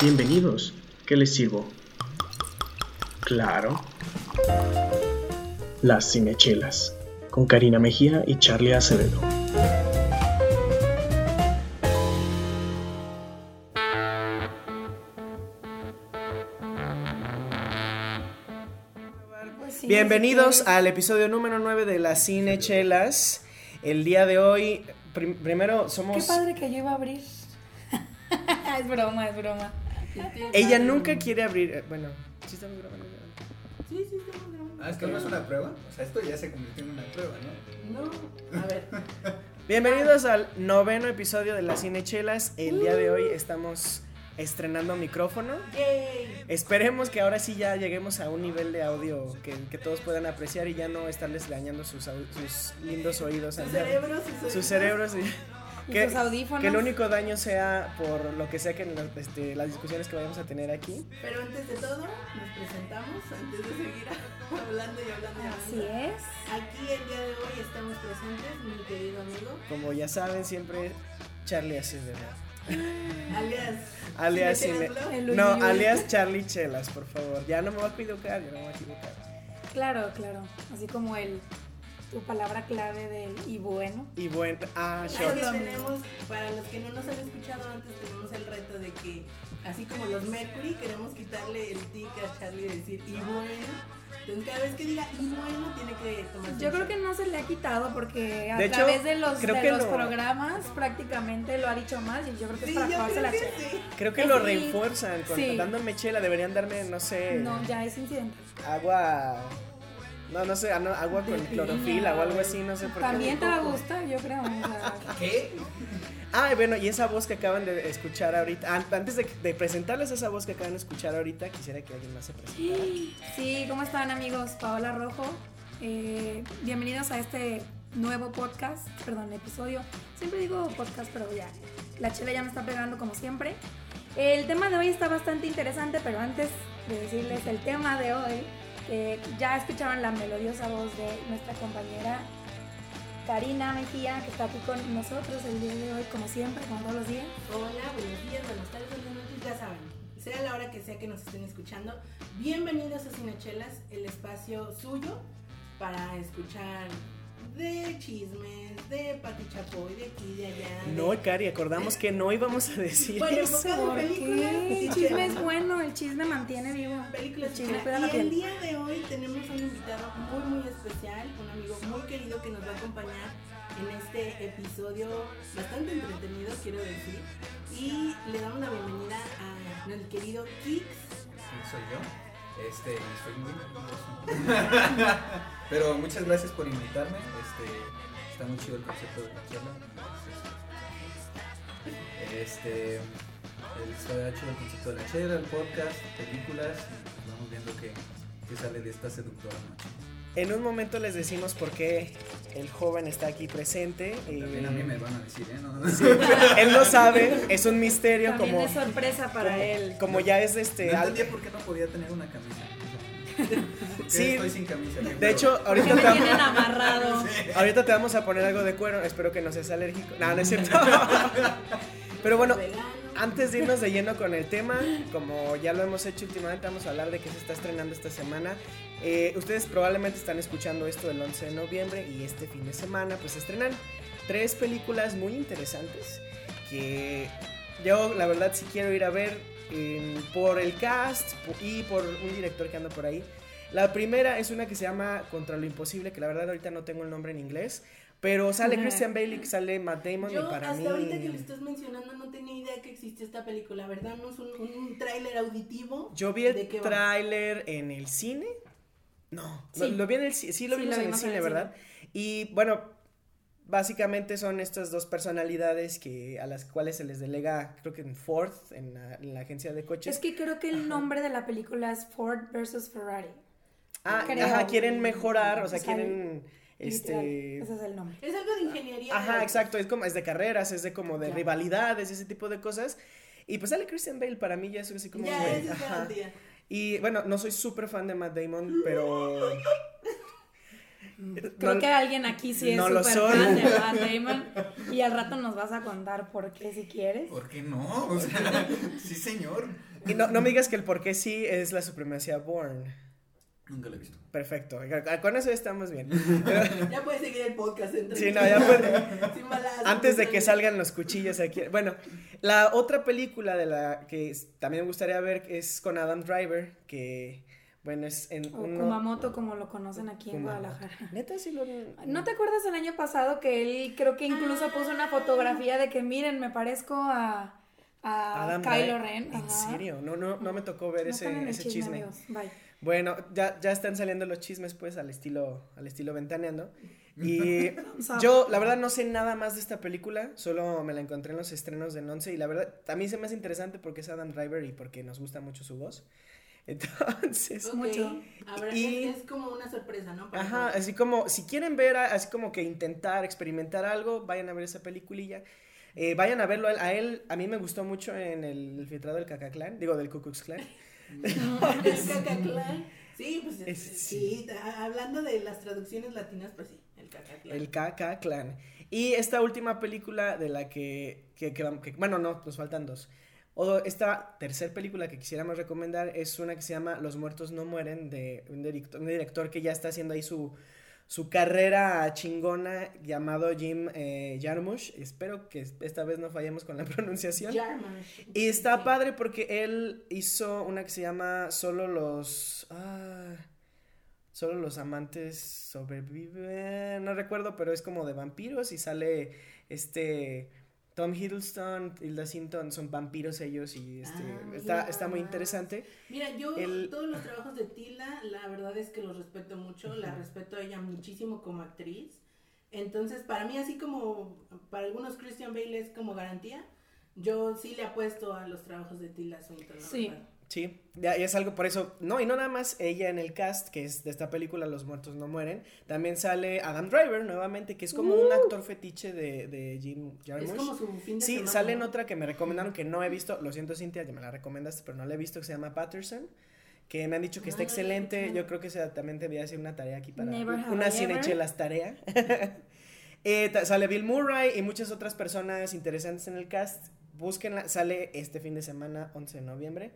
Bienvenidos. ¿Qué les sirvo? Claro. Las Cinechelas, con Karina Mejía y Charlie Acevedo. Bienvenidos al episodio número 9 de Las Cinechelas. El día de hoy, prim- primero somos... Qué padre que yo iba a abrir. es broma, es broma. Ella nunca quiere abrir... eh, Bueno, sí estamos grabando. Sí, sí, estamos grabando. Ah, es que no es una prueba. O sea, esto ya se convirtió en una prueba, ¿no? No, a ver. Bienvenidos al noveno episodio de Las Cinechelas. El día de hoy estamos estrenando micrófono. Yay. Esperemos que ahora sí ya lleguemos a un nivel de audio que, que todos puedan apreciar y ya no estarles dañando sus, sus lindos oídos. Sus cerebros y sus sus cerebros. Y que, sus audífonos. que el único daño sea por lo que sea que en la- este, las discusiones que vayamos a tener aquí. Pero antes de todo, nos presentamos antes de seguir hablando y hablando y Así hablando. es. Aquí el día de hoy estamos presentes, mi querido amigo, Como ya saben, siempre Charlie Acevedo. alias. Alias, Cinechelas Cine- Blog. El no, alias Charlie Chelas, por favor. Ya no me voy a equivocar, ya no me voy a equivocar. Claro, claro. Así como el tu palabra clave del y bueno. Y bueno, ah, que tenemos, para los que no nos han escuchado antes, tenemos el reto de que, así como los Mercury, queremos quitarle el tic a Charlie de decir y bueno. Entonces, cada vez que diga y bueno, tiene que tomar Yo creo que no se le ha quitado porque a De hecho, través de los, creo de que los lo- programas prácticamente lo ha dicho más y yo creo que Sí, es para yo jugarse creo la que chela. sí. Creo que Sí. lo refuerzan con, Sí. dándome chela. Deberían darme, no sé, No, ya es incidente. agua. No, no sé, ah, agua con clorofila o algo así, no sé por qué. También te va a gustar, yo creo. ¿Qué? Ah, bueno, y esa voz que acaban de escuchar ahorita, an- antes de, de presentarles esa voz que acaban de escuchar ahorita, quisiera que alguien más se presentara. Sí, ¿cómo están amigos? Paola Rojo. Eh, bienvenidos a este nuevo podcast, perdón, episodio. Siempre digo podcast, pero ya, la chela ya me está pegando como siempre. El tema de hoy está bastante interesante, pero antes de decirles el tema de hoy, eh, ya escucharon la melodiosa voz de nuestra compañera Karina Mejía, que está aquí con nosotros el día de hoy, como siempre, como todos los días. Hola, buenos días, buenas tardes, buenas noches, ya saben. Sea la hora que sea que nos estén escuchando, bienvenidos a Cinechelas, el espacio suyo para escuchar de chismes, de Pati Chapoy, de aquí, de allá. de- No, Cari, acordamos que no íbamos a decir Bueno, eso. ¿Por qué? El chisme es bueno, el chisme mantiene vivo. Películas El chisme Y el piel. día de hoy tenemos un invitado muy muy especial, un amigo muy querido que nos va a acompañar en este episodio bastante entretenido, quiero decir. Y le damos la bienvenida a el querido Kix. Sí, soy yo. Este, soy muy. Pero muchas gracias por invitarme. Este, está muy chido el concepto de la charla. Este, está chido el concepto de la chela, el podcast, películas. Pues vamos viendo qué, qué sale de esta seductora. En un momento les decimos por qué el joven está aquí presente. eh, También a mí me van a decir, ¿eh? No, sí, él no sabe, es un misterio También como, es sorpresa para como, él. como ya es este. no al- entendía por qué no podía tener una camisa. ¿Por qué Sí, estoy sin camisa? de hecho, ahorita me te, vamos, amarrado. ahorita te vamos a poner algo de cuero. Espero que no seas alérgico. No, no es cierto. Pero bueno. Antes de irnos de lleno con el tema, como ya lo hemos hecho últimamente, vamos a hablar de qué se está estrenando esta semana. Eh, ustedes probablemente están escuchando esto el 11 de noviembre y este fin de semana pues estrenan tres películas muy interesantes que yo la verdad sí quiero ir a ver eh, por el cast y por un director que anda por ahí. La primera es una que se llama Contra lo Imposible, que la verdad ahorita no tengo el nombre en inglés, pero sale Ajá. Christian Bale y sale Matt Damon Yo y para hasta mí... ahorita que lo estás mencionando no tenía idea que existía esta película, ¿verdad? No es un, un tráiler auditivo. Yo vi ¿De el tráiler en el cine. No, Sí. lo, lo vi en el sí lo Sí, vimos lo en el cine, ¿verdad? Y bueno, básicamente son estas dos personalidades que a las cuales se les delega, creo que en Ford, en la, en la agencia de coches. Es que creo que el nombre de la película es Ford versus Ferrari. ah, creo. ajá, quieren mejorar, o sea, O sea, quieren este ese es el nombre. Es algo de ingeniería. Ajá, de- exacto, es como es de carreras, es de como de Ya. rivalidades, ese tipo de cosas. Y pues sale Christian Bale, para mí ya es así como Ya, ajá. Y bueno, no soy súper fan de Matt Damon, pero Creo No- que alguien aquí sí es no lo súper soy. fan de Matt Damon. Y al rato nos vas a contar por qué si quieres. ¿Por qué no? O sea, sí, señor. Y no, no me digas que el por qué sí es la supremacía Born. Nunca lo he visto. Perfecto. Con eso estamos bien. Ya puedes seguir el podcast. entonces. Sí, no, ya puede- Sin balazos, Antes de que salgan los cuchillos aquí. Bueno, la otra película de la que también me gustaría ver es con Adam Driver, que, bueno, es en O uno- Kumamoto, como lo conocen aquí en. Guadalajara. Neta, sí lo... ¿No te acuerdas el año pasado que él creo que incluso Ah. puso una fotografía de que miren, me parezco a, a Adam Kylo? Ren? ¿En Ajá. serio? No, no, no me tocó ver No ese, ese chisme. amigos. Bye. Bueno, ya, ya están saliendo los chismes pues al estilo, al estilo ventaneando. Y yo la verdad no sé nada más de esta película, solo me la encontré en los estrenos de Nonce y la verdad también se me hace interesante porque es Adam Driver y porque nos gusta mucho su voz. Entonces, mucho. habrá- Y- es, es como una sorpresa, ¿no? Para ajá, así como si quieren ver, a- así como que intentar experimentar algo, vayan a ver esa peliculilla. Eh, vayan a verlo a él, a a mí me gustó mucho en el, el filtrado del Cacaclan, digo del Ku Klux Klan. Sí, pues Es- sí, a- hablando de las traducciones latinas, pues sí, el Cacaclán. El KK Clan. Y esta última película de la que, que, que que- bueno, no, nos faltan dos. O esta tercera película que quisiéramos recomendar es una que se llama Los muertos no mueren de un director, un director que ya está haciendo ahí su, su carrera chingona llamado Jim eh, Jarmusch. Espero que esta vez no fallemos con la pronunciación. Jarmusch. Y está padre porque él hizo una que se llama Solo los. ah, solo los amantes sobreviven. No recuerdo, pero es como de vampiros y sale este. Tom Hiddleston, Hilda Sinton, son vampiros ellos y este, Ah, está, está muy interesante. Mira, yo El- todos los trabajos de Tila, la verdad es que los respeto mucho, la respeto a ella muchísimo como actriz. Entonces, para mí, así como para algunos Christian Bale es como garantía, yo sí le apuesto a los trabajos de Tila Swinton. Sí. verdad. Sí, ya, y es algo por eso. No, y no nada más ella en el cast, que es de esta película Los Muertos No Mueren. También sale Adam Driver nuevamente, que es como un actor fetiche de, de Jim Es Jarmusch. como su fin de Sí, semana. sale en otra que me recomendaron que no he visto. Lo siento, Cintia, ya me la recomendaste, pero no la he visto, que se llama Patterson. Que me han dicho que está Ah, excelente. Yo creo que esa también te voy a hacer una tarea aquí para. Una cinechelas tarea. Eh, sale Bill Murray y muchas otras personas interesantes en el cast. Búsquenla, sale este fin de semana, 11 de noviembre.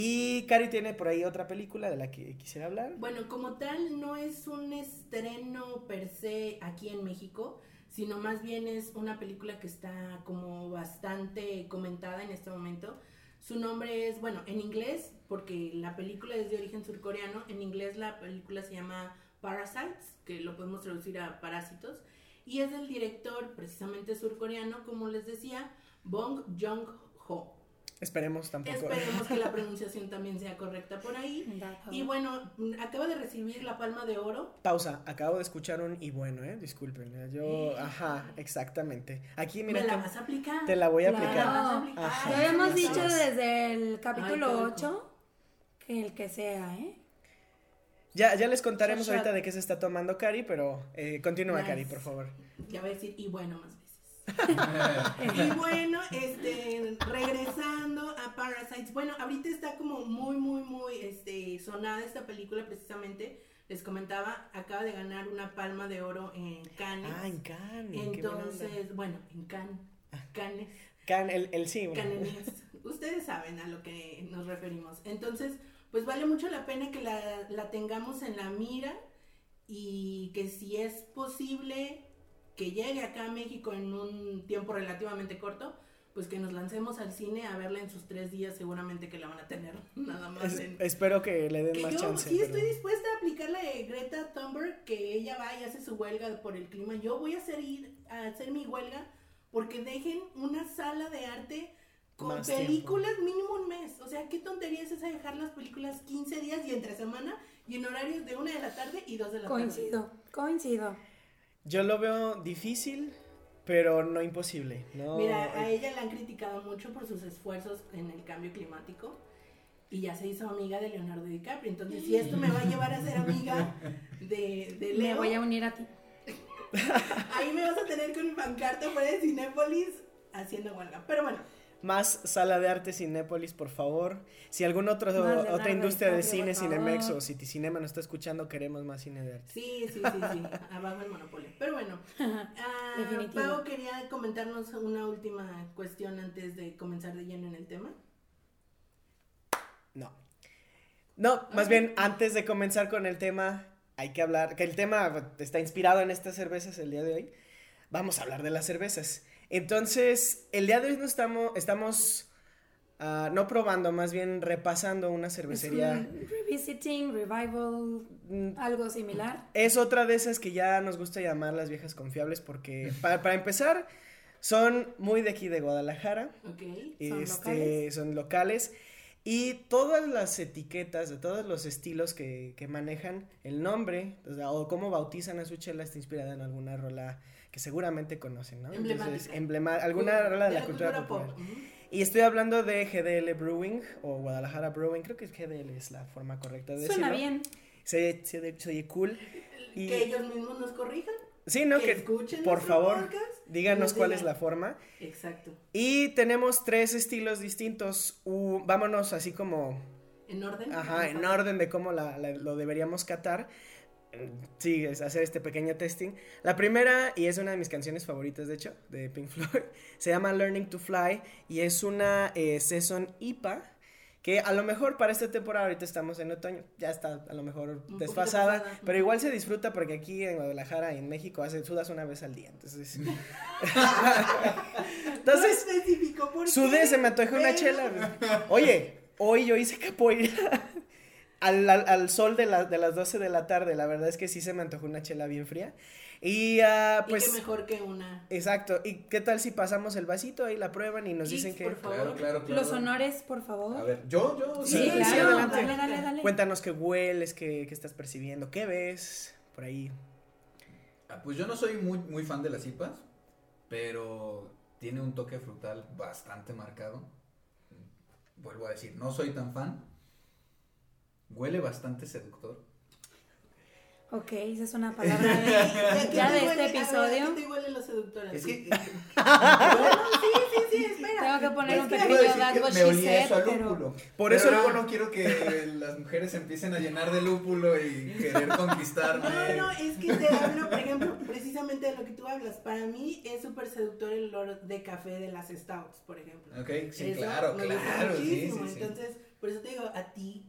Y Cari tiene por ahí otra película de la que quisiera hablar. Bueno, como tal, no es un estreno per se aquí en México, sino más bien es una película que está como bastante comentada en este momento. Su nombre es, bueno, en inglés, porque la película es de origen surcoreano, en inglés la película se llama Parasites, que lo podemos traducir a Parásitos, y es del director precisamente surcoreano, como les decía, Bong Joon-ho. Esperemos tampoco. Esperemos que la pronunciación también sea correcta por ahí. Y bueno, acaba de recibir la palma de oro. Pausa, acabo de escuchar un y bueno, eh, disculpen. eh, Yo, ajá, exactamente. Aquí, mira, ¿Me la que- vas a aplicar? te la voy a Claro. ¿Me la vas a aplicar. Ajá. Ya Ay, habíamos dicho desde el capítulo Ay, qué rico. 8 que el que sea, ¿eh? Ya, ya les contaremos ahorita de qué se está tomando Cari, pero eh, continúa, Nice. Cari, por favor. Ya voy a decir, y bueno, más. y bueno, este, regresando a Parasites. Bueno, ahorita está como muy, muy, muy este, sonada esta película precisamente. Les comentaba, acaba de ganar una palma de oro en Cannes. Ah, en Cannes. Entonces, bueno, en Cannes. Cannes. Can, el, el sí, bueno. Canadiense. Ustedes saben a lo que nos referimos. Entonces, pues vale mucho la pena que la, la tengamos en la mira y que si es posible que llegue acá a México en un tiempo relativamente corto, pues que nos lancemos al cine a verla en sus tres días, seguramente que la van a tener nada más. Es- en- espero que le den que más yo chance. sí pero- estoy dispuesta a aplicar la de Greta Thunberg, que ella va y hace su huelga por el clima. Yo voy a hacer ir a hacer mi huelga porque dejen una sala de arte con Más tiempo. películas mínimo un mes. O sea, qué tontería es esa dejar las películas 15 días y entre semana y en horarios de una de la tarde y dos de la tarde. Coincido, coincido. Yo lo veo difícil, pero no imposible. No, Mira, a ella la han criticado mucho por sus esfuerzos en el cambio climático y ya se hizo amiga de Leonardo DiCaprio. Entonces, si esto me va a llevar a ser amiga de, de Me Leo, voy a unir a ti. ahí me vas a tener con mi pancarta fuera de Cinépolis haciendo huelga. Pero bueno, más sala de arte Cinépolis, por favor. Si alguna Leonardo otra industria de cine, Cinemex o City Cinema nos está escuchando, queremos más cine de arte. Sí, sí, sí, sí. Abajo el monopolio. Pero bueno, Definitivo. Pau quería comentarnos una última cuestión antes de comenzar de lleno en el tema. No. No, más bien, antes de comenzar con el tema, hay que hablar, que el tema está inspirado en estas cervezas el día de hoy. Vamos a hablar de las cervezas. Entonces, el día de hoy no estamos, estamos ah, no probando, más bien repasando una Es cervecería. un revisiting, revival, Mm, algo similar. Es otra de esas que ya nos gusta llamar las viejas confiables porque, para, para empezar, son muy de aquí de Guadalajara. Ok. ¿Son este, locales? son locales. Y todas las etiquetas de todos los estilos que, que manejan, el nombre o, sea, o cómo bautizan a su chela está inspirada en alguna rola que seguramente conocen, ¿no? Entonces, emblema, alguna rola de, la, cultura, popular. pop. Ujú. Y estoy hablando de GDL Brewing o Guadalajara Brewing, creo que GDL es la forma correcta de Suena decirlo. bien. Se, se, se oye cool. Y- Que ellos mismos nos corrijan. Sí, ¿no? que Que, escuchen por favor, podcast díganos nos cuál es la forma. Exacto. Y tenemos tres estilos distintos. U- vámonos así como ¿En orden? Ajá, en orden de cómo la- la- lo deberíamos catar. Sí, es hacer este pequeño testing. La primera, y es una de mis canciones favoritas, de hecho, de Pink Floyd, se llama Learning to Fly y es una eh, Saison IPA que a lo mejor para esta temporada, ahorita estamos en otoño, ya está a lo mejor desfasada, pero igual se disfruta porque aquí en Guadalajara y en México hace, sudas una vez al día, entonces... entonces, no especificó por qué. Sudé, se me antojó una chela. Oye, hoy yo hice capoeira al, al, al sol de, la- de las 12 de la tarde. La verdad es que sí se me antojó una chela bien fría. Y ah, Y pues, qué mejor que una. exacto. ¿Y qué tal si pasamos el vasito ahí, la prueban y nos dicen que... por favor. Claro, claro, claro. Los honores, por favor. A ver, yo, yo. Sí, Sí, sí, claro. adelante. dale, dale, dale. Cuéntanos qué hueles, qué, qué estás percibiendo, qué ves por ahí. Ah, Pues yo no soy muy, muy fan de las IPAs, pero tiene un toque frutal bastante marcado. Vuelvo a decir, no soy tan fan. Huele bastante seductor. Ok, esa es una palabra de, ¿A qué ya de este huele- a ver, ¿a episodio. qué te huelen los seductores? Es que Bueno, sí, sí, sí, espera. Tengo que poner Es un que- pequeño what me she olía eso a said, pero- lúpulo. Por eso- luego no quiero que las mujeres empiecen a llenar de lúpulo y querer conquistarme. No, no, es que te hablo, por ejemplo, precisamente de lo que tú hablas. Para mí es súper seductor el olor de café de las stouts, por ejemplo. Ok, sí, Eso claro, claro, sí, sí, sí. Entonces, por eso te digo, a ti,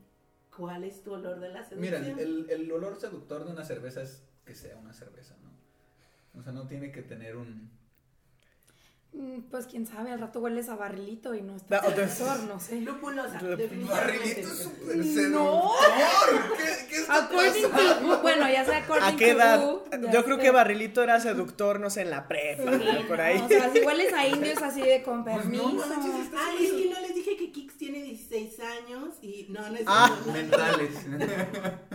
¿cuál es tu olor de la Mira, seducción? el, el olor seductor de una cerveza es que sea una cerveza, ¿no? O sea, no tiene que tener un... Mm, Pues quién sabe, al rato hueles a barrilito y no está No, seductor, no sé. Lupulosa, Barrilito. Barrilito súper No. seductor. ¿Qué, qué está According pasando? to, bueno, ya sea according ¿A qué to edad? ya Yo creo sé. que Barrilito era seductor, no sé, en la prepa, Sí, por no, ahí. O sea, si hueles a indios así de con Pues no permiso. manches, Ah, es que no Kix tiene 16 años y no, no es cierto. Ah. no, Mentales.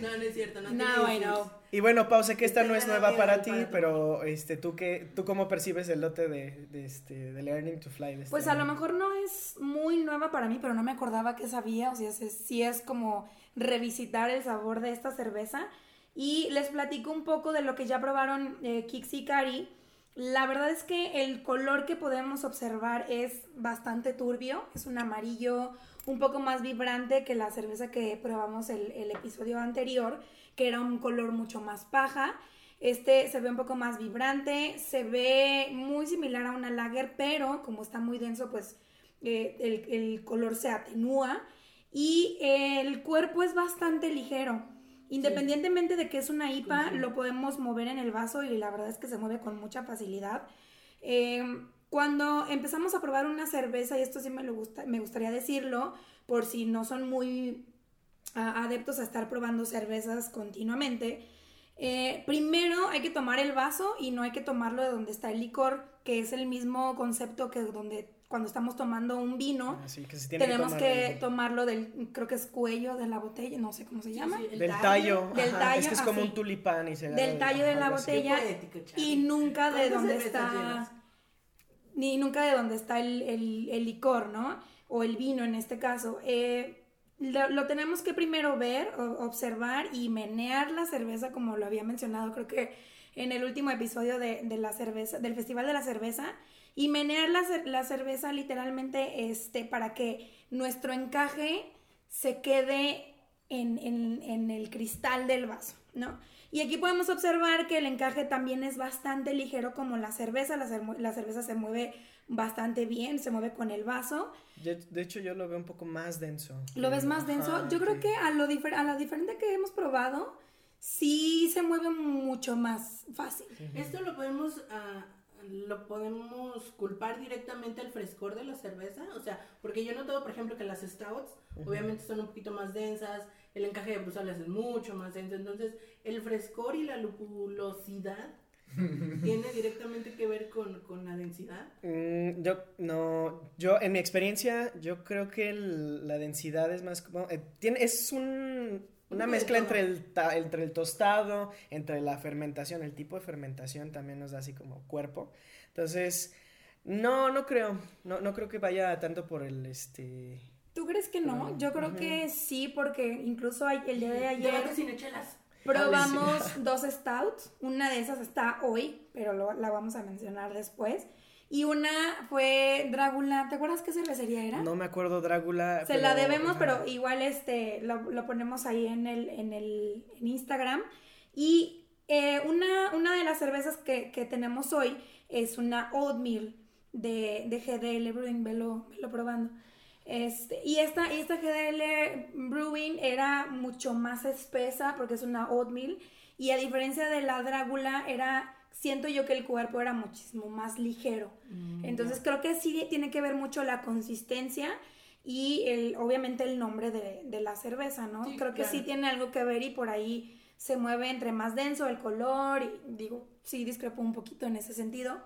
No, no es cierto, no Now tiene I 16. know. Y bueno, Pau, sé que esta no es nueva para ti, pero este, ¿tú, qué, ¿tú cómo percibes el lote de, de, este, de Learning to Fly? de este Pues a lo mejor no es muy nueva para mí, pero no me acordaba que sabía, o sea, sí- sí es como revisitar el sabor de esta cerveza. Y les platico un poco de lo que ya probaron eh, Kix y Cari. La verdad es que el color que podemos observar es bastante turbio, es un amarillo un poco más vibrante que la cerveza que probamos el, el episodio anterior, que era un color mucho más paja. Este se ve un poco más vibrante, se ve muy similar a una lager, pero como está muy denso, pues eh, el, el color se atenúa y el cuerpo es bastante ligero. Independientemente de que es una IPA, lo podemos mover en el vaso y la verdad es que se mueve con mucha facilidad. Eh, cuando empezamos a probar una cerveza, y esto sí me, lo gusta, me gustaría decirlo, por si no son muy adeptos a estar probando cervezas continuamente, eh, primero hay que tomar el vaso y no hay que tomarlo de donde está el licor, que es el mismo concepto que donde cuando estamos tomando un vino, Así que se tiene tenemos tomar que el- tomarlo del, creo que es cuello de la botella, no sé cómo se llama, Sí, el del tallo. Del ajá, tallo, es que es como así. un tulipán y se del tallo de la así. botella poético, y nunca de ¿Cuántas donde está ni nunca de donde está el, el- el licor, ¿no? O el vino en este caso. Eh, lo, lo tenemos que primero ver, o- observar y menear la cerveza, como lo había mencionado, creo que en el último episodio de, de la cerveza, del Festival de la Cerveza. Y menear la, la cerveza literalmente este, para que nuestro encaje se quede en, en- en el cristal del vaso, ¿no? Y aquí podemos observar que el encaje también es bastante ligero como la cerveza, la, cer- la cerveza se mueve bastante bien, se mueve con el vaso. De, de hecho, yo lo veo un poco más denso. ¿Lo ves más denso? Ajá, Yo creo sí. que a lo, a lo diferente que hemos probado, sí se mueve mucho más fácil. Esto lo podemos, ah, lo podemos culpar directamente al frescor de la cerveza, o sea, porque yo he notado, por ejemplo, que las stouts obviamente son un poquito más densas, el encaje de brusales es mucho más denso, entonces el frescor y la lupulosidad tiene directamente que ver con, con la densidad. Mm, yo no, yo en mi experiencia, yo creo que el- la densidad es más como, eh, tiene, es un, una mezcla entre el, ta- entre el tostado, entre la fermentación, el tipo de fermentación también nos da así como cuerpo. Entonces, no, no creo, no, no creo que vaya tanto por el, este, ¿Tú crees que no? Yo creo que sí, porque incluso el día de ayer sin probamos dos stouts. Una de esas está hoy, pero lo- la vamos a mencionar después. Y una fue Drácula. ¿Te acuerdas qué cervecería era? no me acuerdo Drácula. Se la debemos, ajá. pero igual este lo, lo ponemos ahí en el, en el en Instagram. Y eh, una, una de las cervezas que, que tenemos hoy es una oatmeal de, de GDL Brewing, velo, velo probando. Este, y esta, y esta GDL Brewing era mucho más espesa porque es una oatmeal. Y a diferencia de la Drácula, era, siento yo que el cuerpo era muchísimo más ligero. Entonces creo que sí tiene que ver mucho la consistencia y el, obviamente el nombre de, de la cerveza, ¿no? Sí, creo que claro. sí tiene algo que ver y por ahí se mueve entre más denso el color y digo, sí discrepo un poquito en ese sentido.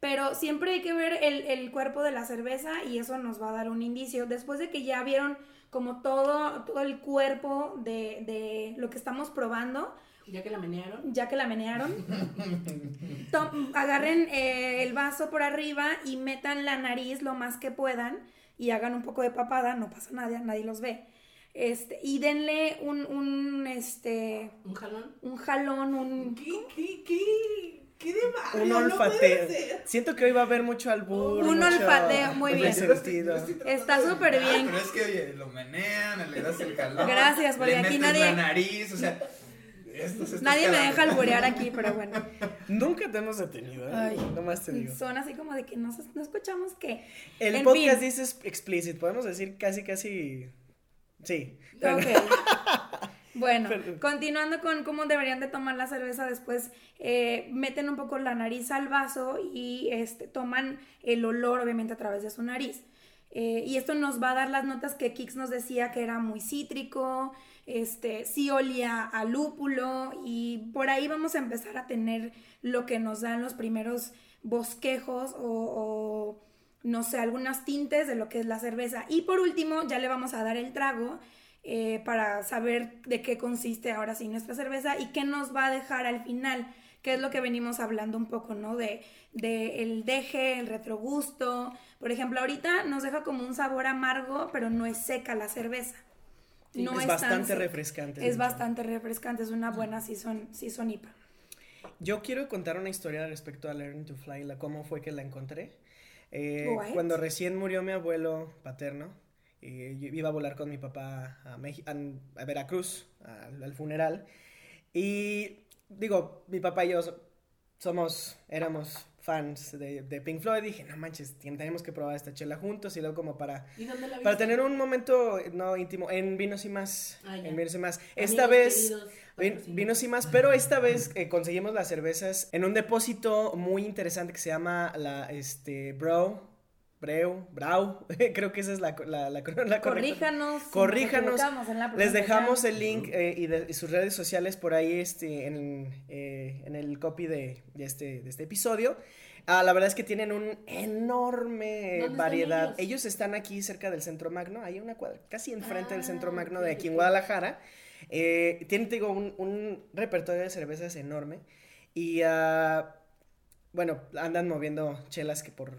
Pero siempre hay que ver el, el cuerpo de la cerveza y eso nos va a dar un indicio. Después de que ya vieron como todo, todo el cuerpo de, de lo que estamos probando, Ya que la menearon. ya que la menearon, to- agarren eh, el vaso por arriba y metan la nariz lo más que puedan y hagan un poco de papada, no pasa nada, nadie los ve. Este, y denle un, un, este, Un jalón. un jalón, un... ¿Qué, qué, qué, qué de barrio? Un olfateo. Siento que hoy va a haber mucho albur. Un mucho olfateo, muy bien. sentido. Está súper bien. Pero es que, oye, lo menean, le das el calor. Gracias, porque le aquí metes nadie- la nariz, o sea. Nadie me deja alburear aquí, pero bueno. Nunca te hemos detenido, ¿eh? Ay. Nomás te digo. Son así como de que no, no escuchamos que... El En podcast fin. dice explicit, podemos decir casi, casi. Sí. Ok. Bueno, continuando con cómo deberían de tomar la cerveza después, eh, meten un poco la nariz al vaso y este, toman el olor obviamente a través de su nariz. Eh, y esto nos va a dar las notas que Kix nos decía que era muy cítrico, este, sí olía a lúpulo y por ahí vamos a empezar a tener lo que nos dan los primeros bosquejos o, no sé, algunas tintes de lo que es la cerveza. Y por último, ya le vamos a dar el trago eh, para saber de qué consiste ahora sí nuestra cerveza y qué nos va a dejar al final, que es lo que venimos hablando un poco, ¿no? De, de el deje, el retrogusto. Por ejemplo, ahorita nos deja como un sabor amargo, pero no es seca la cerveza. Sí, no es tan bastante refrescante, Es bastante refrescante, es una buena season, season IPA. Yo quiero contar una historia respecto a Learn to Fly, la, cómo fue que la encontré. Eh, cuando recién murió mi abuelo paterno, eh, yo iba a volar con mi papá a, Meji- a- a Veracruz, al, al funeral. Y digo, mi papá y yo so- somos, éramos fans de, de Pink Floyd. Dije, no manches, tenemos que probar esta chela juntos y luego como para ¿Y dónde la viste? para tener un momento no íntimo en Vinos y más. Ah, en Vinos y más. Amigos Esta vez vin-. Vinos y más, pero esta vez eh, conseguimos las cervezas en un depósito muy interesante que se llama la este Bro Breu, Brau, creo que esa es la, la, la, la correcta. Corríjanos. si Corríjanos. equivocamos en la Les dejamos el link eh, y, de, y sus redes sociales por ahí este, en, eh, en el copy de, de este, de este episodio. Ah, la verdad es que tienen un enorme ¿Dónde están variedad. ellos? Ellos están aquí cerca del Centro Magno, hay una cuadra, casi enfrente del Centro Ah, Magno de aquí en. Guadalajara. Eh, tienen, te digo, un, un repertorio de cervezas enorme. Y ah, bueno, andan moviendo chelas que por,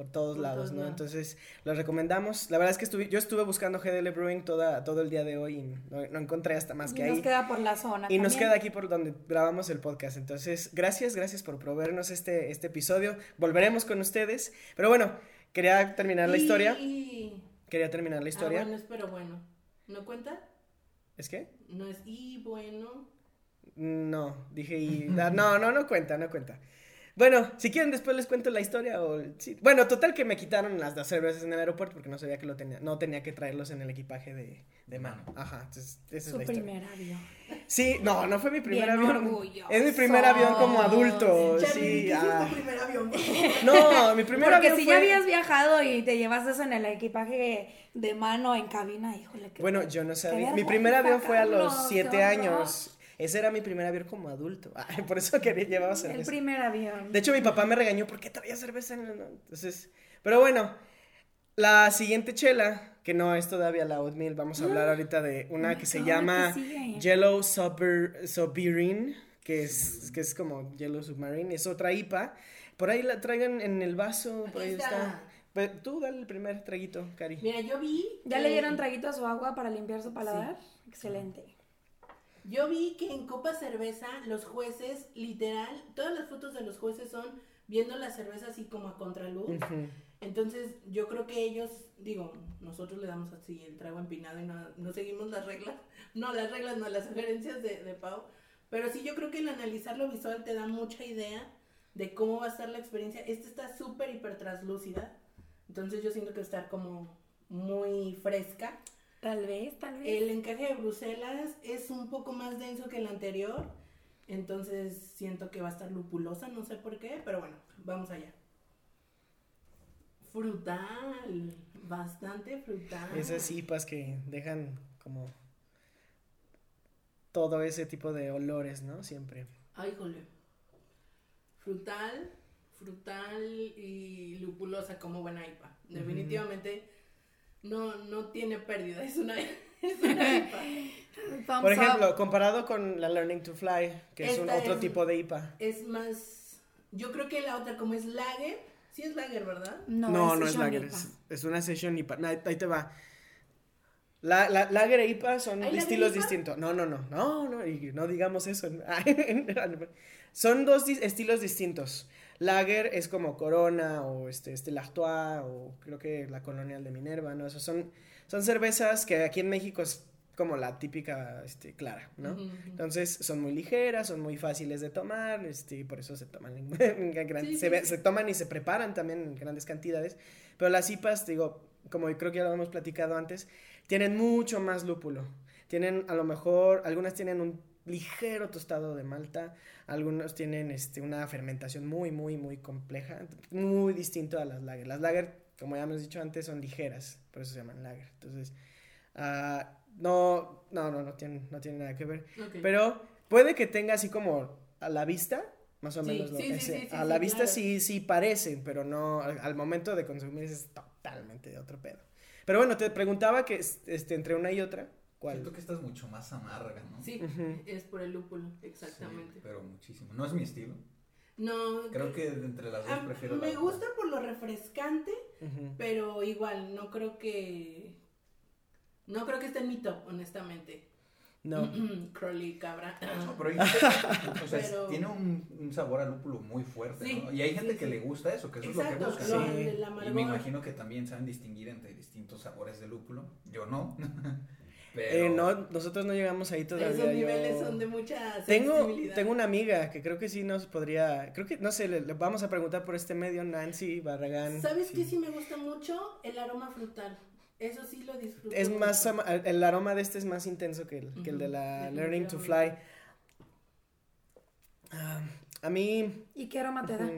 por todos Por lados, todos ¿no? lados. Entonces, los recomendamos. La verdad es que estuve, yo estuve buscando GDL Brewing toda, todo el día de hoy y no, no encontré hasta más Y que nos ahí. queda por la zona. Y nos queda aquí por donde grabamos el podcast. Entonces, gracias, gracias por proveernos este, este episodio. Volveremos con ustedes. Pero bueno, quería terminar la Y- historia. y- Quería terminar la historia. Ah, bueno, espero bueno. ¿No cuenta? ¿Es que? No es y bueno. No, dije y... ah, No, no, no cuenta, no cuenta. Bueno, si quieren después les cuento la historia o... sí. Bueno, total que me quitaron las dos cervezas en el aeropuerto porque no sabía que lo tenía, no tenía que traerlos en el equipaje de, de mano. Ajá, entonces esa es Su la historia. primer avión. Sí, no, no fue mi primer Bien avión. Es mi primer avión como adulto, sí. ¿qué ah. es tu primer avión? No, mi primer Porque avión si fue... ya habías viajado y te llevas eso en el equipaje de mano en cabina, híjole. qué- Bueno, yo no sabía. Mi primer avión fue a los siete años. Ese era mi primer avión como adulto. Ay, por eso quería llevar El cerveza. primer avión. De hecho, mi papá me regañó porque traía cerveza en el... Entonces, pero bueno, la siguiente chela, que no es todavía la oatmeal, vamos a hablar ahorita de una Oh que se God, llama ¿qué? Yellow Subber- Submarine, que es, que es como Yellow Submarine, es otra IPA. Por ahí la traigan en el vaso, por ahí está. está. Pero tú dale el primer traguito, Cari. Mira, yo vi. ¿Ya que- le dieron traguito a su agua para limpiar su paladar? Excelente. Yo vi que en Copa Cerveza los jueces, literal, todas las fotos de los jueces son viendo la cerveza así como a contraluz. Entonces, yo creo que ellos, digo, nosotros le damos así el trago empinado y no, no seguimos las reglas. No, las reglas, no, las sugerencias de, de Pau. Pero sí, yo creo que el analizar lo visual te da mucha idea de cómo va a estar la experiencia. Esta está súper, hiper translúcida. Entonces, yo siento que va a estar como muy fresca. Tal vez, tal vez. El encaje de Bruselas es un poco más denso que el anterior. Entonces, siento que va a estar lupulosa, no sé por qué, pero bueno, vamos allá. Frutal, bastante frutal. Esas IPAs que dejan como todo ese tipo de olores, ¿no? Siempre. Ay, jole. Frutal, frutal y lupulosa como buena IPA. Definitivamente no, no tiene pérdida, es una, es una IPA. Por up. ejemplo, comparado con la Learning to Fly, que es un otro es- tipo de IPA. Es más, yo creo que la otra como es lager, sí es lager, ¿verdad? No, No, no es lager, IPA. es, es una session IPA. No, ahí ahí te va. La, la, lager e IPA son ¿Hay lager estilos IPA? distintos. No, no, no, no, no, y no digamos eso. son dos estilos distintos. Lager es como Corona o este, este L'Artois o creo que la Colonial de Minerva, ¿no? Esos son, son cervezas que aquí en México es como la típica este, clara, ¿no? Entonces son muy ligeras, son muy fáciles de tomar, este, por eso se toman en, en gran- Sí, se, sí, ve- sí. se toman y se preparan también en grandes cantidades. Pero las IPAs, digo, como creo que ya lo hemos platicado antes, tienen mucho más lúpulo. Tienen a lo mejor, algunas tienen un ligero tostado de malta, algunos tienen este, una fermentación muy, muy, muy compleja, muy distinto a las lager. Las lager, como ya hemos dicho antes, son ligeras, por eso se llaman lager. Entonces, ah, no, no, no, no tienen, no tienen nada que ver. Pero puede que tenga así como a la vista, más o Sí, menos. lo- sí, sí, a la vista claro. sí, sí parecen, pero no, al, al momento de consumir es totalmente de otro pedo. Pero bueno, te preguntaba que es- este, entre una y otra, ¿cuál? Siento que esta es mucho más amarga, ¿no? Sí, es por el lúpulo, Sí, exactamente. pero muchísimo. No es mi estilo. No, Creo que de entre las dos ah, prefiero la me otra. gusta por lo refrescante, pero igual no creo que no creo que esté en mi top, honestamente. No. Crowley cabra. No, pero hay gente- o sea, Pero- tiene un, un sabor a lúpulo muy fuerte, Sí, ¿no? Y hay gente sí, que sí. le gusta eso, que eso Exacto, es lo que buscan. lo- Sí. el Y me imagino que también saben distinguir entre distintos sabores de lúpulo. Yo no. Pero Eh, no, nosotros no llegamos ahí todavía. Esos yo- niveles son de mucha Tengo, sensibilidad. tengo una amiga que creo que sí nos podría, creo que, no sé, le, le vamos a preguntar por este medio, Nancy Barragán. ¿Sabes sí. qué sí me gusta mucho? El aroma frutal. Eso sí lo disfruto. Es más, mucho. el aroma de este es más intenso que el, que el de la Learning to Fly. Ah, a mí... ¿Y qué aroma te da?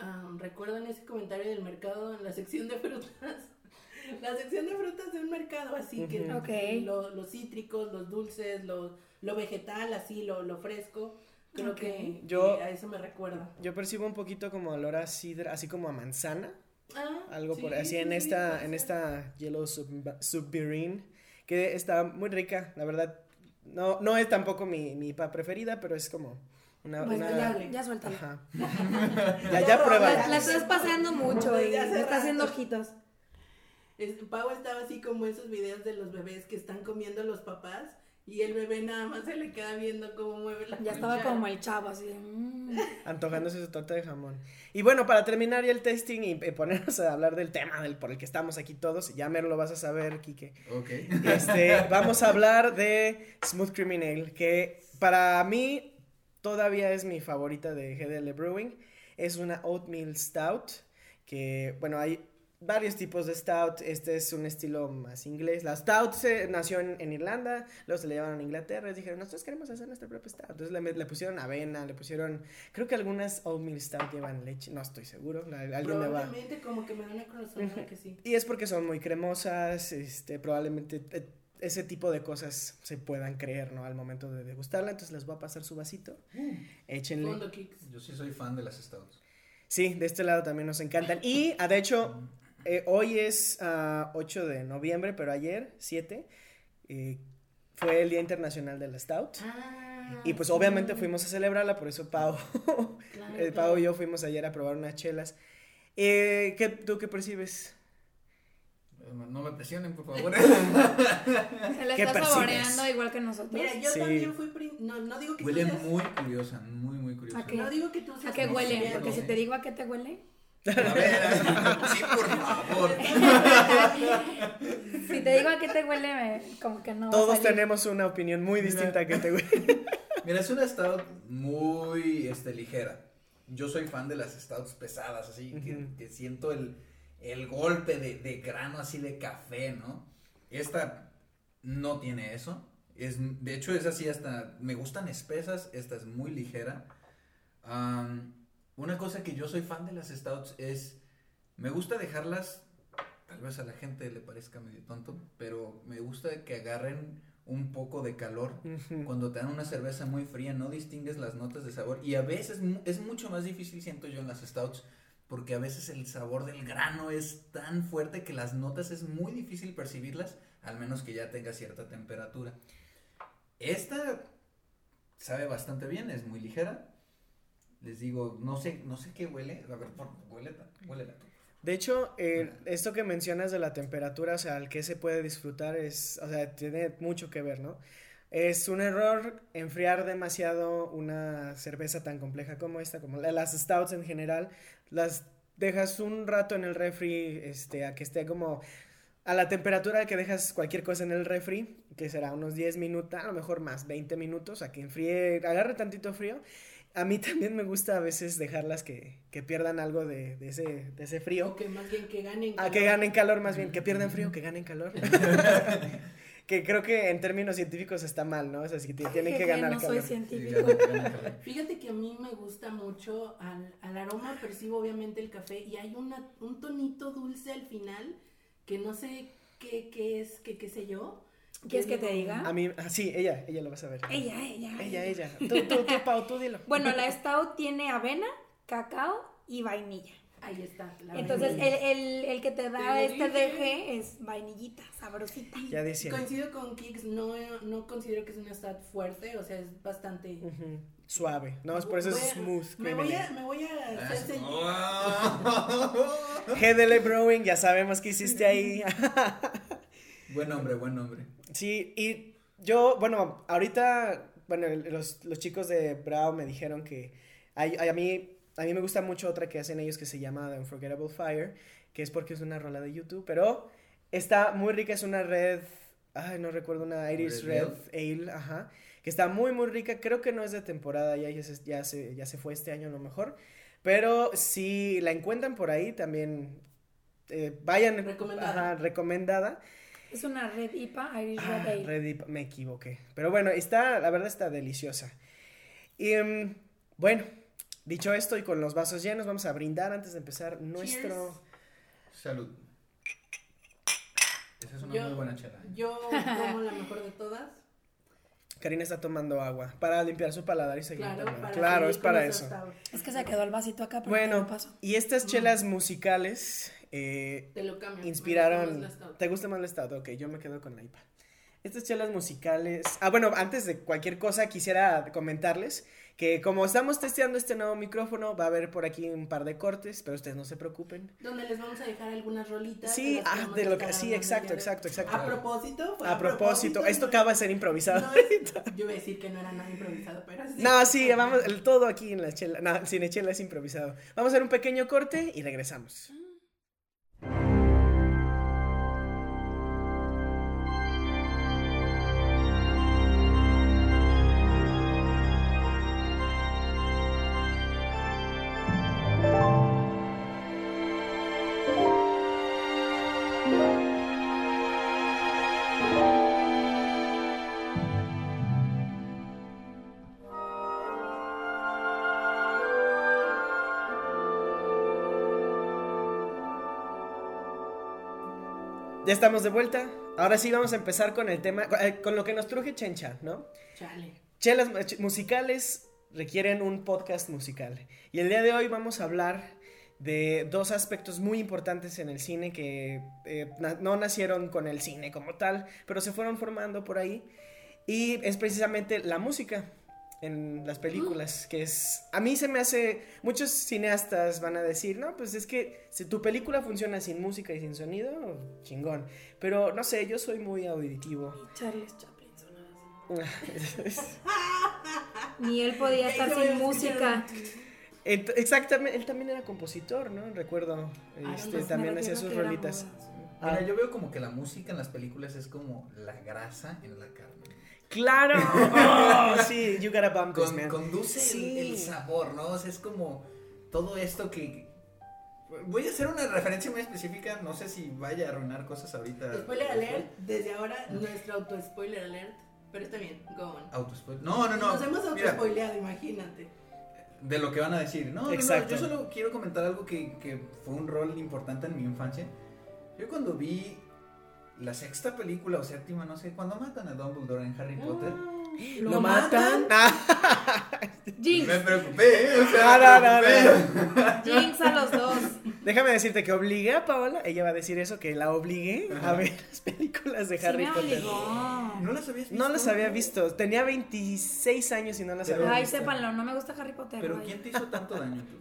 Ah, ¿Recuerdan ese comentario del mercado en la sección de frutas? La sección de frutas de un mercado, así que Ujú. Ok. lo- los cítricos, los dulces, lo, lo vegetal, así, lo, lo fresco. Creo Ok. que, Yo- que a eso me recuerda. Yo percibo un poquito como olor a sidra, así como a manzana, Ah, algo por sí, así sí, en sí, esta en ser. esta Yellow Sub- Submarine, que está muy rica, la verdad. No no es tampoco mi mi IPA preferida, pero es como Una, Bueno, una- ya, ya. Ajá. ya, ya La, pruébala. la estás paseando mucho y está haciendo ojitos. Es- Pau estaba así como esos videos de los bebés que están comiendo los papás y el bebé nada más se le queda viendo cómo mueve la Ya estaba cuchara. como el chavo, así mm. Antojándose su torta de jamón. Y bueno, para terminar ya el testing y eh, ponernos a hablar del tema del, por el que estamos aquí todos, ya mero lo vas a saber, Quique. Ok. Este, vamos a hablar de Smooth Criminal, que para mí todavía es mi favorita de GDL Brewing. Es una oatmeal stout, que bueno, hay varios tipos de stout. Este es un estilo más inglés. La stout se nació en, en Irlanda, luego se le llevaron a Inglaterra y dijeron, nosotros queremos hacer nuestra propia stout. Entonces le, le pusieron avena, le pusieron, creo que algunas oatmeal stout llevan leche, no estoy seguro, la- alguien me va... Probablemente como que me da una corazonada que sí. Y es porque son muy cremosas, este, probablemente eh, ese tipo de cosas se puedan creer, ¿no? Al momento de degustarla, entonces les voy a pasar su vasito, échenle. Fondo kicks. Yo sí soy fan de las stouts. Sí, de este lado también nos encantan. Y, ah, de hecho, eh, hoy es ah, 8 de noviembre, pero ayer, 7, eh, fue el Día Internacional de la Stout. Ah, Y pues sí. obviamente fuimos a celebrarla, por eso Pau, Claro, eh, claro. Pau y yo fuimos ayer a probar unas chelas. Eh, ¿qué, ¿Tú qué percibes? Eh, No me presionen, por favor. Se la ¿Qué está percibes? saboreando igual que nosotros. Mira, yo Sí. también fui. No, no digo que Huele tú seas. muy curiosa, muy, muy curiosa. ¿A qué? No digo que tú ¿A seas. qué huele? Porque si te digo a qué te huele. A ver, sí, por favor. Si te digo a qué te huele, me- como que no. a Todos tenemos una opinión muy Mira. distinta que te Mira, es una stout muy este, ligera. Yo soy fan de las stouts pesadas, así, que, siento el, el golpe de, de grano así de café, ¿no? Esta no tiene eso. Es, de hecho, es así hasta, me gustan espesas, esta es muy ligera. Am, una cosa que yo soy fan de las stouts es, me gusta dejarlas, tal vez a la gente le parezca medio tonto, pero me gusta que agarren un poco de calor cuando te dan una cerveza muy fría no distingues las notas de sabor y a veces es mucho más difícil siento yo en las stouts porque a veces el sabor del grano es tan fuerte que las notas es muy difícil percibirlas al menos que ya tenga cierta temperatura. Esta sabe bastante bien, es muy ligera. Les digo, no sé, no sé qué huele. A ver, por, huele, huele tú. De hecho, eh, esto que mencionas de la temperatura, o sea, al que se puede disfrutar es, o sea, tiene mucho que ver, ¿no? Es un error enfriar demasiado una cerveza tan compleja como esta, como la- las stouts en general, las dejas un rato en el refri, este, a que esté como a la temperatura que dejas cualquier cosa en el refri, que será unos 10 minutos, a lo mejor más, 20 minutos, a que enfríe, agarre tantito frío. A mí también me gusta a veces dejarlas que, que pierdan algo de, de ese, de ese frío. O que más bien que ganen. A que ganen calor más bien, que pierdan frío, que ganen calor. que creo que en términos científicos está mal, ¿no? O sea, si tienen que ganar no soy calor. científico. Fíjate que a mí me gusta mucho, al, al aroma percibo obviamente el café y hay una, un tonito dulce al final que no sé qué, qué es, qué, qué sé yo. ¿Quieres que te diga? A mí, ah, sí, ella, ella lo vas a ver. Ella, ella. Ella, ella. Tú, tú, tú, Pau, tú dilo. Bueno, la stout tiene avena, cacao y vainilla. Ahí está. la Entonces, el, el, el que te da Te este dije. DG es vainillita, sabrosita. Ya decía. Coincido con Kix, no, no considero que es una stout fuerte, o sea, es bastante... Suave. No, es por eso es smooth. Me voy a, me voy a hacer Ah, Brewing, ya sabemos que hiciste ahí. buen nombre, buen nombre. Sí, y yo, bueno, ahorita, bueno, los, los chicos de Brau me dijeron que hay- hay- a, mí, a mí me gusta mucho otra que hacen ellos que se llama The Unforgettable Fire, que es porque es una rola de YouTube, pero está muy rica, es una red, ay, no recuerdo, una Irish Red Red Ale, ajá, que está muy, muy rica, creo que no es de temporada, ya, ya, se, ya, se, ya se fue este año a lo mejor, pero si la encuentran por ahí, también eh, vayan, Recomendada. ajá, recomendada. Es una red IPA, Irish Ah, Red Ale. Red Deep, me equivoqué. Pero bueno, está, la verdad está deliciosa. Y em, bueno, dicho esto y con los vasos llenos, vamos a brindar antes de empezar nuestro. Salud. Esa es una Yo- muy buena chela. ¿eh? Yo como la mejor de todas. Karina está tomando agua para limpiar su paladar y seguir Claro, tomando. para Claro, es para eso. Es que se quedó el vasito acá, Bueno, paso. y estas chelas musicales eh, Te lo cambio. inspiraron. Me gusta más la. ¿Te gusta más la stout? Ok, yo me quedo con la IPA. Estas chelas musicales. Ah, bueno, antes de cualquier cosa quisiera comentarles que como estamos testeando este nuevo micrófono, va a haber por aquí un par de cortes, pero ustedes no se preocupen. Donde les vamos a dejar algunas rolitas. Sí, ah, de a lo que sí, exacto, exacto, exacto. A propósito. fue A propósito, esto no- acaba de ser improvisado. no es- yo iba a decir que no era nada improvisado, pero sí. No, sí, vamos, el todo aquí en la chela, no, el cinechela es improvisado. Vamos a hacer un pequeño corte y regresamos. Ya estamos de vuelta. Ahora sí vamos a empezar con el tema, eh, con lo que nos truje Chencha, ¿no? Chale. Chelas eh, musicales requieren un podcast musical. Y el día de hoy vamos a hablar de dos aspectos muy importantes en el cine que eh, na- no nacieron con el cine como tal, pero se fueron formando por ahí. Y es precisamente la música en las películas, que es... A mí se me hace... Muchos cineastas van a decir, no, pues es que si tu película funciona sin música y sin sonido, chingón. Pero no sé, yo soy muy auditivo. Charles Chaplin sonaba Ni él podía estar sin música. Exactamente, él también era compositor, ¿no? Recuerdo, Ah, este, también hacía sus rolitas. moda. Ah, Mira, yo veo como que la música en las películas es como la grasa en la carne. ¡Claro! Oh, sí, you gotta bump this, Con- man. conduce el- Sí. el, sabor, ¿no? O sea, es como todo esto que... Voy a hacer una referencia muy específica, no sé si vaya a arruinar cosas ahorita. Spoiler alert, desde ahora nuestro auto spoiler alert, pero está bien, go on. Autospoil- No, no, no. Nos hemos autospoileado, imagínate. de lo que van a decir. No, no, no, Exacto. yo solo quiero comentar algo que, que fue un rol importante en mi infancia. Yo cuando vi la sexta película o séptima, no sé, cuando matan a Dumbledore en Harry Potter, ¿Lo matan? Ah, Jinx, me preocupé, ¿eh? o sea, No, no, me no, preocupé. Jinx a los dos. déjame decirte que obligué a Paola, ella va a decir eso, que la obligué a ver las películas de Sí Harry me Potter. obligó. ¿No las habías visto? No las había visto, tenía 26 años y no las Pero- había Ay, visto. sépanlo, no me gusta Harry Potter. Pero vaya. ¿quién te hizo tanto daño tú?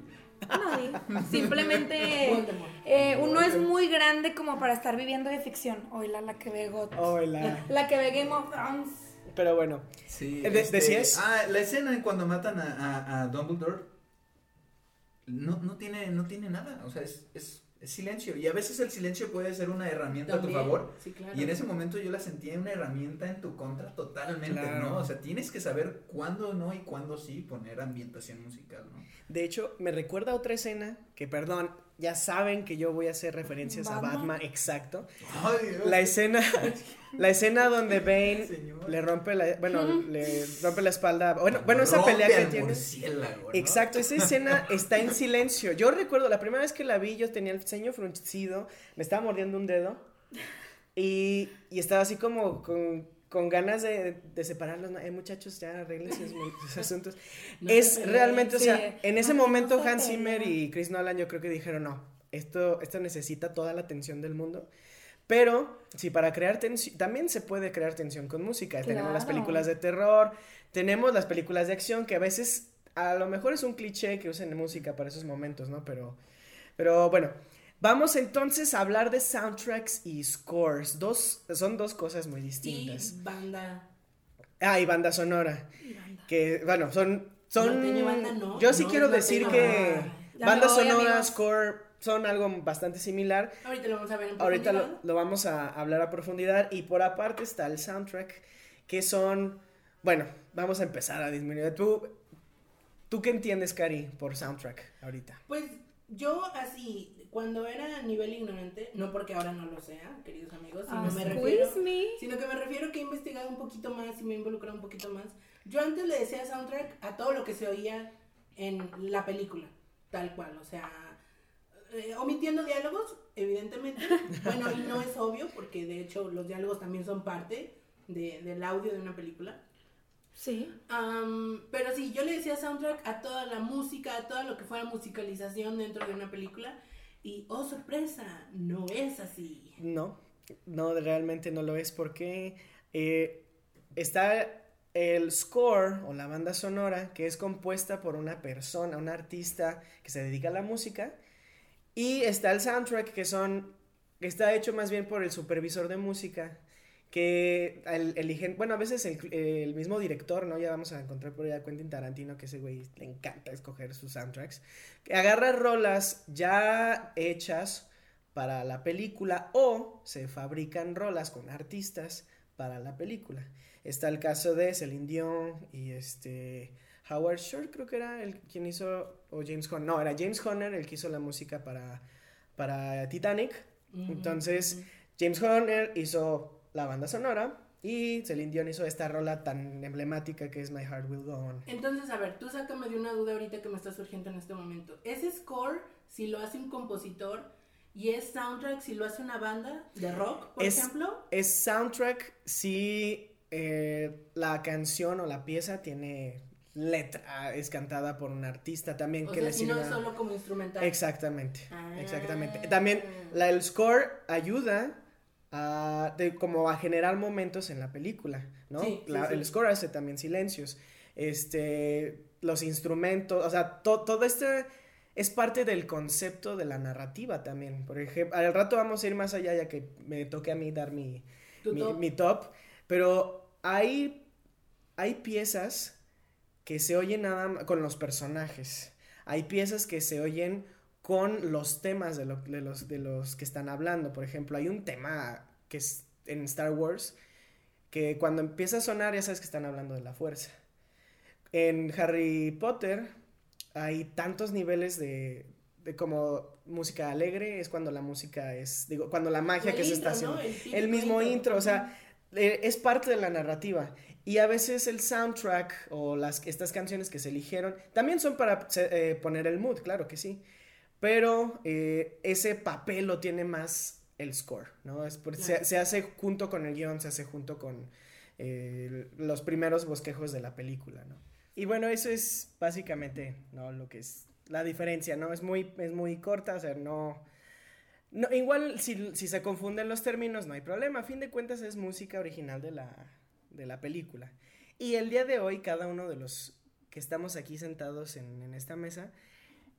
Nadie. Simplemente eh, uno es muy grande como para estar viviendo de ficción. Oila, la que ve God. Hola. La que ve Game of Thrones. Pero bueno, Sí. Eh, de- ¿decías? Ah, la escena en cuando matan a, a, a Dumbledore no, no, tiene, no tiene nada, o sea, es, es, es silencio. Y a veces el silencio puede ser una herramienta a tu favor. Sí, claro. Y en ese momento yo la sentía una herramienta en tu contra totalmente, Claro. ¿no? O sea, tienes que saber cuándo no y cuándo sí poner ambientación musical, ¿no? de hecho, me recuerda a otra escena que, perdón, ya saben que yo voy a hacer referencias a Batman. Exacto. Ay, Dios. La escena, la escena donde Bane Señor. le rompe la, bueno, le rompe la espalda. Bueno, bueno esa Rompe pelea que tiene. Exacto, esa escena está en silencio. Yo recuerdo la primera vez que la vi, yo tenía el ceño fruncido, me estaba mordiendo un dedo y, y estaba así como con, con ganas de, de separarlos. Eh, muchachos, ya arreglen sus, sus asuntos. No es realmente, o sea, en ese momento Hans Zimmer y Chris Nolan yo creo que dijeron, no, esto, esto necesita toda la atención del mundo. Pero, sí, para crear tensión, también se puede crear tensión con música. Tenemos las películas de terror, tenemos las películas de acción que a veces, a lo mejor es un cliché que usen música para esos momentos, ¿no? Pero, pero bueno, vamos entonces a hablar de soundtracks y scores. Dos, son dos cosas muy Y distintas. banda. Ah, y banda sonora. Que, bueno, son... son Norteño banda no, yo sí no quiero decir que banda. Ya banda voy, sonora, amigos. score, son algo bastante similar. Ahorita lo vamos a ver en Ahorita lo, lo vamos a hablar a profundidad. Y por aparte está el soundtrack, que son. Bueno, vamos a empezar a disminuir. ¿Tú, ¿tú qué entiendes, Cari, por soundtrack ahorita? Pues yo así, cuando era a nivel ignorante, no porque ahora no lo sea, queridos amigos, sino me refiero, me. sino que me refiero que he investigado un poquito más y me he involucrado un poquito más. Yo antes le decía soundtrack a todo lo que se oía en la película, tal cual, o sea, eh, omitiendo diálogos, evidentemente. Bueno, y no es obvio, porque de hecho los diálogos también son parte de- del audio de una película. Sí. Am, pero sí, yo le decía soundtrack a toda la música, a todo lo que fuera musicalización dentro de una película. Y, oh sorpresa, no es así. No, no, realmente no lo es porque Eh, está el score o la banda sonora que es compuesta por una persona, un artista que se dedica a la música. Y está el soundtrack que son, que está hecho más bien por el supervisor de música que eligen, bueno, a veces el, mismo director, ¿no? Ya vamos a encontrar por ahí a Quentin Tarantino, que ese güey le encanta escoger sus soundtracks, que agarra rolas ya hechas para la película o se fabrican rolas con artistas para la película. Está el caso de Celine Dion y este Howard Shore, creo que era el quien hizo, o James Horner, no, era James Horner el que hizo la música para, para Titanic. Entonces, James Horner hizo la banda sonora y Celine Dion hizo esta rola tan emblemática que es My Heart Will Go On. Entonces, a ver, tú sácame de una duda ahorita que me está surgiendo en este momento. ¿Ese score, si lo hace un compositor, y es soundtrack si lo hace una banda de rock, por ejemplo? Es soundtrack si eh, la canción o la pieza tiene letra, es cantada por un artista también o que sea, le si no es solo como instrumental. Exactamente, ah. exactamente. También la, el score ayuda a, de, como a generar momentos en la película, ¿no? El score hace también silencios, este, los instrumentos, o sea, todo este es parte del concepto de la narrativa también. Por ejemplo, al rato vamos a ir más allá ya que me toque a mí dar mi, mi top. pero hay, hay piezas que se oyen nada con los personajes. Hay piezas que se oyen con los temas de, de, los, de los que están hablando. Por ejemplo, hay un tema que es en Star Wars que cuando empieza a sonar ya sabes que están hablando de la fuerza. En Harry Potter hay tantos niveles de, de como música alegre, es cuando la música es, digo, cuando la magia que se está haciendo. El, mismo intro, o sea, eh, es parte de la narrativa. Y a veces el soundtrack o las, estas canciones que se eligieron también son para eh, poner el mood, claro que sí. Pero eh, ese papel lo tiene más el score, ¿no? Es se, se, hace junto con el guion, se hace junto con los primeros bosquejos de la película, ¿no? Y bueno, eso es básicamente, ¿no? Lo que es la diferencia, ¿no? Es muy, es muy corta, o sea, no... no igual si, si, se confunden los términos no hay problema, a fin de cuentas es música original de la, de la película. Y el día de hoy cada uno de los que estamos aquí sentados en, en esta mesa,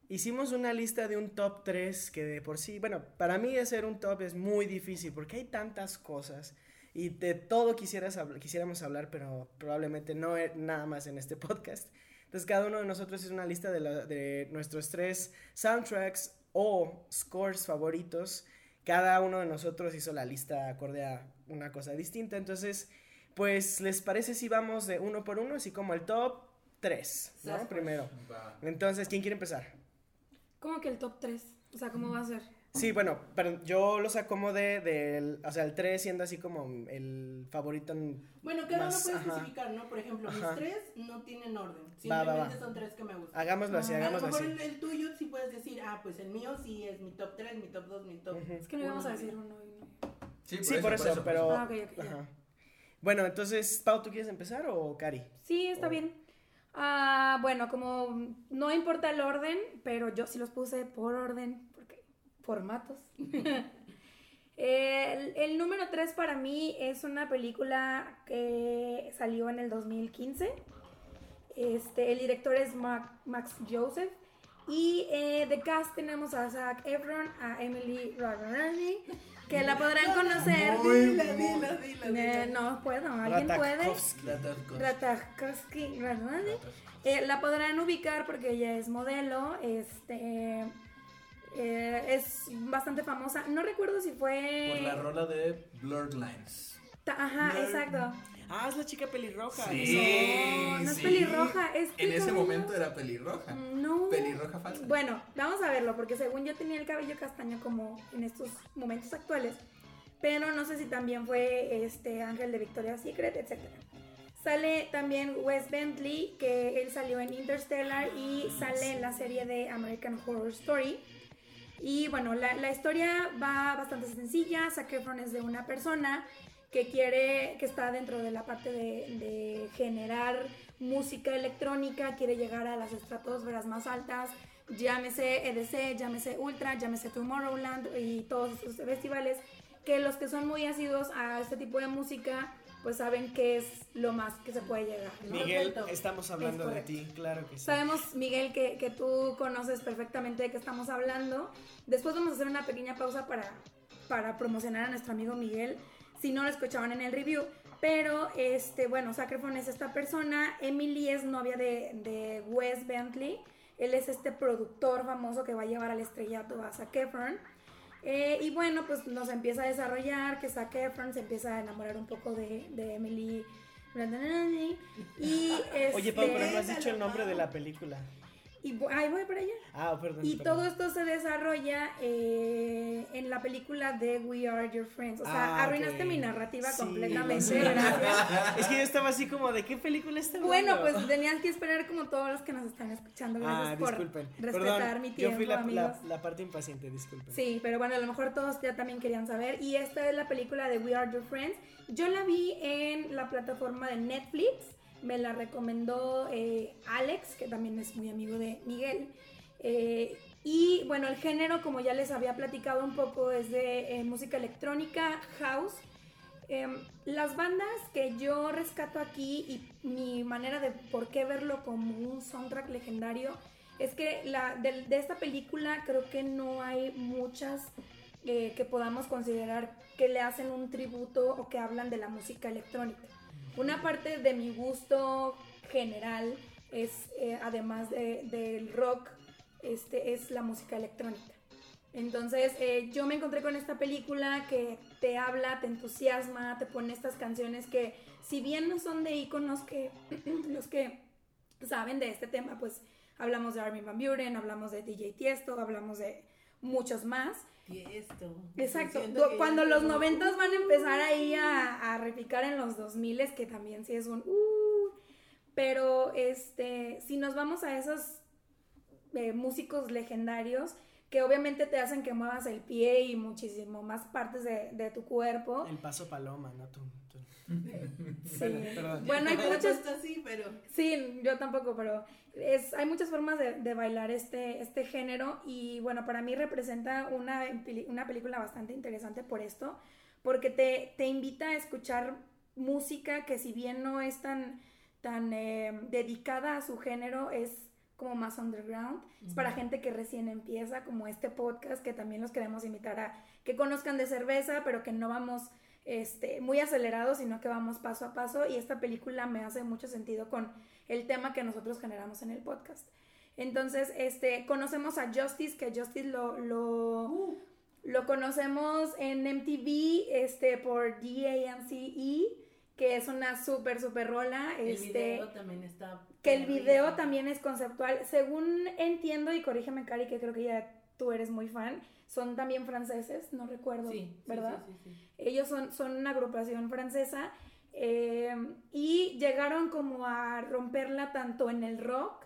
hicimos una lista de un top 3 que de por sí, bueno, para mí hacer un top es muy difícil porque hay tantas cosas y de todo quisieras, quisiéramos hablar, pero probablemente no nada más en este podcast. Entonces cada uno de nosotros es una lista de, de nuestros tres soundtracks o scores favoritos. Cada uno de nosotros hizo la lista acorde a una cosa distinta. Entonces, pues, ¿les parece si vamos de uno por uno? Así como el top 3, ¿no? Primero. Entonces, ¿quién quiere empezar? ¿Cómo que el top 3? O sea, ¿cómo va a ser? Sí, bueno, pero yo los acomodé del, o sea, el 3 siendo así como el favorito. En bueno, cada uno puede especificar, ¿no? Por ejemplo, mis tres no tienen orden. Simplemente son tres que me gustan. Hagámoslo así, hagámoslo así. A lo mejor el, tuyo sí puedes decir, ah, pues el mío sí es mi top 3, mi top 2, mi top. Es que no íbamos a decir uno y no. Sí, por, eso, pero. Ah, Ajá. Bueno, entonces, Pau, ¿tú quieres empezar o Cari? Sí, está bien. Ah, bueno, como no importa el orden, pero yo sí los puse por orden formatos. el, número 3 para mí es una película que salió en el 2015. Este, el director es Max Joseph. Y eh, de cast tenemos a Zac Efron, a Emily Ratajkowski, que la podrán conocer. Dila, dila, dila, no puedo, alguien puede. Ratajkowski, eh, la podrán ubicar porque ella es modelo. Este eh, es bastante famosa. No recuerdo si fue. Por la rola de Blurred Lines. Ajá, exacto. Ah, es la chica pelirroja. Sí, no, no es pelirroja. Es en ese momento era pelirroja. No. Pelirroja falsa. Bueno, vamos a verlo, porque según yo tenía el cabello castaño como en estos momentos actuales. Pero no sé si también fue este Ángel de Victoria's Secret, etc. Sale también Wes Bentley, que él salió en Interstellar y sale en la serie de American Horror Story. Y bueno, la, la historia va bastante sencilla. Zac Efron es de una persona que quiere, que está dentro de la parte de, de generar música electrónica, quiere llegar a las estratosferas más altas, llámese EDC, llámese Ultra, llámese Tomorrowland y todos estos festivales, que los que son muy asiduos a este tipo de música pues saben qué es lo más que se puede llegar. ¿no? Miguel, Perfecto. estamos hablando de correcto. ti, claro que sí. Sabemos, Miguel, que, que tú conoces perfectamente de qué estamos hablando. Después vamos a hacer una pequeña pausa para, para promocionar a nuestro amigo Miguel, si no lo escuchaban en el review. Pero, este, bueno, Zac Efron es esta persona. Emily es novia de, de Wes Bentley. Él es este productor famoso que va a llevar al estrellato a Zac Efron. Eh, y bueno, pues nos empieza a desarrollar que Zac Efron se empieza a enamorar un poco de, de Emily. Y Oye, Pau, pero no este, has dicho el nombre de la película. Y ahí voy para allá. Ah, perdón. Y perdón. todo esto se desarrolla eh, en la película de We Are Your Friends. O sea, Ah, arruinaste mi narrativa Sí, completamente. Gracias. Es que yo estaba así como, ¿de qué película está Bueno, pues tenías que esperar como todos los que nos están escuchando. Gracias Ah, por disculpen. respetar Perdón, mi yo tiempo, fui la, la parte impaciente, disculpen. Sí, pero bueno, a lo mejor todos ya también querían saber. Y esta es la película de We Are Your Friends. Yo la vi en la plataforma de Netflix. Me la recomendó eh, Alex, que también es muy amigo de Miguel. Eh, y bueno, el género, como ya les había platicado un poco, es de eh, música electrónica, house. Em, las bandas que yo rescato aquí y mi manera de por qué verlo como un soundtrack legendario es que la, de, esta película creo que no hay muchas que podamos considerar que le hacen un tributo o que hablan de la música electrónica. Una parte de mi gusto general es, eh, además de- del rock, este, es la música electrónica. Entonces, eh, yo me encontré con esta película que te habla, te entusiasma, te pone estas canciones que, si bien no son de íconos que los que saben de este tema, pues hablamos de Armin Van Buren, hablamos de DJ Tiesto, hablamos de muchos más. Tiesto. Exacto. Cuando los noventas van a empezar ahí a, a repicar en los 2000 que también sí es un uh, pero este si nos vamos a esos eh, músicos legendarios que obviamente te hacen que muevas el pie y muchísimo más partes de, de tu cuerpo. El paso paloma, no tú. Sí. Perdón. Bueno, hay muchas pero Sí, yo tampoco, pero es, hay muchas formas de, de bailar este, este género y bueno, para mí representa una, una película bastante interesante por esto, porque te, te invita a escuchar música que si bien no es tan, tan eh, dedicada a su género, es como más underground, es para gente que recién empieza, como este podcast, que también los queremos invitar a que conozcan de cerveza, pero que no vamos este, muy acelerados, sino que vamos paso a paso y esta película me hace mucho sentido con el tema que nosotros generamos en el podcast. Entonces, este, conocemos a Justice, que Justice lo, lo, uh, lo conocemos en MTV este, por DANCE, que es una súper, súper rola. el este, video también está. que el video también es conceptual. Según entiendo, y corrígeme, Cari, que creo que ya tú eres muy fan, son también franceses, no recuerdo, Sí, ¿verdad? Sí, sí, sí. Ellos son, son una agrupación francesa eh, y llegaron como a romperla tanto en el rock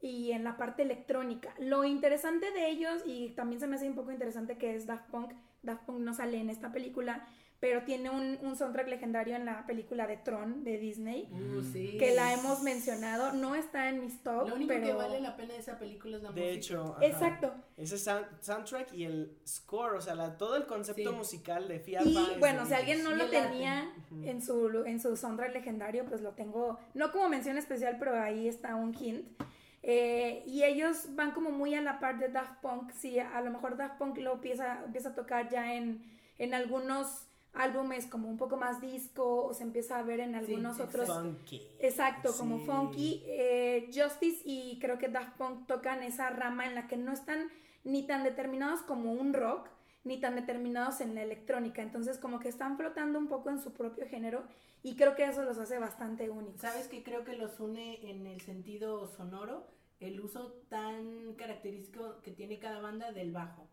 y en la parte electrónica. Lo interesante de ellos, y también se me hace un poco interesante que es Daft Punk, Daft Punk no sale en esta película, pero tiene un, un soundtrack legendario en la película de Tron de Disney, Uh, sí. que la hemos mencionado, no está en mis top, Lo único pero... que vale la pena de esa película es la De música. hecho, ajá. Exacto. Ese sound- soundtrack y el score, o sea, la- todo el concepto Sí. musical de Fiat Y bueno, si alguien no lo tenía en su, en su soundtrack legendario, pues lo tengo, no como mención especial, pero ahí está un hint. Eh, y ellos van como muy a la par de Daft Punk. Sí, a lo mejor Daft Punk lo empieza, empieza a tocar ya en, en algunos álbumes como un poco más disco, o se empieza a ver en algunos otros Funky. Exacto, como funky. eh, Justice y creo que Daft Punk tocan esa rama en la que no están ni tan determinados como un rock, ni tan determinados en la electrónica. Entonces, como que están flotando un poco en su propio género y creo que eso los hace bastante únicos. ¿Sabes que creo que los une en el sentido sonoro? El uso tan característico que tiene cada banda del bajo.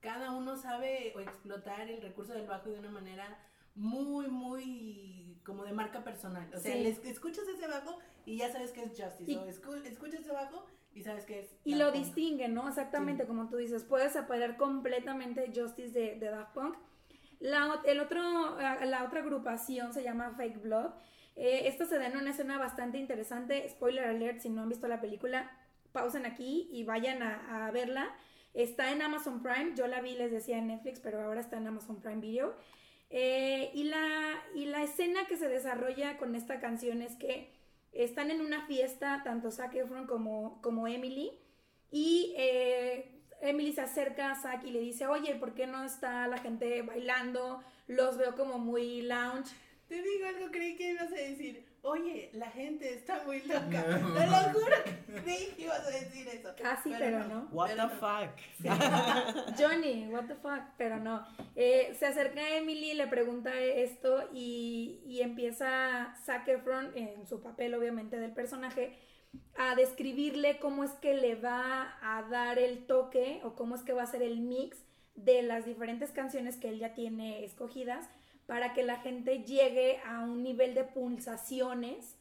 Cada uno sabe o explotar el recurso del bajo de una manera muy, muy como de marca personal. O sea, Sí. les- escuchas ese bajo y ya sabes que es Justice. Y- o escu- escuchas ese bajo y sabes que es. Y Daft lo Punk. distinguen, ¿no? Exactamente Sí. como tú dices. Puedes separar completamente Justice de, de Daft Punk. La, el otro, ah, la otra agrupación se llama Fake Blood. Eh, esta se da en una escena bastante interesante. Spoiler alert, si no han visto la película, pausen aquí y vayan a, a verla. Está en Amazon Prime. Yo la vi, les decía, en Netflix, pero ahora está en Amazon Prime Video. Eh, y, la, y la escena que se desarrolla con esta canción es que están en una fiesta, tanto Zac Efron como, como Emily, y eh, Emily se acerca a Zac y le dice, oye, ¿por qué no está la gente bailando? Los veo como muy lounge. Te digo algo, creí que ibas a decir, oye, la gente está muy loca. Te lo juro que creí que ibas a decir eso. Casi, pero, no. What Pero the no. fuck. Johnny, what the fuck, pero no. Eh, se acerca a Emily, le pregunta esto y, y empieza Zac Efron, en su papel obviamente del personaje, a describirle cómo es que le va a dar el toque o cómo es que va a ser el mix de las diferentes canciones que él ya tiene escogidas para que la gente llegue a un nivel de pulsaciones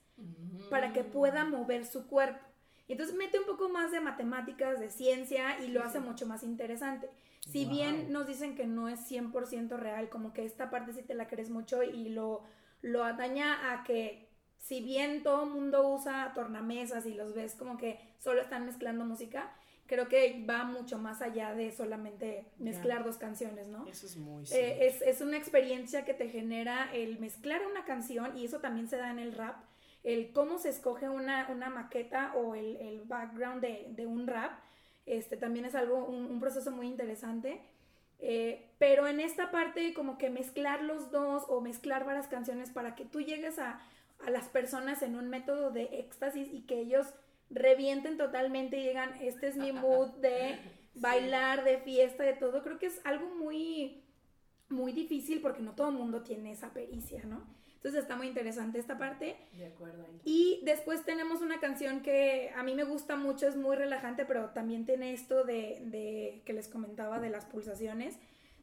para que pueda mover su cuerpo. Y entonces mete un poco más de matemáticas, de ciencia y lo hace mucho más interesante. Si Wow. bien nos dicen que no es 100% real, como que esta parte sí te la crees mucho y lo, lo ataña a que si bien todo el mundo usa tornamesas y los ves como que solo están mezclando música, creo que va mucho más allá de solamente mezclar dos canciones, ¿no? Eso es muy Eh, es, es una experiencia que te genera el mezclar una canción y eso también se da en el rap, el cómo se escoge una, una maqueta o el, el background de, de un rap, este también es algo, un, un proceso muy interesante. Eh, pero en esta parte como que mezclar los dos o mezclar varias canciones para que tú llegues a, a las personas en un método de éxtasis y que ellos revienten totalmente y digan, este es mi mood de bailar, de fiesta, de todo, creo que es algo muy, muy difícil porque no todo el mundo tiene esa pericia, ¿no? Entonces está muy interesante esta parte. De acuerdo ahí. Y después tenemos una canción que a mí me gusta mucho, es muy relajante, pero también tiene esto de, de que les comentaba de las pulsaciones.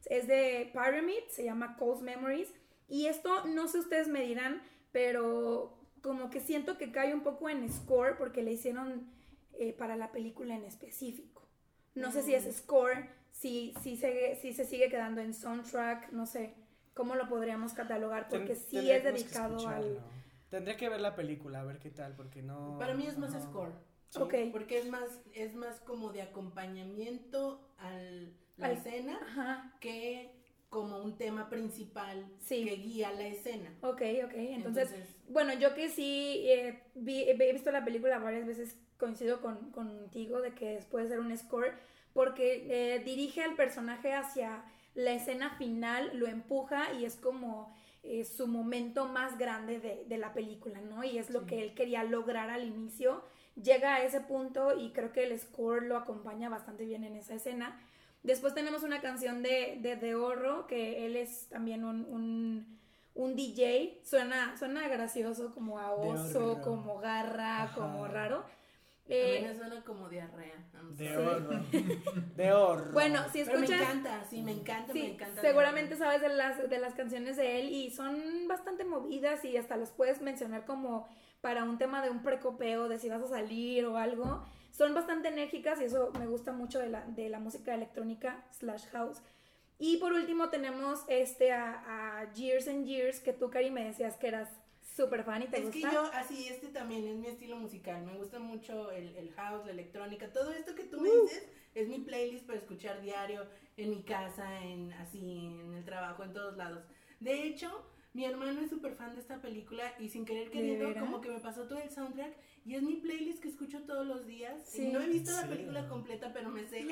Es de Pyramid, se llama Cold Memories. Y esto, no sé ustedes me dirán, pero como que siento que cae un poco en score porque le hicieron eh, para la película en específico. No sé si es score, si, si, se, si se sigue quedando en soundtrack, no sé cómo lo podríamos catalogar, porque Ten- sí es dedicado al... Tendría que ver la película, a ver qué tal, porque no... Para mí es más no. score. Sí. Ok. Porque es más, es más como de acompañamiento a la Al- escena Ajá, que como un tema principal Sí. que guía la escena. ok, ok. Entonces, Entonces- bueno, yo que sí eh, vi- he visto la película varias veces, coincido con, contigo de que puede ser un score, porque eh, dirige al personaje hacia la escena final, lo empuja y es como eh, su momento más grande de, de la película, ¿no? Y es lo Sí. que él quería lograr al inicio. Llega a ese punto y creo que el score lo acompaña bastante bien en esa escena. Después tenemos una canción de, de The Horro, que él es también un, un, un DJ. Suena, suena gracioso, como a De oso, como garra, Ajá. como raro. a mí Eh, me suena como diarrea. De sorry. horror. De horror. bueno, si Pero me escuchas... encanta, sí, me encanta, me Sí, encanta. seguramente sabes de las, de las canciones de él y son bastante movidas y hasta los puedes mencionar como para un tema de un precopeo, de si vas a salir o algo. Son bastante enérgicas y eso me gusta mucho de la, de la música electrónica slash house. Y por último tenemos este a, a Years and Years, que tú, Cari, me decías que eras súper fan y te Es gusta. que yo, así, este también es mi estilo musical. Me gusta mucho el, el house, la electrónica. Todo esto que tú me Uh. dices es mi playlist para escuchar diario en mi casa, en así, en el trabajo, en todos lados. De hecho, mi hermano es súper fan de esta película y sin querer ¿De queriendo, veras? como que me pasó todo el soundtrack y es mi playlist que escucho todos los días. Sí. Y no he visto la película completa, pero me sé.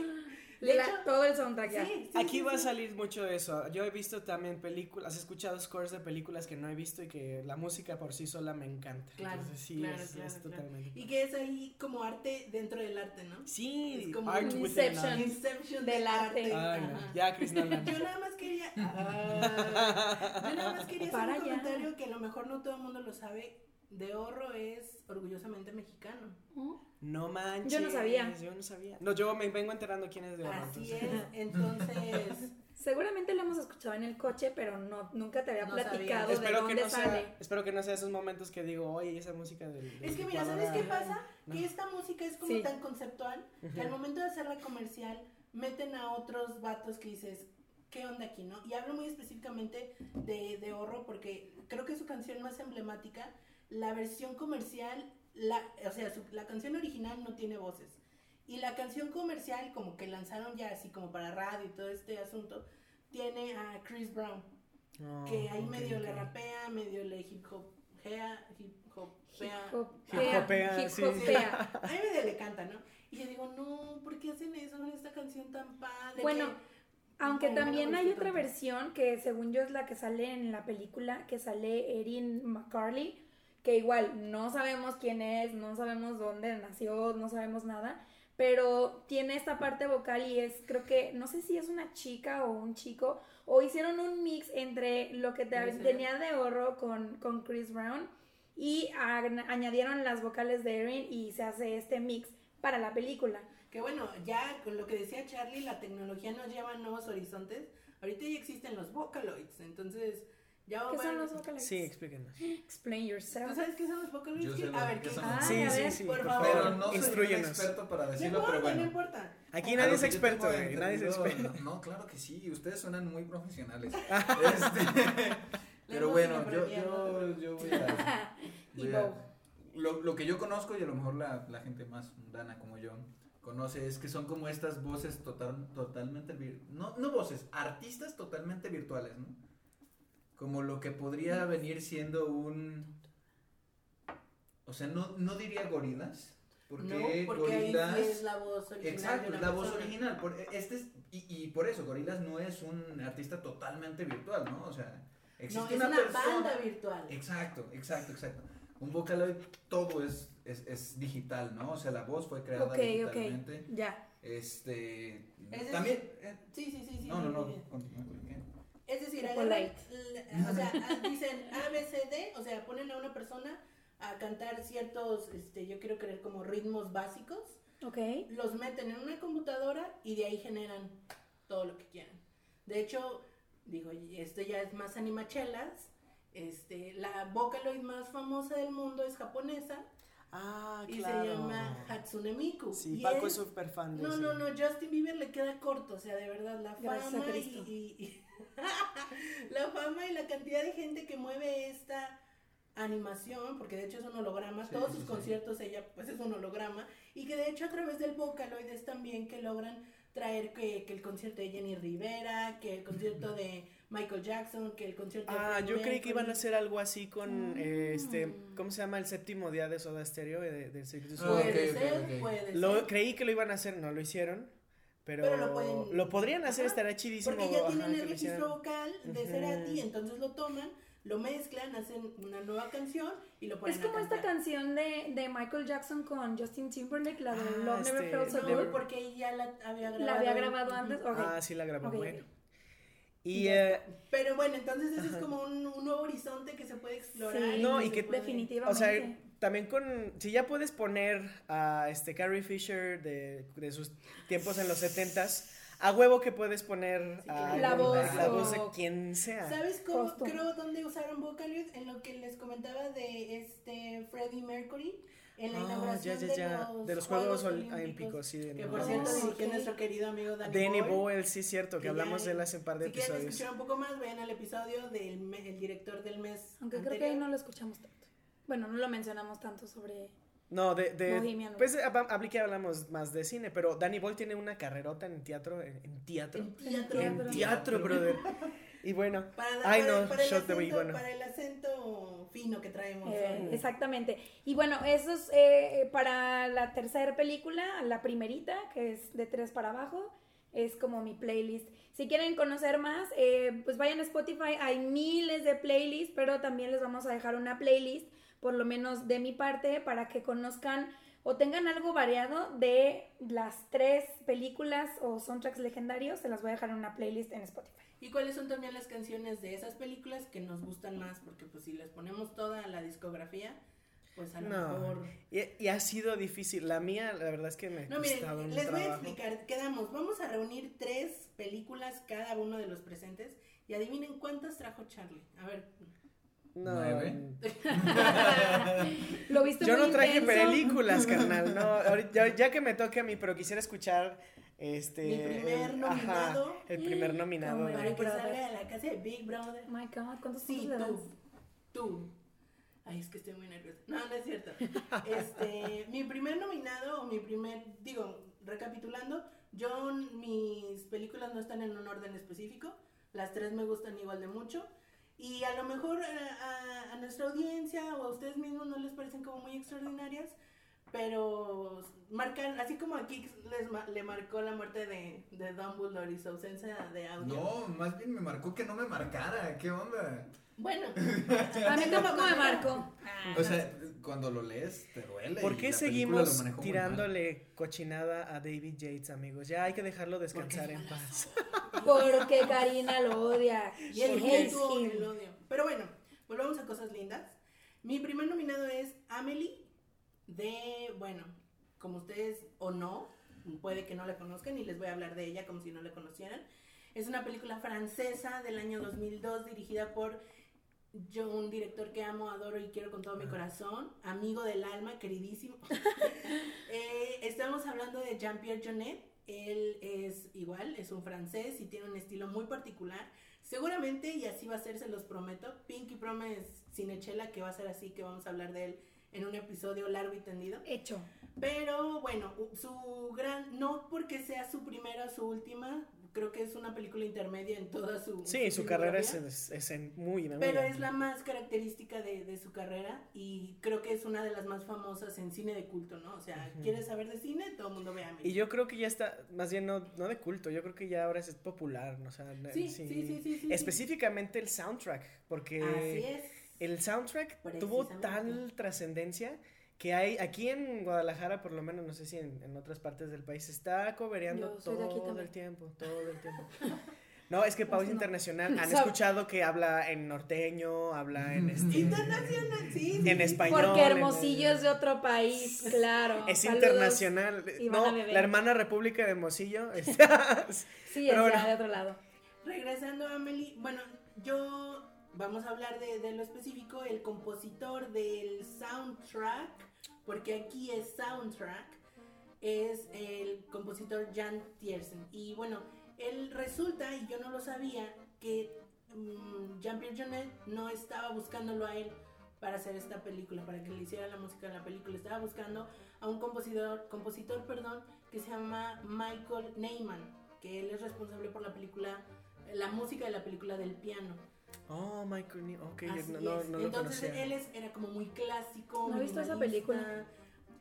De La- hecho, todo el soundtrack ya. sí, sí, Aquí sí, va a salir mucho de eso. Yo he visto también películas, he escuchado scores de películas que no he visto y que la música por sí sola me encanta. Claro, Entonces sí, claro, es, claro, es claro. totalmente. Y que es ahí como arte dentro del arte, ¿no? Sí, Es como art Inception. Inception Del arte. no. Ya, Chris Nolan. Yo nada más quería. Ah, yo nada más quería hacer Para un comentario que a lo mejor no todo el mundo lo sabe. De Horro es orgullosamente mexicano. No manches. Yo no sabía. Yo no sabía. No, yo me vengo enterando quién es de horror. Así entonces. es. Entonces, Seguramente lo hemos escuchado en el coche, pero no, nunca te había No sabía. platicado de Espero que, dónde no sale. sea, espero que no sea esos momentos que digo, oye, esa música del. del es que mira, ¿sabes licuadora". qué pasa? No. Que esta música es como Sí. tan conceptual que al momento de hacerla comercial meten a otros vatos que dices, ¿qué onda aquí, no? Y hablo muy específicamente de, de Horro porque creo que es su canción más emblemática. La versión comercial, la, o sea, su- la canción original no tiene voces. Y la canción comercial, como que lanzaron ya así como para radio y todo este asunto, tiene a Chris Brown. Oh, que ahí ok, medio le ok. rapea, medio le hip hopea, hip hopea. Sí. hip-hopea. Ahí medio le canta, ¿no? Y yo digo, no, ¿por qué hacen eso con esta canción tan padre? Bueno, que- Aunque Como también hay otra versión que según yo es la que sale en la película, que sale Erin McCarley, que igual no sabemos quién es, no sabemos dónde nació, no sabemos nada, pero tiene esta parte vocal y es, creo que, no sé si es una chica o un chico, o hicieron un mix entre lo que te- tenía de oro con, con Chris Brown y añadieron las vocales de Erin y se hace este mix para la película. Que bueno, ya con lo que decía Charlie, la tecnología nos lleva a nuevos horizontes. Ahorita ya existen los Vocaloids, entonces ya ¿Qué van- son los vocales? Sí, explíquenos. Explain ¿Tú yourself. sabes qué son los Vocaloids? Yo sé ¿Qué- lo a ver, que ¿qué son. Ah, Sí, sí, sí, por por favor. Pero no soy un experto para No decirlo, importa, pero bueno. no importa. Aquí nadie es experto, güey, nadie es experto. No, claro que sí, ustedes suenan muy profesionales. Este, pero bueno, yo, yo, yo voy a... Voy a- lo, lo que yo conozco y a lo mejor la, la gente más mundana como yo conoce es que son como estas voces total, totalmente... No, no voces, artistas totalmente virtuales, ¿no? Como lo que podría venir siendo un... O sea, no, no diría gorilas, porque, no, porque gorilas... es la voz original. Exacto, la voz original. Por, este es, y, y por eso, Gorilas no es un artista totalmente virtual, ¿no? O sea, existe No, es una, una, persona. banda virtual. Exacto, exacto, exacto. Un Vocaloid, todo es, es, es digital, ¿no? O sea, la voz fue creada Ok, digitalmente. ok, ya. Este. Es también. eh, Sí, sí, sí, sí. no, no, no. Es decir, agarran, o sea, dicen A, B, C, D, o sea, ponen a una persona a cantar ciertos, este, yo quiero creer como ritmos básicos, Ok. los meten en una computadora y de ahí generan todo lo que quieran. De hecho, digo, esto ya es más animachelas, este, la Vocaloid más famosa del mundo es japonesa Ah, y claro. se llama Hatsune Miku. Sí, y Paco es- súper fan de no, no, no, Justin Bieber le queda corto, o sea, de verdad, la fama y, Cristo. y- y- la fama y la cantidad de gente que mueve esta animación, porque de hecho es un holograma, Sí, todos sus sí. conciertos ella pues es un holograma, y que de hecho a través del Vocaloid es también que logran traer que, que el concierto de Jenny Rivera, que el concierto de Michael Jackson, que el concierto de Ah, Freddie yo creí que iban a hacer algo así con, eh, este, Mm. ¿cómo se llama? El séptimo día de Soda Stereo, de, de Cirque du Ah. Puede ok, ok, ser, ok. puede Lo, ser. creí que lo iban a hacer, no lo hicieron, pero, Pero lo pueden- lo podrían hacer, Ajá, estaría chidísimo. Porque ya ajá, tienen que el registro vocal de. Cerati, entonces lo toman, lo mezclan, hacen una nueva canción y lo ponen Es como a esta canción de, de Michael Jackson con Justin Timberlake, la de Ah, Love Never este, Felt So No, Never- Good. porque ella la había grabado. La había grabado antes. Ok. Ah, sí la grabó, Ok, bueno. Y, eh. Pero bueno, entonces ese es como un, un nuevo horizonte que se puede explorar. Sí, No, que y se que- puede- Definitivamente. o sea, también con, si ya puedes poner a este Carrie Fisher de, de sus tiempos en los setentas, a huevo que puedes poner Sí, a. La voz la voz de quien sea. ¿Sabes cómo? Creo dónde usaron Vocaloid en lo que les comentaba de este Freddie Mercury en la Ah, inauguración ya, ya, ya, de los, de los Juegos Olímpicos, sí, de Que por cierto Ah, dirigió ok. nuestro querido amigo Danny, Danny Boyle. Boyle, sí, cierto, que que hablamos de él hace un par de Si quieren episodios. escuchar un poco más, vean el episodio del me- el director del mes. Aunque creo que anterior. ahí no lo escuchamos tanto. Bueno, no lo mencionamos tanto sobre... No, de, de Bohemian pues hab- hablé que hablamos más de cine, pero Danny Boyle tiene una carrerota en teatro, en, en teatro. En teatro. En teatro, brother. Y bueno, Para, Ay, para- no, para el acento, bueno. para el acento fino que traemos. Eh, exactamente. Y bueno, eso es eh, para la tercera película, la primerita, que es de tres para abajo, es como mi playlist. Si quieren conocer más, eh, pues vayan a Spotify, hay miles de playlists, pero también les vamos a dejar una playlist, por lo menos de mi parte, para que conozcan o tengan algo variado de las tres películas o soundtracks legendarios, se las voy a dejar en una playlist en Spotify. ¿Y cuáles son también las canciones de esas películas que nos gustan más? Porque pues si les ponemos toda la discografía, pues a lo no. mejor... Y, y ha sido difícil. La mía, la verdad es que me ha No, costado miren, un les voy a explicar. Quedamos, vamos a reunir tres películas cada uno de los presentes y adivinen cuántas trajo Charlie. A ver, No. Nueve. ¿Lo viste Yo muy no traje intenso? películas, carnal. No, ya que me toque a mí, pero quisiera escuchar este. Mi primer el- nominado. ajá, el primer nominado. Como de- para que salga de la casa de Big Brother. Oh my God, ¿cuántos Sí, tú. Tú. Ay, es que estoy muy nerviosa. No, no es cierto. Este, mi primer nominado, o mi primer, digo, recapitulando, yo, mis películas no están en un orden específico. Las tres me gustan igual de mucho. Y a lo mejor eh, a, a nuestra audiencia o a ustedes mismos no les parecen como muy extraordinarias, pero marcan, así como aquí les ma- le marcó la muerte de, de Dumbledore y su ausencia de audio. No, más bien me marcó que no me marcara. ¿Qué onda? Bueno, A mí tampoco me marcó. O sea, cuando lo lees te duele. ¿Por qué seguimos tirándole cochinada a David Yates, amigos? Ya hay que dejarlo descansar en paz. Porque Karina lo odia. y him. el odio. Pero bueno, volvamos a cosas lindas. Mi primer nominado es Amelie, de, bueno, como ustedes o no, puede que no la conozcan y les voy a hablar de ella como si no la conocieran. Es una película francesa del año 2002 dirigida por yo, un director que amo, adoro y quiero con todo mi corazón, amigo del alma, queridísimo. Eh, estamos hablando de Jean-Pierre Jeunet. Él es igual, es un francés y tiene un estilo muy particular. Seguramente, y así va a ser, se los prometo. Pinky Promise Cinechela, que va a ser así, que vamos a hablar de él en un episodio largo y tendido. Hecho. Pero bueno, su gran, no porque sea su primera o su última, creo que es una película intermedia en toda su Sí, su carrera es, es, es en- muy, muy Pero es la más característica de, de su carrera y creo que es una de las más famosas en cine de culto, ¿no? O sea. ¿quieres saber de cine? Todo el mundo ve a mí. Y yo creo que ya está, más bien no, no de culto, yo creo que ya ahora es popular, ¿no? O sea, Sí, sí, sí, sí, sí, sí. Específicamente el soundtrack, porque Así es. El soundtrack tuvo tal trascendencia que hay aquí en Guadalajara, por lo menos, no sé si en, en otras partes del país, se está aquí todo el tiempo, todo el tiempo. No, es que Pau es No. internacional. Han escuchado que habla en norteño, habla en este, Internacional, sí. sí, en español. Porque en- Hermosillo es de otro país, claro. Es Saludos. internacional. Ivana No, Bebé. la hermana República de Hermosillo. está- Sí, es ya bueno. de otro lado. Regresando a Amelie, bueno, yo vamos a hablar de, lo específico, el compositor del soundtrack, porque aquí es soundtrack, es el compositor Jan Tiersen. Y bueno, él resulta, y yo no lo sabía, que mm, Jean-Pierre Jeunet no estaba buscándolo a él para hacer esta película, para que le hiciera la música de la película. Estaba buscando a un compositor, compositor perdón, que se llama Michael Neyman, que él es responsable por la película, la música de la película del piano. Oh, Michael New. Ok, Así no, no, no lo Entonces conocía. él es- era como muy clásico. No he visto esa película.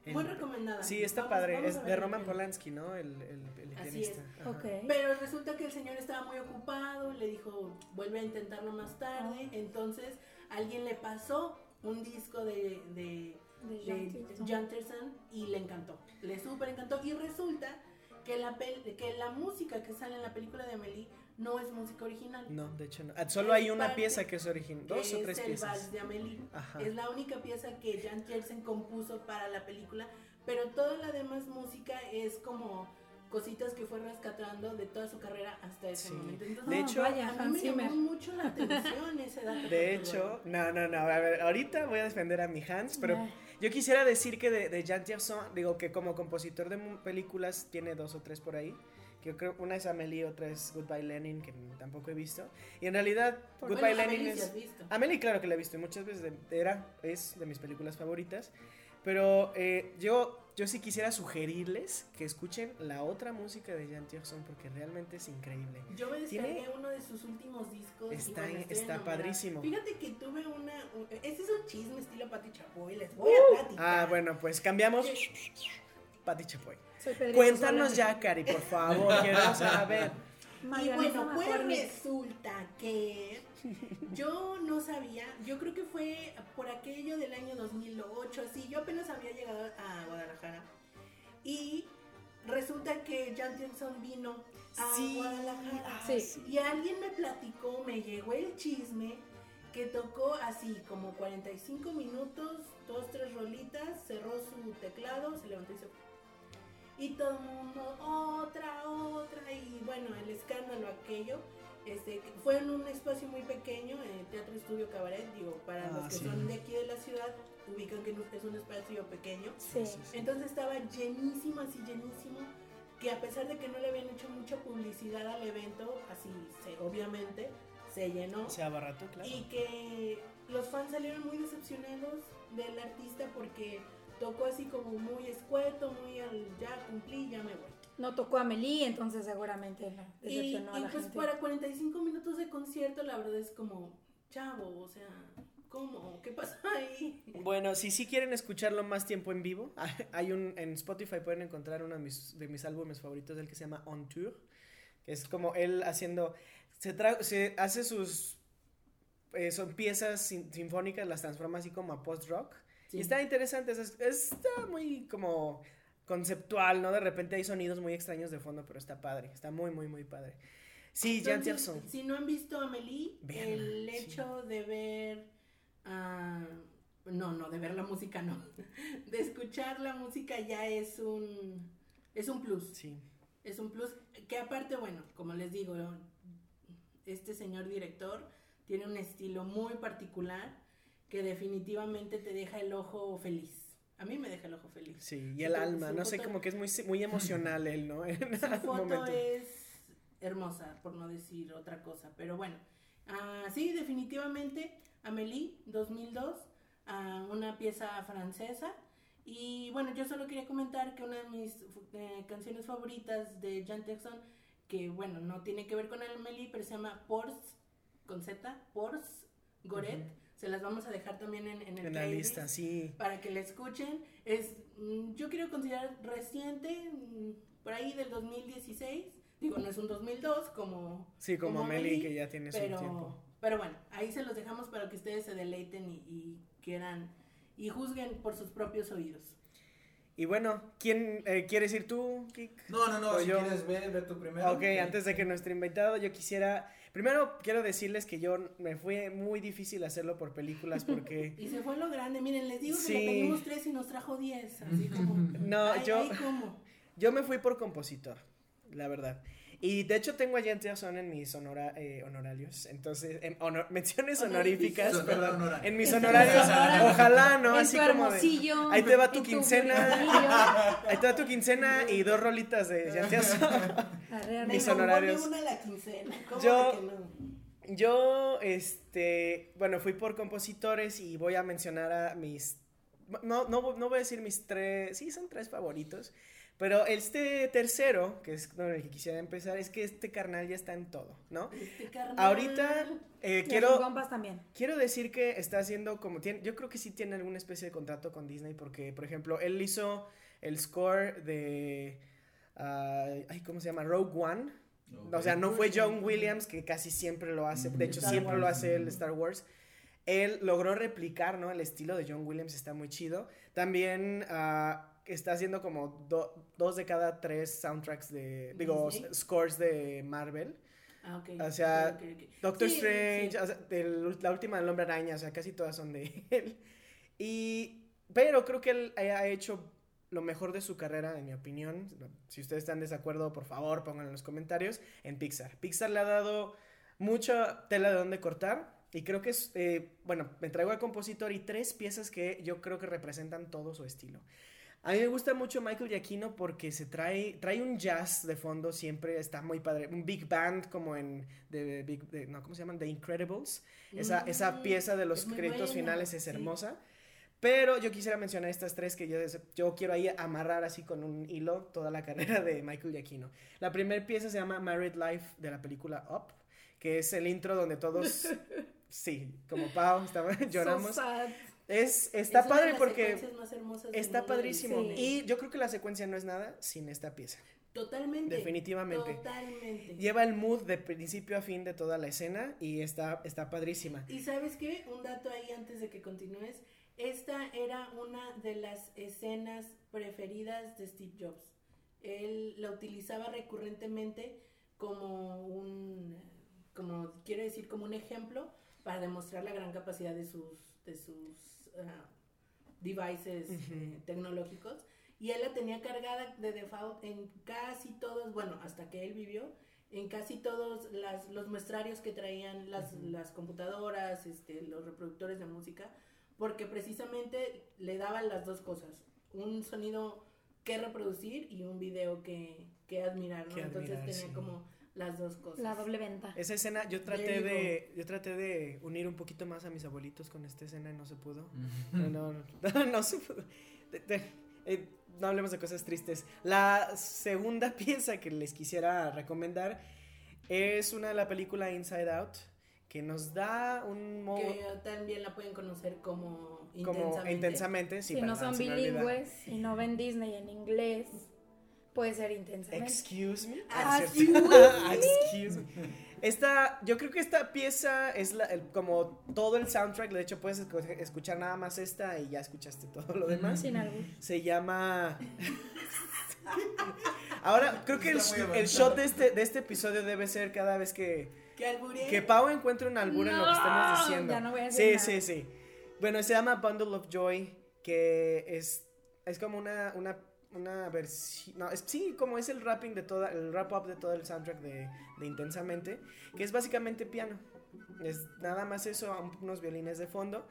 Muy El- recomendada. Sí, está Vamos- padre. vamos Es de Roman. Polanski, ¿no? El, el, el Así pianista. Ajá. Ok. Pero resulta que el señor estaba muy ocupado, le dijo, vuelve a intentarlo más tarde. Entonces alguien le pasó un disco de, de, De de Jan Tiersen. Jan Tiersen y le encantó. Le súper encantó. Y resulta que la, pel- que la música que sale en la película de Amelie no es música original. No, de hecho no. Ah, Solo Es hay una parte- pieza que es original. Dos o es tres el piezas. Vals de Amelie. Ajá. Es la única pieza que Jan Tiersen compuso para la película, pero toda la demás música es como cositas que fue rescatando de toda su carrera hasta ese Sí. momento. Entonces, De Ah, hecho- vaya, a mí Hans me llamó mucho la atención ese dato. De hecho, no, no, no. A ver, ahorita voy a defender a mi Hans, pero yo quisiera decir que de, de Jan Tiersen, digo que como compositor de películas tiene dos o tres por ahí. Que yo creo una es Amelie, otra es Goodbye Lenin, que tampoco he visto. Y en realidad, Bueno, Goodbye Amelie Lenin es. visto. Amelie, claro que la he visto y muchas veces de- era, es de mis películas favoritas. Pero eh, yo, yo sí quisiera sugerirles que escuchen la otra música de Jan Tiersen porque realmente es increíble. Yo me descargué Tiene- uno de sus últimos discos. Está- bueno, está enamorada. padrísimo. Fíjate que tuve una. un- Ese es un chisme estilo Pati Chapoy. Les voy a platicar. Ah, bueno, pues cambiamos. Pati Chapoy. Cuéntanos ya, Cari, por favor. Quiero saber. Y bueno, pues resulta que yo no sabía, yo creo que fue por aquello del año 2008, así, yo apenas había llegado a Guadalajara y resulta que Jan Tiersen vino a Sí, Guadalajara ah, Sí. y alguien me platicó, me llegó el chisme que tocó así como 45 minutos, dos, tres rolitas, cerró su teclado, se levantó y se fue. Y todo el mundo, otra, otra, y bueno, el escándalo aquello. Este, que fue en un espacio muy pequeño, en el Teatro Estudio Cabaret, digo, para Ah, los que sí. son de aquí de la ciudad, ubican que es un espacio pequeño. Sí. Entonces estaba llenísimo, así llenísimo, que a pesar de que no le habían hecho mucha publicidad al evento, así se, obviamente se llenó. Se abarató, claro. Y que los fans salieron muy decepcionados del artista porque tocó así como muy escueto, muy al ya cumplí, ya me voy. No tocó a Meli, entonces seguramente la Y, decepcionó a y la pues gente. para 45 minutos de concierto, la verdad es como chavo, o sea, ¿cómo? ¿Qué pasó ahí? Bueno, si sí quieren escucharlo más tiempo en vivo, hay un en Spotify pueden encontrar uno de mis, de mis álbumes favoritos del que se llama On Tour, que es como él haciendo se, tra se hace sus eh, son piezas sin sinfónicas, las transforma así como a post rock. Sí. Y está interesante, es, está muy como conceptual, ¿no? De repente hay sonidos muy extraños de fondo, pero está padre, está muy, muy, muy padre. Sí, Jan Tierson. Si no han visto a Amelie, el hecho sí. de ver. Uh, no, no, de ver la música no. De escuchar la música ya es un. Es un plus. Sí. Es un plus. Que aparte, bueno, como les digo, este señor director tiene un estilo muy particular que definitivamente te deja el ojo feliz. A mí me deja el ojo feliz. Sí, y el alma, no sé, como que es muy, muy emocional él, ¿no? En su foto momento. es hermosa, por no decir otra cosa. Pero bueno, uh, sí, definitivamente, Amélie, 2002, uh, una pieza francesa. Y bueno, yo solo quería comentar que una de mis eh, canciones favoritas de Jan Jackson, que bueno, no tiene que ver con Amélie, pero se llama Pors, con Z, Pors Goret. Uh -huh. Se las vamos a dejar también en, en el en la lista, sí. Para que la escuchen. Es, mm, yo quiero considerar reciente, mm, por ahí del 2016 Digo, no es un 2002 como... Sí, como, como Meli, que ya tiene pero, su tiempo. Pero bueno, ahí se los dejamos para que ustedes se deleiten y, y quieran y juzguen por sus propios oídos. Y bueno, ¿quién eh, quieres ir tú, Kik? No, no, no, si yo... quieres ver, ver tú primero. Ok, antes de que nuestro invitado, yo quisiera... Primero quiero decirles que yo me fue muy difícil hacerlo por películas porque... y se fue lo grande, miren, les digo sí. que le pedimos tres y nos trajo diez, así como... no, ay, yo... Ay, ¿cómo? Yo me fui por compositor la verdad. Y de hecho tengo a Jan son en mis honora, eh, honorarios, entonces, en honor, menciones honoríficas, perdón, honora. en mis honorarios, ojalá, ¿no? En Así tu como de, ahí te va tu en tu quincena, ahí te va tu quincena y dos rolitas de Jan Arre, mis honorarios. ponle una a la quincena, ¿cómo Yo- de que no? Yo, este, bueno, fui por compositores y voy a mencionar a mis, no, no, no voy a decir mis tres, sí, son tres favoritos, pero este tercero, que es con el que quisiera empezar, es que este carnal ya está en todo, ¿no? Este carnal. Ahorita eh, Y quiero, también. quiero decir que está haciendo como, tiene, yo creo que sí tiene alguna especie de contrato con Disney porque, por ejemplo, él hizo el score de, ah, ay, ¿cómo se llama? Rogue One. O sea, no fue John Williams, que casi siempre lo hace, de hecho Star siempre lo hace el Star Wars. Él logró replicar, ¿no? El estilo de John Williams está muy chido. También ah, está haciendo como do- dos de cada tres soundtracks de, digo, Disney. scores de Marvel. Ah, ok. O sea. Doctor Sí, Strange, sí. o sea, del- la última del Hombre Araña, o sea, casi todas son de él. Y, pero creo que él ha ha hecho lo mejor de su carrera, en mi opinión. Si ustedes están en desacuerdo, por favor, pónganlo en los comentarios. En Pixar. Pixar le ha dado mucha tela de donde cortar. Y creo que es, eh, bueno, me traigo al compositor y tres piezas que yo creo que representan todo su estilo. A mí me gusta mucho Michael Giacchino porque se trae, trae un jazz de fondo, siempre está muy padre. Un big band como en, de, Big- de- no, ¿cómo se llaman? The Incredibles. Esa, esa Mm, pieza de los créditos buena, finales es sí. hermosa. Pero yo quisiera mencionar estas tres que yo, yo quiero ahí amarrar así con un hilo toda la carrera de Michael Giacchino. La primera pieza se llama Married Life de la película Up, que es el intro donde todos, sí, como Pau, estaba, lloramos. So sad. Es, está Es una de padre las porque secuencias más hermosas del está mundo padrísimo. Y yo creo que la secuencia no es nada sin esta pieza. Totalmente. Definitivamente. Totalmente. Lleva el mood de principio a fin de toda la escena y está, está padrísima. Y sabes qué, un dato ahí antes de que continúes, esta era una de las escenas preferidas de Steve Jobs. Él la utilizaba recurrentemente como un, como quiero decir, como un ejemplo para demostrar la gran capacidad de sus, de sus ah, devices eh, tecnológicos. Y él la tenía cargada de default en casi todos, bueno, hasta que él vivió, en casi todos las, los muestrarios que traían las, las computadoras, este, los reproductores de música, porque precisamente le daban las dos cosas, un sonido que reproducir y un video que, que admirar, ¿no? Que Entonces tenía sí. como las dos cosas. La doble venta. Esa escena, yo traté de, yo traté de unir un poquito más a mis abuelitos con esta escena y no se pudo. No, no, no, no se pudo. De- de- eh, no hablemos de cosas tristes. La segunda pieza que les quisiera recomendar es una de la película Inside Out, que nos da un modo Que también la pueden conocer como como intensamente. intensamente, sí, si no son bilingües y no ven Disney en inglés, puede ser intensamente. Excuse me. Ah, Ah, sí. ¿cierto? Excuse me. Esta, yo creo que esta pieza es la- el- como todo el soundtrack. De hecho, puedes escu- escuchar nada más esta y ya escuchaste todo lo demás. Sin algo. Se llama. Ahora, creo que el, el shot de este, de este episodio debe ser cada vez que, Que que Pau encuentre un albur en lo que estemos No, diciendo. ya no voy a sí, decir sí, nada. sí. Bueno, se llama Bundle of Joy, que es, es como una, una, una versión, no, es, sí, como es el rapping de toda, el wrap up de todo el soundtrack de, de Intensamente, que es básicamente piano. Es nada más eso, unos violines de fondo.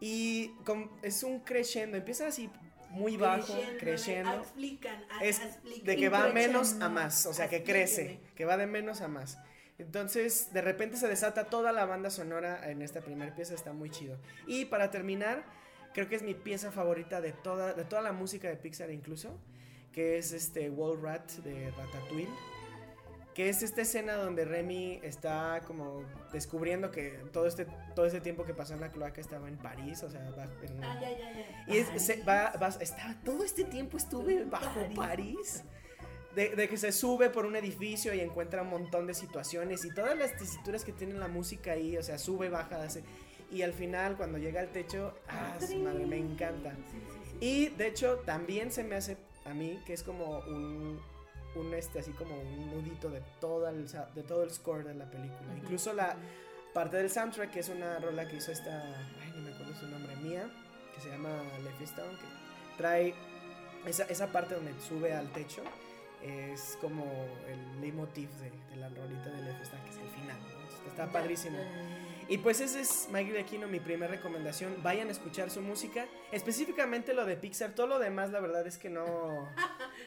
Y con- es un crescendo, empieza así muy bajo, Creciendo. Explican, Es de que va menos a más, o sea, que crece, que va de menos a más. Entonces, de repente se desata toda la banda sonora en esta primera pieza, está muy chido. Y para terminar, creo que es mi pieza favorita de toda, de toda la música de Pixar incluso, que es este Wall Rat de Ratatouille, que es esta escena donde Remy está como descubriendo que todo este, todo este tiempo que pasó en la cloaca estaba en París, o sea, va en- Ah, ya, ya, ya. y es, se- va, va- estaba, todo este tiempo estuve bajo París. De, de que se sube por un edificio y encuentra un montón de situaciones y todas las tesituras que tiene la música ahí, o sea, sube, baja, hace. Y al final, cuando llega al techo, ah, su madre, me encanta. Sí, sí, sí. Y de hecho, también se me hace a mí que es como un, un este, así como un nudito de, toda el, de todo el score de la película. Incluso la parte del soundtrack, que es una rola que hizo esta, ay, no me acuerdo su nombre, mía, que se llama Lefistown, que trae esa, esa parte donde sube al techo. Es como el leitmotiv de, de la rolita de Lefistown, que es el final. ¿no? Está Ya, padrísimo. Y pues ese es Maggie Aquino, mi primera recomendación. Vayan a escuchar su música. Específicamente lo de Pixar. Todo lo demás, la verdad es que no.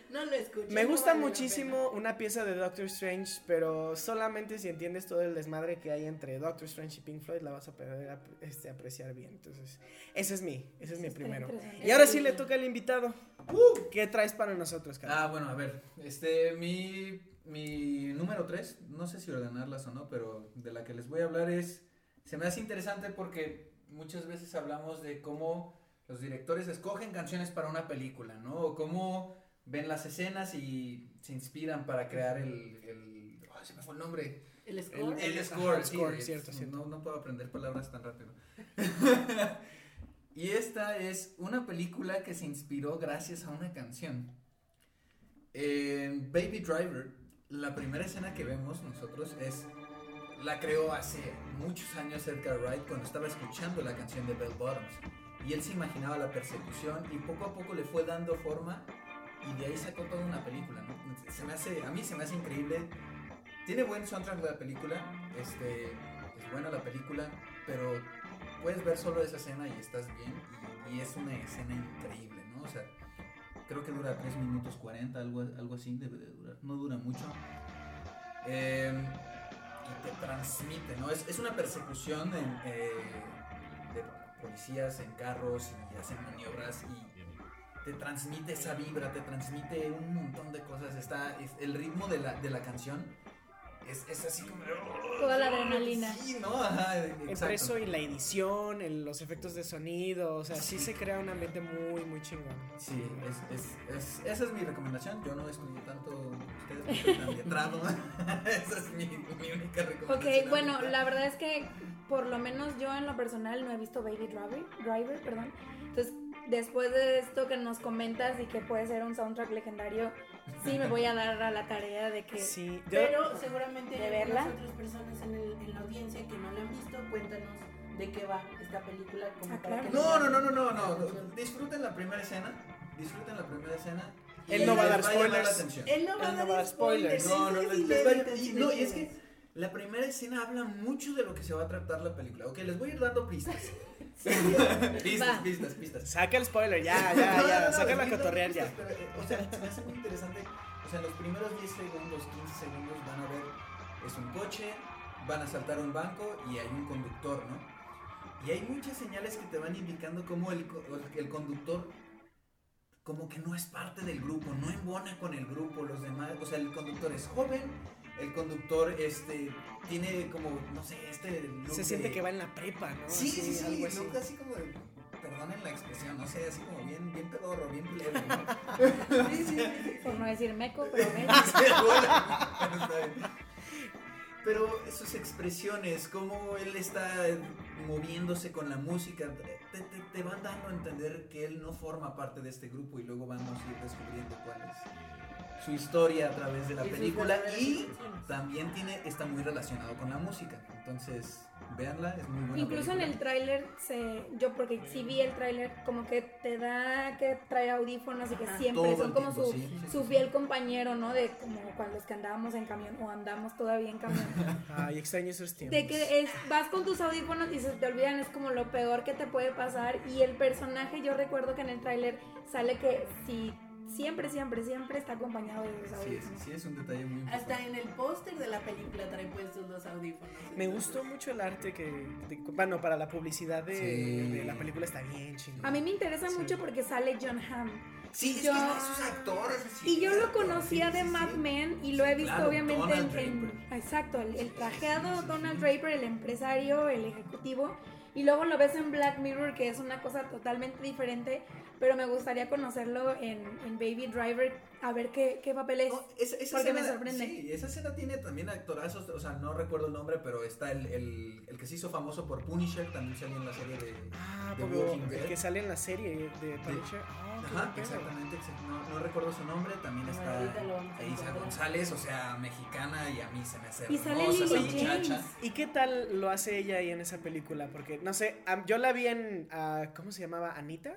No lo escuché. Me no gusta vale muchísimo una pieza de Doctor Strange, pero solamente si entiendes todo el desmadre que hay entre Doctor Strange y Pink Floyd, la vas a poder ap- este, apreciar bien. Entonces, ese es mi, ese es mi primero. Y ahora sí le toca al invitado. Uh, ¿Qué traes para nosotros, Carlos? Ah, bueno, a ver, este, mi, mi número 3, no sé si ordenarlas o no, pero de la que les voy a hablar es, se me hace interesante porque muchas veces hablamos de cómo los directores escogen canciones para una película, ¿no? O cómo ven las escenas y se inspiran para crear el, el se me fue el nombre. El score. El- El score, el sí, score, es- cierto, cierto. No, no puedo aprender palabras tan rápido. y esta es una película que se inspiró gracias a una canción. En Baby Driver, la primera escena que vemos nosotros es la creó hace muchos años Edgar Wright cuando estaba escuchando la canción de Bell Bottoms. Y él se imaginaba la persecución y poco a poco le fue dando forma y de ahí sacó toda una película, ¿no? Se me hace, a mí se me hace increíble. Tiene buen soundtrack la película, este, es buena la película, pero puedes ver solo esa escena y estás bien y, es una escena increíble, ¿no? O sea, creo que dura 3 minutos 40, algo, algo así debe de durar, no dura mucho. Eh, te transmite, ¿no? Es, es una persecución en, eh, de policías en carros y hacen maniobras y te transmite esa vibra, te transmite un montón de cosas. Está, es- el ritmo de la, de la canción es, es así como... Toda la adrenalina. Sí, ¿no? Ajá, Entre eso y la edición, el- los efectos de sonido, o sea, sí se crea un ambiente muy, muy chingón. Sí, es, es, es- esa es mi recomendación. Yo no estudié tanto, ustedes no tan letrado. esa es mi, mi única recomendación. Ok, bueno, ahorita. la verdad es que por lo menos yo en lo personal no he visto Baby Driver, Driver, perdón. Entonces, después de esto que nos comentas y que puede ser un soundtrack legendario, sí me voy a dar a la tarea de que Sí, yo- Pero seguramente ¿De hay verla? algunas otras personas en, el- en la audiencia que no la han visto. Cuéntanos de qué va esta película. Como Ah, para claro. que No, no, no, no, no, no. Disfruten la primera escena. Disfruten la primera escena. Él no va a dar spoilers. atención. Él no va Él a no dar va a dar spoilers. No, no, sí y, no, y es que la primera escena habla mucho de lo que se va a tratar la película. Ok, les voy a ir dando pistas. pistas, pistas, pistas. saca el spoiler, ya, ya, No, ya, no, no, saca la cotorrear ya. pero, eh, o sea, se me hace muy interesante. O sea, en los primeros 10 segundos, 15 segundos van a ver, es un coche, van a saltar un banco y hay un conductor, ¿no? Y hay muchas señales que te van indicando cómo el, el conductor como que no es parte del grupo, no embona con el grupo, los demás, o sea, el conductor es joven el conductor este tiene como, no sé, este look Se siente de- que va en la prepa, ¿no? Sí, Así, sí, sí, algo así. look así como de, perdonen la expresión, no sé, así como bien, bien pedorro, bien plebe, ¿no? Sí, sí, sí, sí. Por no decir meco, pero meco. Sí, bueno, está bien. Pero sus expresiones, cómo él está moviéndose con la música, te, te- te van dando a entender que él no forma parte de este grupo y luego vamos a ir descubriendo cuál es su historia a través de la película y también tiene está muy relacionado con la música. Entonces, véanla, es muy buena. Incluso en el tráiler, se, yo porque si vi el tráiler, como que te da que traer audífonos y que Ajá. siempre Todo son como tiempo, su, sí, sí, su sí. fiel compañero, ¿no? De como cuando los que andábamos en camión o andamos todavía en camión. Ay, extraño esos tiempos. De que es, vas con tus audífonos y se te olvidan, es como lo peor que te puede pasar. Y el personaje, yo recuerdo que en el tráiler sale que si siempre, siempre, siempre está acompañado de sus Sí, audífonos. sí, sí, es un detalle muy importante. Hasta en el póster de la película trae puestos los audífonos. Me gustó mucho el arte que, de- bueno, para la publicidad de, Sí. de la película está bien chingón. A mí me interesa Sí. mucho porque sale John Hamm. Sí, es Yo- que esos actores. sí, Y yo lo conocía sí, de sí, Mad sí. Men y lo he visto Claro, obviamente en, en-. Exacto, el, el trajeado Sí, sí, sí, Donald sí. Draper, el empresario, el ejecutivo. Y luego lo ves en Black Mirror, que es una cosa totalmente diferente. Pero me gustaría conocerlo en, en Baby Driver, a ver qué, qué papel es. No, esa, esa porque me sorprende. Sí, esa escena tiene también actorazos, o sea, no recuerdo el nombre, pero está el, el, el que se hizo famoso por Punisher, también salió en la serie de... Ah, porque Walking el Dead. que sale en la serie de Punisher. Ah, Ajá, exactamente, exact- no, no recuerdo su nombre, también está ahorita lo vamos a Elisa encontrar. González, o sea, mexicana, y a mí se me hace Y sale hermosa esa muchacha. ¿Y qué tal lo hace ella ahí en esa película? Porque, no sé, yo la vi en, ah, ¿cómo se llamaba? ¿Anita?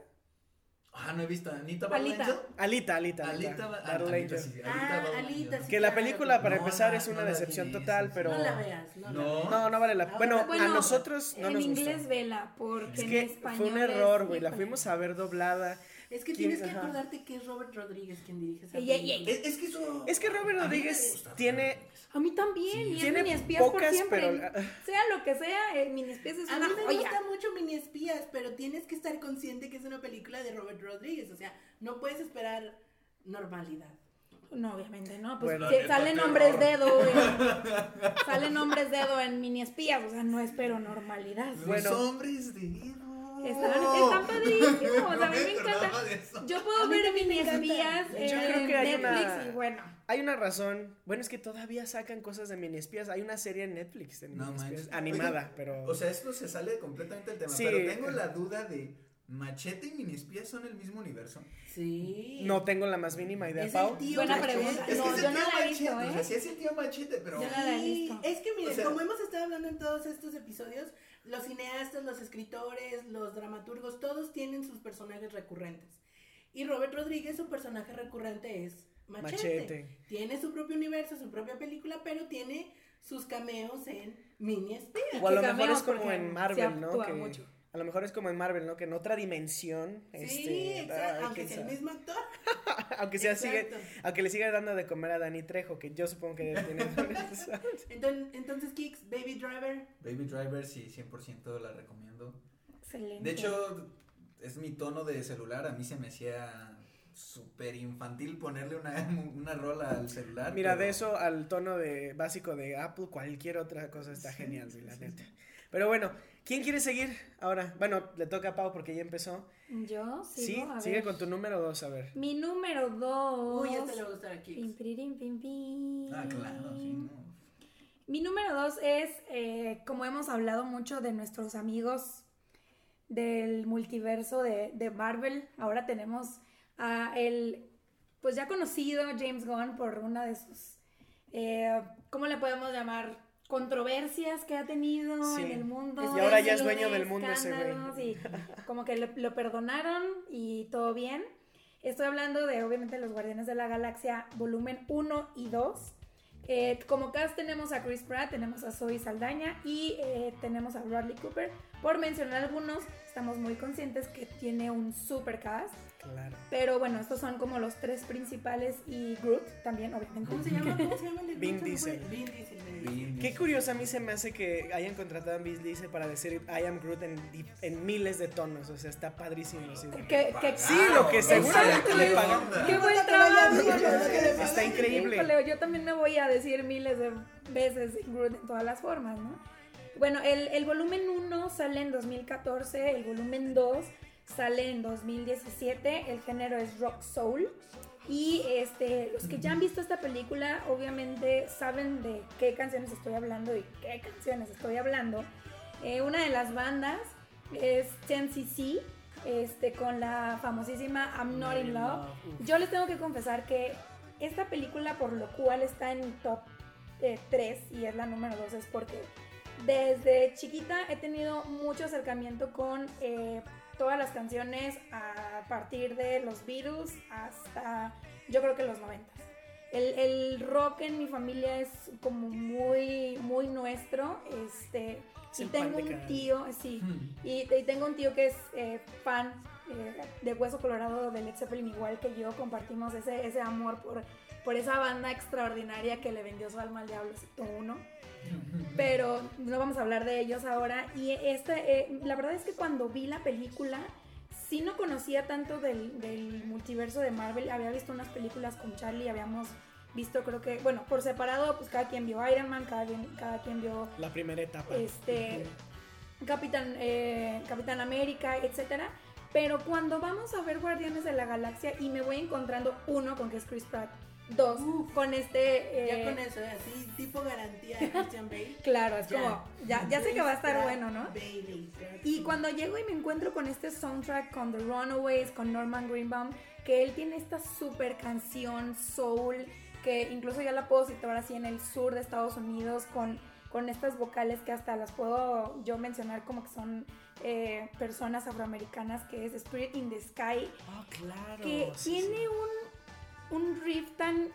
Ah, no he visto a Anita Alita. Alita, Alita, Alita. Alita, Ba- Battle Alita, Angel. sí, Ah, Alita Battle Alita, Angel. sí. Que la película, para no empezar, es una no decepción total, pero... No la veas, no, la No. veas. No, no vale la Ahora- Bueno, a nosotros no en nos inglés gustó. vela, porque Es en que español. fue un error, güey. La fuimos a ver doblada. Es que ¿Quién- tienes que acordarte que es Robert Rodríguez quien dirige esa película. Es, que eso... Es que Robert Rodríguez tiene-. A mí también, Sí. y es Tiene mini espías por pocas, siempre. pero- Sea lo que sea, eh, mini espías es A una mí me joya. gusta mucho Mini Espías, pero tienes que estar consciente que es una película de Robert Rodríguez. O sea, no puedes esperar normalidad. No, obviamente no. Pues Bueno, salen nombres dedo en, salen nombres dedo en mini espías, o sea, no espero normalidad. Bueno. Los hombres de. Están, están padrísimos, a mí No me encanta. Yo A puedo ver mini encanta. espías Yo en creo que hay Netflix una- y bueno. Hay una razón. Bueno, es que todavía sacan cosas de mini espías. Hay una serie en Netflix de No mini espías, manches. animada, pero. O sea, esto se sale completamente del tema. Sí. Pero tengo la duda de. ¿Machete y Minispías son el mismo universo? Sí. no tengo la más mínima idea, Es Pau. el tío Buena Machete. pregunta. Es No, que es el yo no la he visto, Machete, ¿eh? O sea, sí es el tío Machete, pero. Yo no la he Sí, visto. Es que miren, O sea- como hemos estado hablando en todos estos episodios, los cineastas, los escritores, los dramaturgos, todos tienen sus personajes recurrentes. Y Robert Rodríguez, su personaje recurrente es Machete. Machete. Tiene su propio universo, su propia película, pero tiene sus cameos en Mini Espías. O a lo mejor cameos, es como en Marvel, ¿no? Que, mucho. A lo mejor es como en Marvel, ¿no? Que en otra dimensión. Sí, este, exacto, ay, aunque sea el mismo actor. aunque sea sigue, aunque le siga dando de comer a Dani Trejo, que yo supongo que tiene. Entonces, entonces Kicks, Baby Driver, Baby Driver, sí, 100% la recomiendo. Excelente. De hecho, es mi tono de celular. A mí se me hacía súper infantil ponerle una, una rola al celular. Mira, pero- de eso al tono de básico de Apple, cualquier otra cosa está Sí, genial, sí, la sí, neta. Pero bueno, ¿quién quiere seguir ahora? Bueno, le toca a Pau porque ya empezó. Yo sigo, sí, a sigue ver. con tu número dos, a ver. Mi número dos. uy, este le va a gustar a Pim, piririm, pim, pim. Ah, claro, sí, no. Mi número dos es, eh, como hemos hablado mucho de nuestros amigos del multiverso de, de Marvel, ahora tenemos a el, pues ya conocido James Gunn por una de sus, eh, ¿cómo le podemos llamar? Controversias que ha tenido Sí. en el mundo. Y ahora ya es dueño del mundo ese güey. Y como que lo, lo perdonaron y todo bien. Estoy hablando de, obviamente, los Guardianes de la Galaxia, volumen 1 y 2. Eh, como cast tenemos a Chris Pratt, tenemos a Zoe Saldaña y eh, tenemos a Bradley Cooper. Por mencionar algunos, estamos muy conscientes que tiene un super cast. Claro. Pero bueno, estos son como los tres principales y Groot también, obviamente. ¿Cómo se llama? ¿Cómo se llama Vin. Diesel. Vin Diesel. Qué curioso a mí se me hace que hayan contratado a Beasley para decir I am Groot en, miles de tonos. O sea, está padrísimo. sí. Que, que- Sí, lo que seguramente le pagan. Qué buen trabajo. Está increíble. Híjole, yo también me voy a decir miles de veces Groot en todas las formas, ¿no? Bueno, el, el volumen 1 sale en 2014, el volumen 2 sale en 2017, el género es rock soul. Y este, los que ya han visto esta película, obviamente saben de qué canciones estoy hablando y qué canciones estoy hablando. Eh, una de las bandas es 10cc, este, con la famosísima I'm Not in Love. Yo les tengo que confesar que esta película, por lo cual está en mi top 3 y es la número 2, es porque desde chiquita he tenido mucho acercamiento con eh, todas las canciones a partir de los Beatles hasta yo creo que los 90. El, el rock en mi familia es como muy, muy nuestro. Este, Es y tengo un tío, sí, Hmm. y, y tengo un tío que es eh, fan eh, de Hueso Colorado de Led Zeppelin, igual que yo, compartimos ese, ese amor por, por esa banda extraordinaria que le vendió su alma al diablo, excepto uno. Pero no vamos a hablar de ellos ahora. Y esta, eh, la verdad es que cuando vi la película, sí no conocía tanto del, del multiverso de Marvel. Había visto unas películas con Charlie, habíamos visto, creo que, bueno, por separado, pues cada quien vio Iron Man, cada quien, cada quien vio La primera etapa. este Capitán, eh, Capitán América, etcétera. Pero cuando vamos a ver Guardianes de la Galaxia y me voy encontrando uno con que es Chris Pratt, dos Uf. con este Ya eh, con eso, así, tipo garantía de Christian Bale. claro, es Ya. como ya, ya sé que va a estar bueno, ¿no? Bailey, Y cuando llego y me encuentro con este soundtrack con The Runaways, con Norman Greenbaum, que él tiene esta super canción soul, que incluso ya la puedo citar así en el sur de Estados Unidos, con, con estas vocales que hasta las puedo yo mencionar como que son eh, personas afroamericanas, que es Spirit in the Sky, Oh, claro. que sí, tiene sí. Un, un riff tan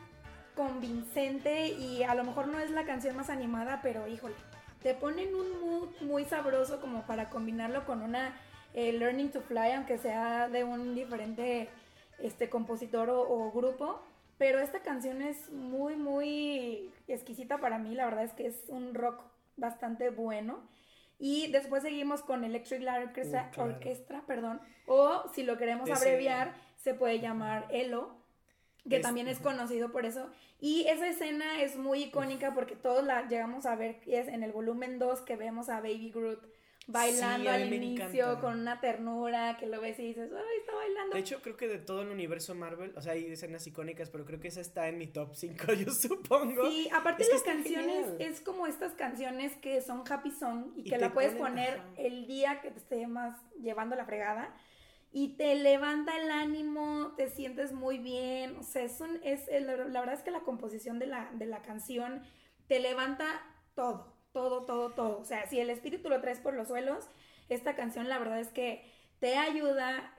convincente y a lo mejor no es la canción más animada, pero híjole, te ponen un mood muy sabroso como para combinarlo con una eh, Learning to Fly, aunque sea de un diferente este, compositor o, o grupo. Pero esta canción es muy, muy exquisita para mí. La verdad es que es un rock bastante bueno. Y después seguimos con Electric Light Orchestra, Uh, claro. Perdón. O si lo queremos abreviar, se puede llamar Elo, que Es- también es conocido por eso. Y esa escena es muy icónica porque todos la llegamos a ver, y es en el volumen 2 que vemos a Baby Groot bailando Sí, al inicio encanta. con una ternura que lo ves y dices, ¡ay, está bailando! De hecho, creo que de todo el universo Marvel, o sea, hay escenas icónicas, pero creo que esa está en mi top 5, yo supongo. Sí, aparte Es las canciones genial. es como estas canciones que son happy song y Y que la puedes poner ajá. el día que te esté más llevando la fregada y te levanta el ánimo, te sientes muy bien, o sea, es un, es, la verdad es que la composición de la, de la canción te levanta todo, todo, todo, todo, o sea, si el espíritu lo traes por los suelos, esta canción la verdad es que te ayuda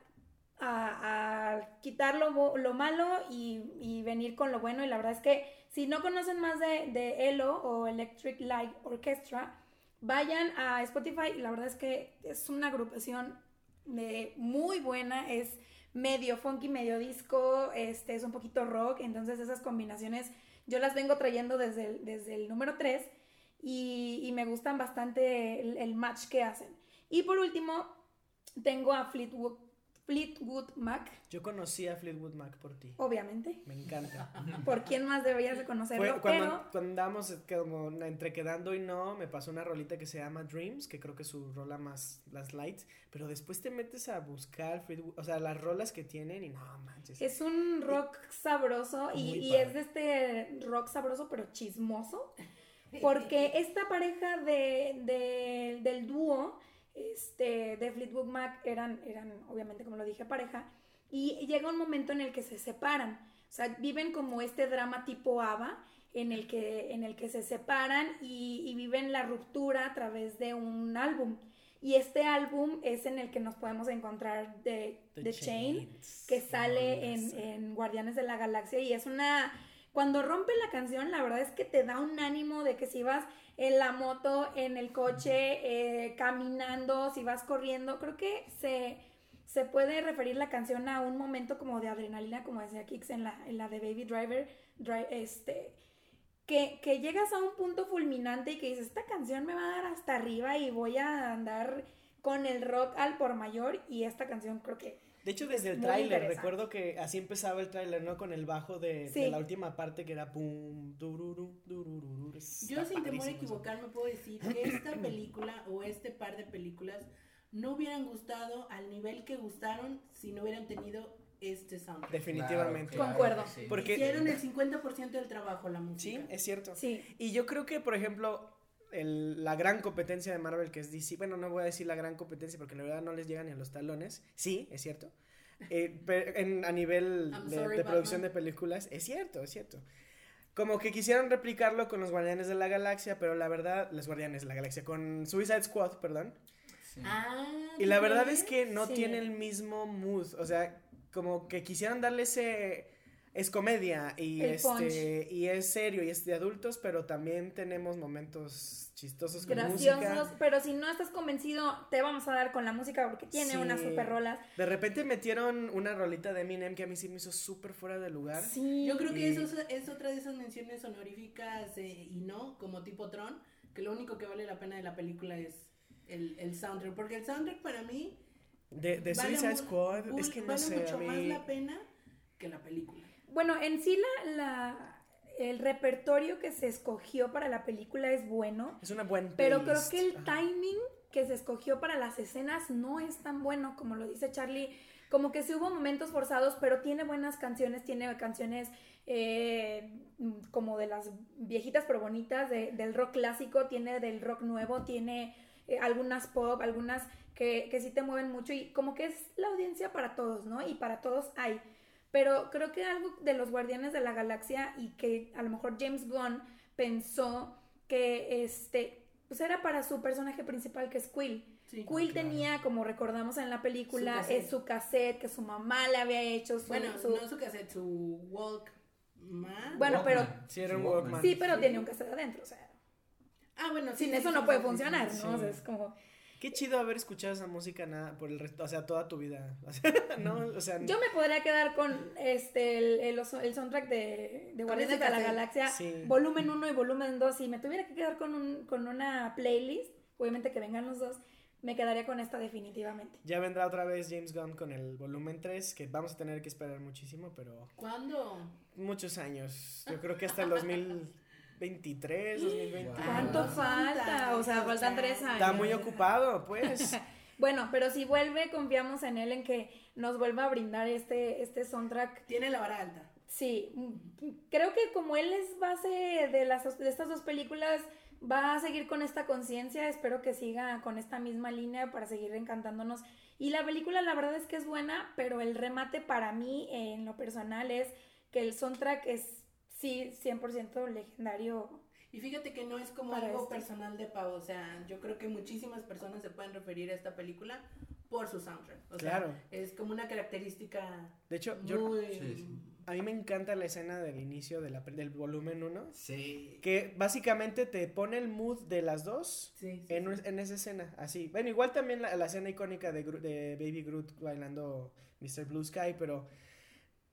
a, a quitar lo, malo y, y venir con lo bueno. Y la verdad es que si no conocen más de, de ELO o Electric Light Orchestra, vayan a Spotify. Y la verdad es que es una agrupación muy buena. Es medio funky, medio disco, este, es un poquito rock. Entonces esas combinaciones yo las vengo trayendo desde el, desde el número 3 y, me gustan bastante el match que hacen. Y por último, tengo a Fleetwood, Fleetwood Mac, Yo conocí a Fleetwood Mac por ti. obviamente. Me encanta. ¿Por quién más deberías de conocerlo? Fue cuando, Pero cuando andábamos como entre quedando y no, me pasó una rolita que se llama Dreams, que creo que es su rola más, las lights, pero después te metes a buscar Fleetwood, o sea, las rolas que tienen y no manches. es un rock sabroso y, es de este rock sabroso pero chismoso. Porque esta pareja de, de- del dúo este, de Fleetwood Mac eran, eran, obviamente, como lo dije, pareja. Y llega un momento en el que se separan. O sea, viven como este drama tipo ABBA, en el que, en el que se separan y, y viven la ruptura a través de un álbum. Y este álbum es en el que nos podemos encontrar de The, Chain, Chains. que sale en, Rolaza. en Guardianes de la Galaxia y es una... Cuando rompe la canción, la verdad es que te da un ánimo de que si vas en la moto, en el coche, eh, caminando, si vas corriendo, creo que se, se puede referir la canción a un momento como de adrenalina, como decía Kix en la, en la de Baby Driver, Dri- este, que, que llegas a un punto fulminante y que dices, esta canción me va a dar hasta arriba y voy a andar con el rock al por mayor y esta canción creo que De hecho, desde el tráiler, recuerdo que así empezaba el tráiler, ¿no? Con el bajo de, Sí. de la última parte que era pum, dururu, durururu. Yo sin temor a equivocarme puedo decir que esta película o este par de películas no hubieran gustado al nivel que gustaron si no hubieran tenido este soundtrack. Definitivamente. Claro, Concuerdo. que sí. Porque- Hicieron el 50% del trabajo la música. Sí, es cierto. sí. Y yo creo que, por ejemplo, el- la gran competencia de Marvel que es DC, bueno, no voy a decir la gran competencia porque la verdad no les llega ni a los talones, sí, es cierto. Eh, pero en- a nivel de, sorry, de producción de películas, es cierto, es cierto. Como que quisieron replicarlo con los Guardianes de la Galaxia, pero la verdad, los Guardianes de la Galaxia, con Suicide Squad, perdón. Sí. Ah, Y la ¿tú verdad es que no Sí. tiene el mismo mood, o sea, como que quisieran darle ese es comedia y El este y es serio y es de adultos, pero también tenemos momentos chistosos con Graciosos, música. pero si no estás convencido, te vamos a dar con la música porque tiene Sí. unas super rolas. De repente metieron una rolita de Eminem que a mí sí me hizo súper fuera de lugar. Sí. Yo creo que Y- eso es, es otra de esas menciones honoríficas eh, y no, como tipo Tron, que lo único que vale la pena de la película es el, el soundtrack, porque el soundtrack para mí De, de vale Suicide Squad, es que no vale sé, mucho a más mí la pena que la película. Bueno, en sí la, la- el repertorio que se escogió para la película es bueno, es una buena pero creo que el timing que se escogió para las escenas no es tan bueno como lo dice Charlie. Como que sí hubo momentos forzados, pero tiene buenas canciones, tiene canciones eh, como de las viejitas pero bonitas, de- del rock clásico, tiene del rock nuevo, tiene eh, algunas pop, algunas que, que sí te mueven mucho y como que es la audiencia para todos, ¿no? Y para todos hay. Pero creo que algo de los Guardianes de la Galaxia y que a lo mejor James Gunn pensó que este pues era para su personaje principal que es Quill. Sí. Quill claro. tenía, como recordamos en la película, Su cassette. es su cassette que su mamá le había hecho. Su, Bueno, su- no su cassette, su Walkman. Bueno, pero- Walkman. Sí, era un Su Walkman. Sí, pero tiene un cassette adentro, o sea, Ah, bueno, sí, sin sí, eso sí, no sí, puede sí, sí, funcionar, sí. ¿no? O sea, Sí. es como... Qué chido haber escuchado esa música nada por el resto, o sea, toda tu vida. No, o sea, Yo me podría quedar con este el, el, el soundtrack de, de Guardianes de la. Galaxia, Sí. volumen 1 y volumen 2, y me tuviera que quedar con, un, con una playlist, obviamente que vengan los dos, me quedaría con esta definitivamente. Ya vendrá otra vez James Gunn con el volumen 3, que vamos a tener que esperar muchísimo, pero ¿Cuándo? muchos años. Yo creo que hasta el 2023, 2020. Wow. ¿Cuánto falta? O sea, faltan tres años. Está muy ocupado, pues. Bueno, pero si vuelve, confiamos en él en que nos vuelva a brindar este, este soundtrack. Tiene la vara alta. Sí, creo que como él es base de, las, de estas dos películas, va a seguir con esta conciencia. Espero que siga con esta misma línea para seguir encantándonos. Y la película, la verdad es que es buena, pero el remate para mí, en lo personal, es que el soundtrack es, sí, 100% legendario. Y fíjate que no es como algo este. personal de Pau, o sea, yo creo que muchísimas personas se pueden referir a esta película por su soundtrack. O sea, Claro. es como una característica De hecho, yo, muy... Sí, sí. a mí me encanta la escena del inicio de la, del volumen 1, Sí. que básicamente te pone el mood de las dos. Sí, sí, En, sí. en esa escena, así. Bueno, igual también la, la escena icónica de, Gru- de Baby Groot bailando Mr. Blue Sky, pero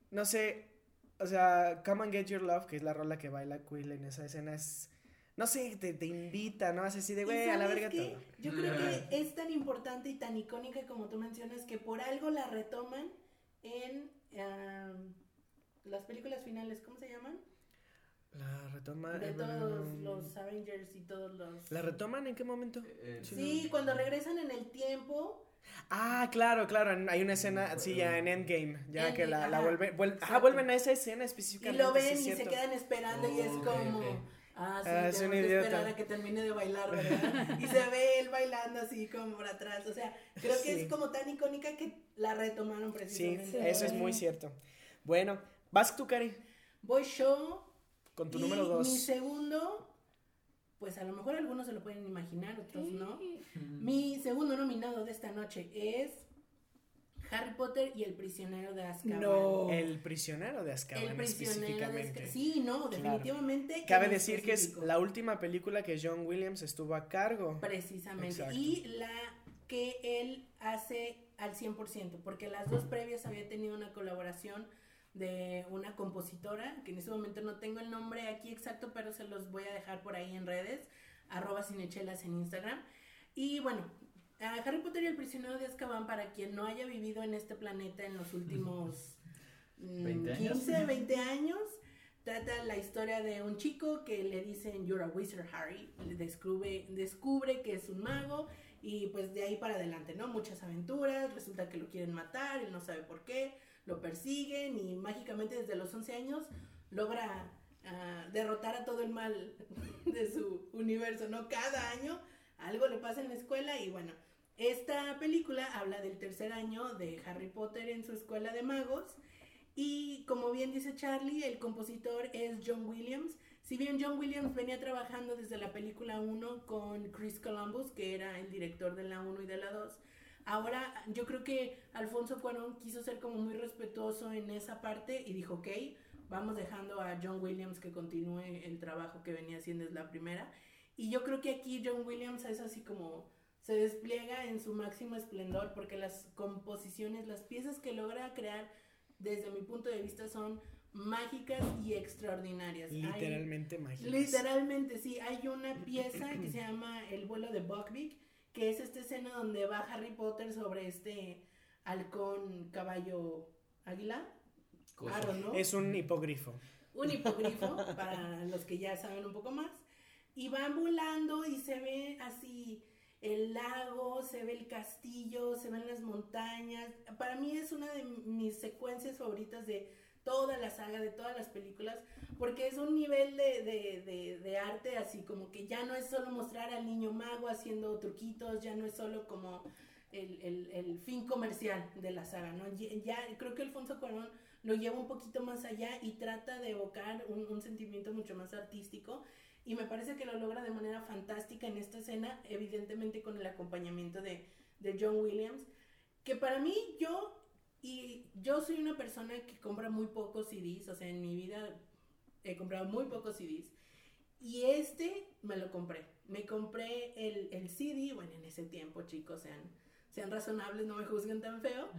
no sé, o sea, Come and Get Your Love, que es la rola que baila Quill en esa escena, es, no sé, te, te invita, ¿no? Hace así de, ¿Y güey, a la verga qué? todo. Yo creo que es tan importante y tan icónica como tú mencionas que por algo la retoman en am, las películas finales, ¿cómo se llaman? La retoma. De eh, todos los Avengers y todos los... ¿La retoman en qué momento? Eh, Sí, cuando regresan en el tiempo. Ah, claro, claro, hay una escena, sí, ya en Endgame, ya que la, la Endgame, vuelve, vuel- ah, vuelven a esa escena Y específicamente. lo sí, ven es y se quedan esperando y es como... ok. Ah, sí, Ah, es un que idiota. esperar a que termine de bailar, ¿verdad? y se ve él bailando así como por atrás. O sea, creo que Sí. es como tan icónica que la retomaron Sí, precisamente. eso es muy cierto. Bueno, vas tú, Cari, Voy yo. con tu y número dos. Mi segundo, pues a lo mejor algunos se lo pueden imaginar, otros no. Segundo nominado de esta noche es Harry Potter y el prisionero de Azkaban. No. El prisionero de Azkaban El prisionero de. Azkaban. Sí, no, Claro. definitivamente. Cabe decir que es la última película que John Williams estuvo a cargo. Precisamente. Exacto. Y la que él hace al 100%, porque las dos previas había tenido una colaboración de una compositora, que en ese momento no tengo el nombre aquí exacto, pero se los voy a dejar por ahí en redes, arroba cinechelas en Instagram. Y bueno, Harry Potter y el prisionero de Azkaban, para quien no haya vivido en este planeta en los últimos 20 años. 15, 20 años, trata la historia de un chico que le dicen You're a wizard, Harry. Le descubre, descubre que es un mago y pues de ahí para adelante, ¿no? Muchas aventuras, resulta que lo quieren matar, él no sabe por qué, lo persiguen y mágicamente desde los 11 años logra ah, derrotar a todo el mal de su universo, ¿no? Cada año algo le pasa en la escuela y bueno, esta película habla del tercer año de Harry Potter en su escuela de magos y como bien dice Charlie, el compositor es John Williams. Si bien John Williams venía trabajando desde la película 1 con Chris Columbus, que era el director de la 1 y de la 2, ahora yo creo que Alfonso Cuarón quiso ser como muy respetuoso en esa parte y dijo, ok, vamos dejando a John Williams que continúe el trabajo que venía haciendo desde la primera. Y yo creo que aquí John Williams es así como se despliega en su máximo esplendor porque las composiciones, las piezas que logra crear desde mi punto de vista son mágicas y extraordinarias. Hay- Literalmente mágicas. Literalmente, sí. Hay una pieza que se llama El vuelo de Buckbeak, que es esta escena donde va Harry Potter sobre este halcón caballo águila. Cosa. Aro, ¿no? Es un hipogrifo. un hipogrifo, para los que ya saben un poco más. Y van volando y se ve así el lago, se ve el castillo, se ven las montañas. Para mí es una de mis secuencias favoritas de toda la saga, de todas las películas, porque es un nivel de, de, de, de arte así como que ya no es solo mostrar al niño mago haciendo truquitos, ya no es solo como el, el, el fin comercial de la saga, ¿no? Ya, creo que Alfonso Cuarón lo lleva un poquito más allá y trata de evocar un, un sentimiento mucho más artístico y me parece que lo logra de manera fantástica en esta escena, evidentemente con el acompañamiento de, de John Williams, que para mí yo, y yo soy una persona que compra muy pocos CDs, o sea, en mi vida he comprado muy pocos CDs, y este me lo compré, me compré el, el CD, bueno, en ese tiempo chicos, sean, sean razonables, no me juzguen tan feo,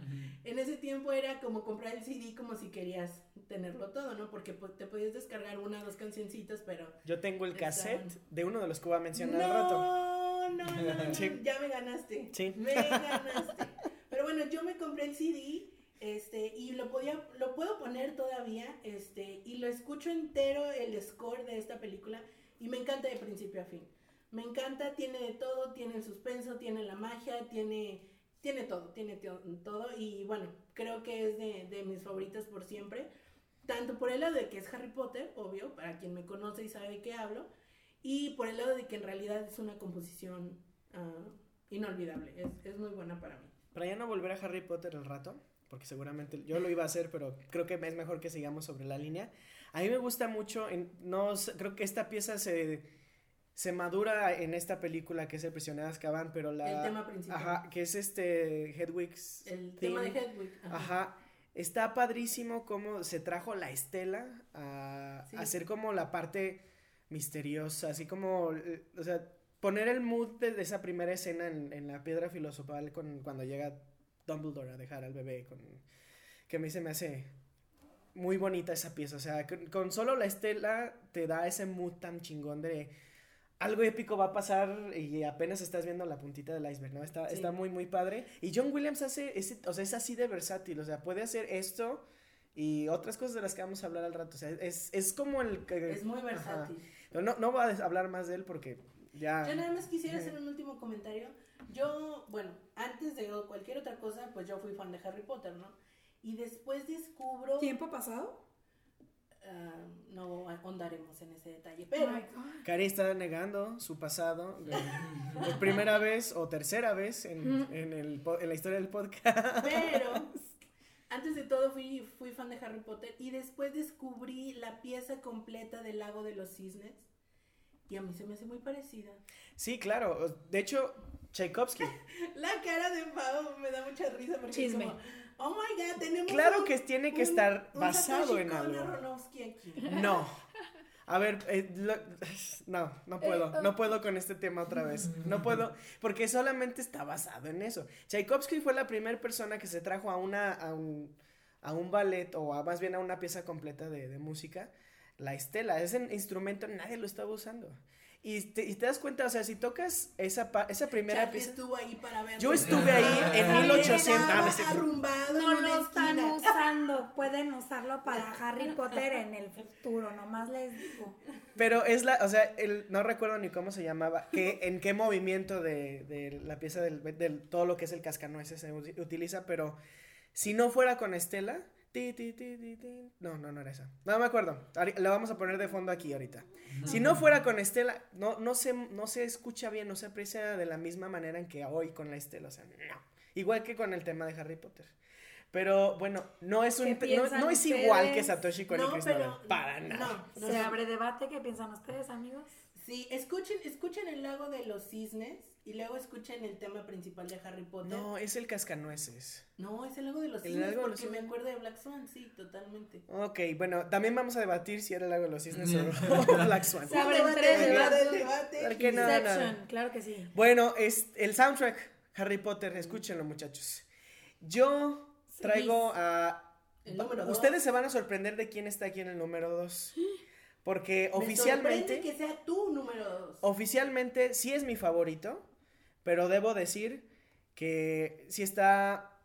en ese tiempo era como comprar el CD como si querías tenerlo todo, ¿no? Porque pues, te podías descargar una o dos cancioncitas, pero... Yo tengo el Estaban- cassette de uno de los que voy a mencionar al rato. No, no, no, no, Sí. ya me ganaste. Sí. Me ganaste. Pero bueno, yo me compré el CD, este, y lo podía, lo puedo poner todavía, este, y lo escucho entero el score de esta película, y me encanta de principio a fin. Me encanta, tiene de todo, tiene el suspenso, tiene la magia, tiene, tiene todo, tiene todo, y bueno, creo que es de, de mis favoritas por siempre. Tanto por el lado de que es Harry Potter, obvio, para quien me conoce y sabe de qué hablo, y por el lado de que en realidad es una composición ah, inolvidable, es, es muy buena para mí. Para ya no volver a Harry Potter el rato, porque seguramente yo lo iba a hacer, pero creo que es mejor que sigamos sobre la línea. A mí me gusta mucho, en- no creo que esta pieza se, se madura en esta película que es El prisionero de Azkaban, pero la... El tema principal. Ajá, que es este Hedwig's El theme. tema de Hedwig. ajá. Ajá. Está padrísimo cómo se trajo la estela a, Sí. a hacer como la parte misteriosa, así como, o sea, poner el mood de, de esa primera escena en, en la piedra filosofal con, cuando llega Dumbledore a dejar al bebé, con, que a mí se me hace muy bonita esa pieza, o sea, con, con solo la estela te da ese mood tan chingón de algo épico va a pasar y apenas estás viendo la puntita del iceberg, ¿no? Está, Sí. está muy, muy padre. Y John Williams hace, ese, o sea, es así de versátil, o sea, puede hacer esto y otras cosas de las que vamos a hablar al rato, o sea, es, es como el... que- Es muy versátil. Pero no, no voy a hablar más de él porque ya... Yo nada más quisiera hacer un último comentario. Yo, bueno, antes de cualquier otra cosa, pues yo fui fan de Harry Potter, ¿no? Y después descubro... ¿Tiempo pasado? Ah, no ahondaremos en ese detalle, Oh pero... Cari está negando su pasado de- primera vez o tercera vez en, en, el, po- en la historia del podcast. Pero antes de todo fui, fui fan de Harry Potter y después descubrí la pieza completa del lago de los cisnes y a mí se me hace muy parecida. Sí, claro. De hecho, Tchaikovsky. La cara de Pau me da mucha risa porque Chisme. es como, oh my god, tenemos Claro un- que tiene que un- estar un basado en algo. Aquí. No. A ver, eh, lo- no, no puedo, no puedo con este tema otra vez. No puedo, porque solamente está basado en eso. Tchaikovsky fue la primera persona que se trajo a una, a un, a un ballet o a, más bien a una pieza completa de, de música, la estela, ese instrumento nadie lo estaba usando. Y te, y te das cuenta, o sea, si tocas esa, pa- esa primera pieza... estuvo ahí para ver. Yo estuve ahí en Ay, 1800... era ah, no arrumbado en lo están esquina. usando, pueden usarlo para Harry Potter en el futuro, nomás les digo. Pero es la, o sea, el, no recuerdo ni cómo se llamaba, que, en qué movimiento de, de la pieza del, del- todo lo que es el cascanueces se uti- utiliza, pero si no fuera con Estela, ti, ti, ti, ti, ti, no, no, no era esa. No me acuerdo, la vamos a poner de fondo aquí ahorita. Si no fuera con Estela, no, no, se, no se escucha bien, no se aprecia de la misma manera en que hoy con la Estela, o sea, no. Igual que con el tema de Harry Potter. Pero bueno, no es, un, ¿Qué no, es igual que? Satoshi con No. Nolan, para nada. No, no, Se abre debate, ¿qué piensan ustedes, amigos? Sí, escuchen, escuchen el lago de los cisnes y luego escuchen el tema principal de Harry Potter. No, es el cascanueces. No, es el lago de los El cisnes lago de los porque me acuerdo de Black Swan, sí, totalmente. Ok, bueno, también vamos a debatir si era el lago de los cisnes o Black Swan. Debate, tres debate, debate. ¿Por qué no? Claro que sí. Bueno, es el soundtrack Harry Potter, escúchenlo muchachos. Yo traigo a... El número dos. Ustedes se van a sorprender de quién está aquí en el número 2. Porque Me oficialmente... que sea tu número dos. Oficialmente sí es mi favorito, pero debo decir que sí está...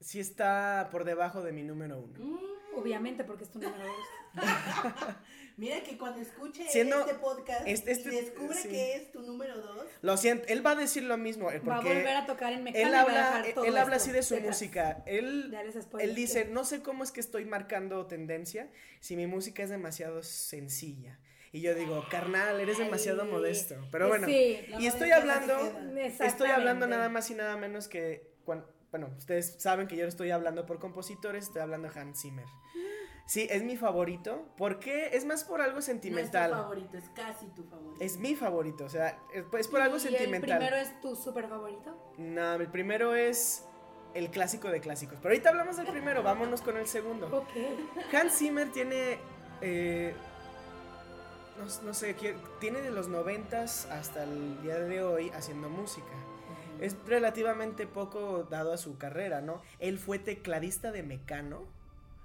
Sí está por debajo de mi número uno. Mm, Obviamente, porque es tu número dos. Mira que cuando escuche Siendo- este podcast este- este- y descubre sí. que es tu número dos, Lo siento, él va a decir lo mismo. eh, Va a Porque volver a tocar en mecánica. él habla, él, él habla así de su música. Él, él dice, no sé cómo es que estoy marcando tendencia si mi música es demasiado sencilla. Y yo digo, carnal, eres demasiado Ay, modesto. Pero bueno, Sí. Y estoy hablando, estoy hablando nada más y nada menos que, cuan- bueno, ustedes saben que yo estoy hablando por compositores, estoy hablando de Hans Zimmer. Sí, es mi favorito. ¿Por qué? Es más por algo no es tu sentimental. favorito, es casi tu favorito. es mi favorito, o sea, es, es por algo ¿Y sentimental. el primero es tu súper favorito? No, el primero es el clásico de clásicos. Pero ahorita hablamos del primero, vámonos con el segundo. Ok. Hans Zimmer tiene, eh, no, no sé, tiene de los noventas hasta el día de hoy haciendo música. Es relativamente poco dado a su carrera, ¿no? Él fue tecladista de Mecano.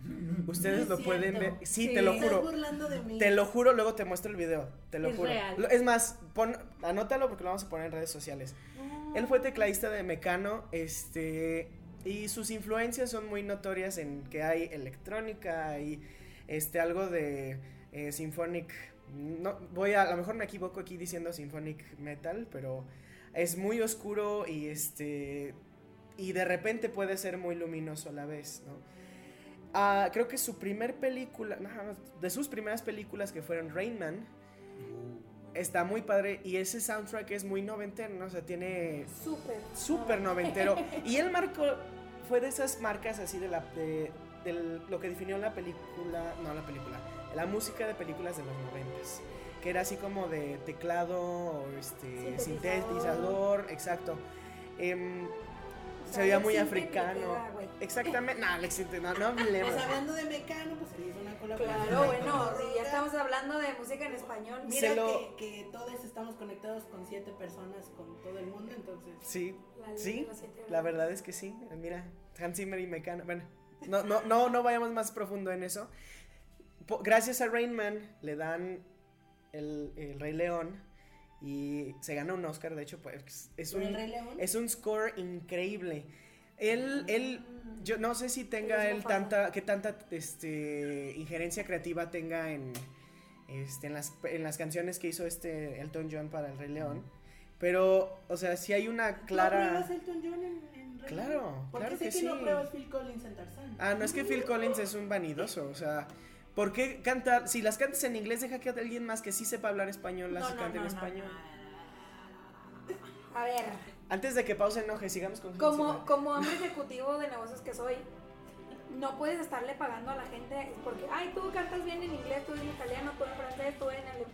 Ustedes No lo pueden ver. Sí, Sí. te lo juro. burlando de mí. Te lo juro, luego te muestro el video. Te lo Es juro. real. Es más, pon, anótalo porque lo vamos a poner en redes sociales. Él fue tecladista de Mecano, este, y sus influencias son muy notorias en que hay electrónica, hay este, algo de eh, symphonic, no, voy a, a lo mejor me equivoco aquí diciendo symphonic metal, pero es muy oscuro y este, y de repente puede ser muy luminoso a la vez, ¿no? Ah, creo que su primer película, no, de sus primeras películas que fueron Rain Man, está muy padre y ese soundtrack es muy noventero, ¿no? O sea, tiene Súper. súper noventero. Y él marcó, fue de esas marcas así de la, de, del- lo que definió la película, no la película, la música de películas de los noventas. Que era así como de teclado, o este, Sintetizador. sintetizador, exacto. Em, se veía muy africano. Exactamente, no, Alex no, no hablemos. Pues hablando de Mecano, pues se hizo una colaboración. Claro, bueno, si ya estamos hablando de música en español. Mira Se lo- que, que todos estamos conectados con siete personas con todo el mundo, entonces. Sí, La sí, la verdad es que sí. Mira, Hans Zimmer y Mecano. Bueno, no, no, no, no vayamos más profundo en eso. Gracias a Rain Man le dan el, el Rey León y se gana un Oscar. De hecho, pues es ¿Por un, es un score increíble. Él, él, yo no sé si tenga él tanta, que tanta este, injerencia creativa tenga en, este, en, las, en las canciones que hizo este Elton John para el Rey León. Pero, o sea, si hay una ¿Tú clara... apruebas Elton John en, en Rey Claro, León? Porque claro sé que que, no sí. apruebas Phil Collins en Tarzán. Ah, no es que Phil Collins es un vanidoso, o sea, ¿por qué cantar? Si las cantas en inglés, deja que alguien más que sí sepa hablar español las No, no, cante en no, no, español. A ver, Antes de que pause enoje, sigamos con como, como hombre ejecutivo de negocios que soy, no puedes estarle pagando a la gente porque, ay, tú cantas bien en inglés, tú en italiano, tú en francés, tú en alemán.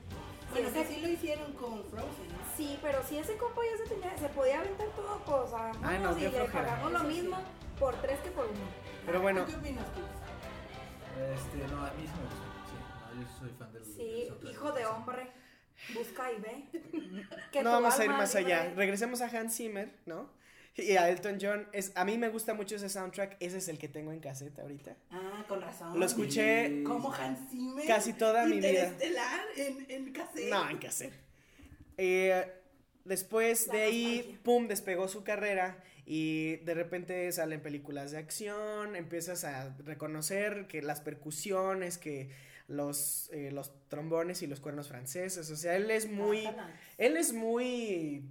Bueno, ese- que sí lo hicieron con Frozen, ¿no? Sí, pero si ese compa ya se tenía, se podía aventar todo, pues, a Ay, no, y le pagamos lo mismo por tres que por uno. Pero bueno, ¿Tú ¿Qué opinas tú? Este, no, a mí sí me gusta. Sí, no, yo soy fan del. Sí, hijo de hombre, busca y ve. Que no vamos a ir más libre- allá. Regresemos a Hans Zimmer, ¿no? Y a Elton John, es, a mí me gusta mucho ese soundtrack, ese es el que tengo en cassette ahorita. Ah, con razón. Lo escuché Como Hans Zimmer. casi toda mi vida. Interestelar en, en cassette. No, en cassette. Eh, después La de ahí, pum, despegó su carrera y de repente salen películas de acción, empiezas a reconocer que las percusiones, que los, eh, los trombones y los cuernos franceses, o sea, él es muy... Él es muy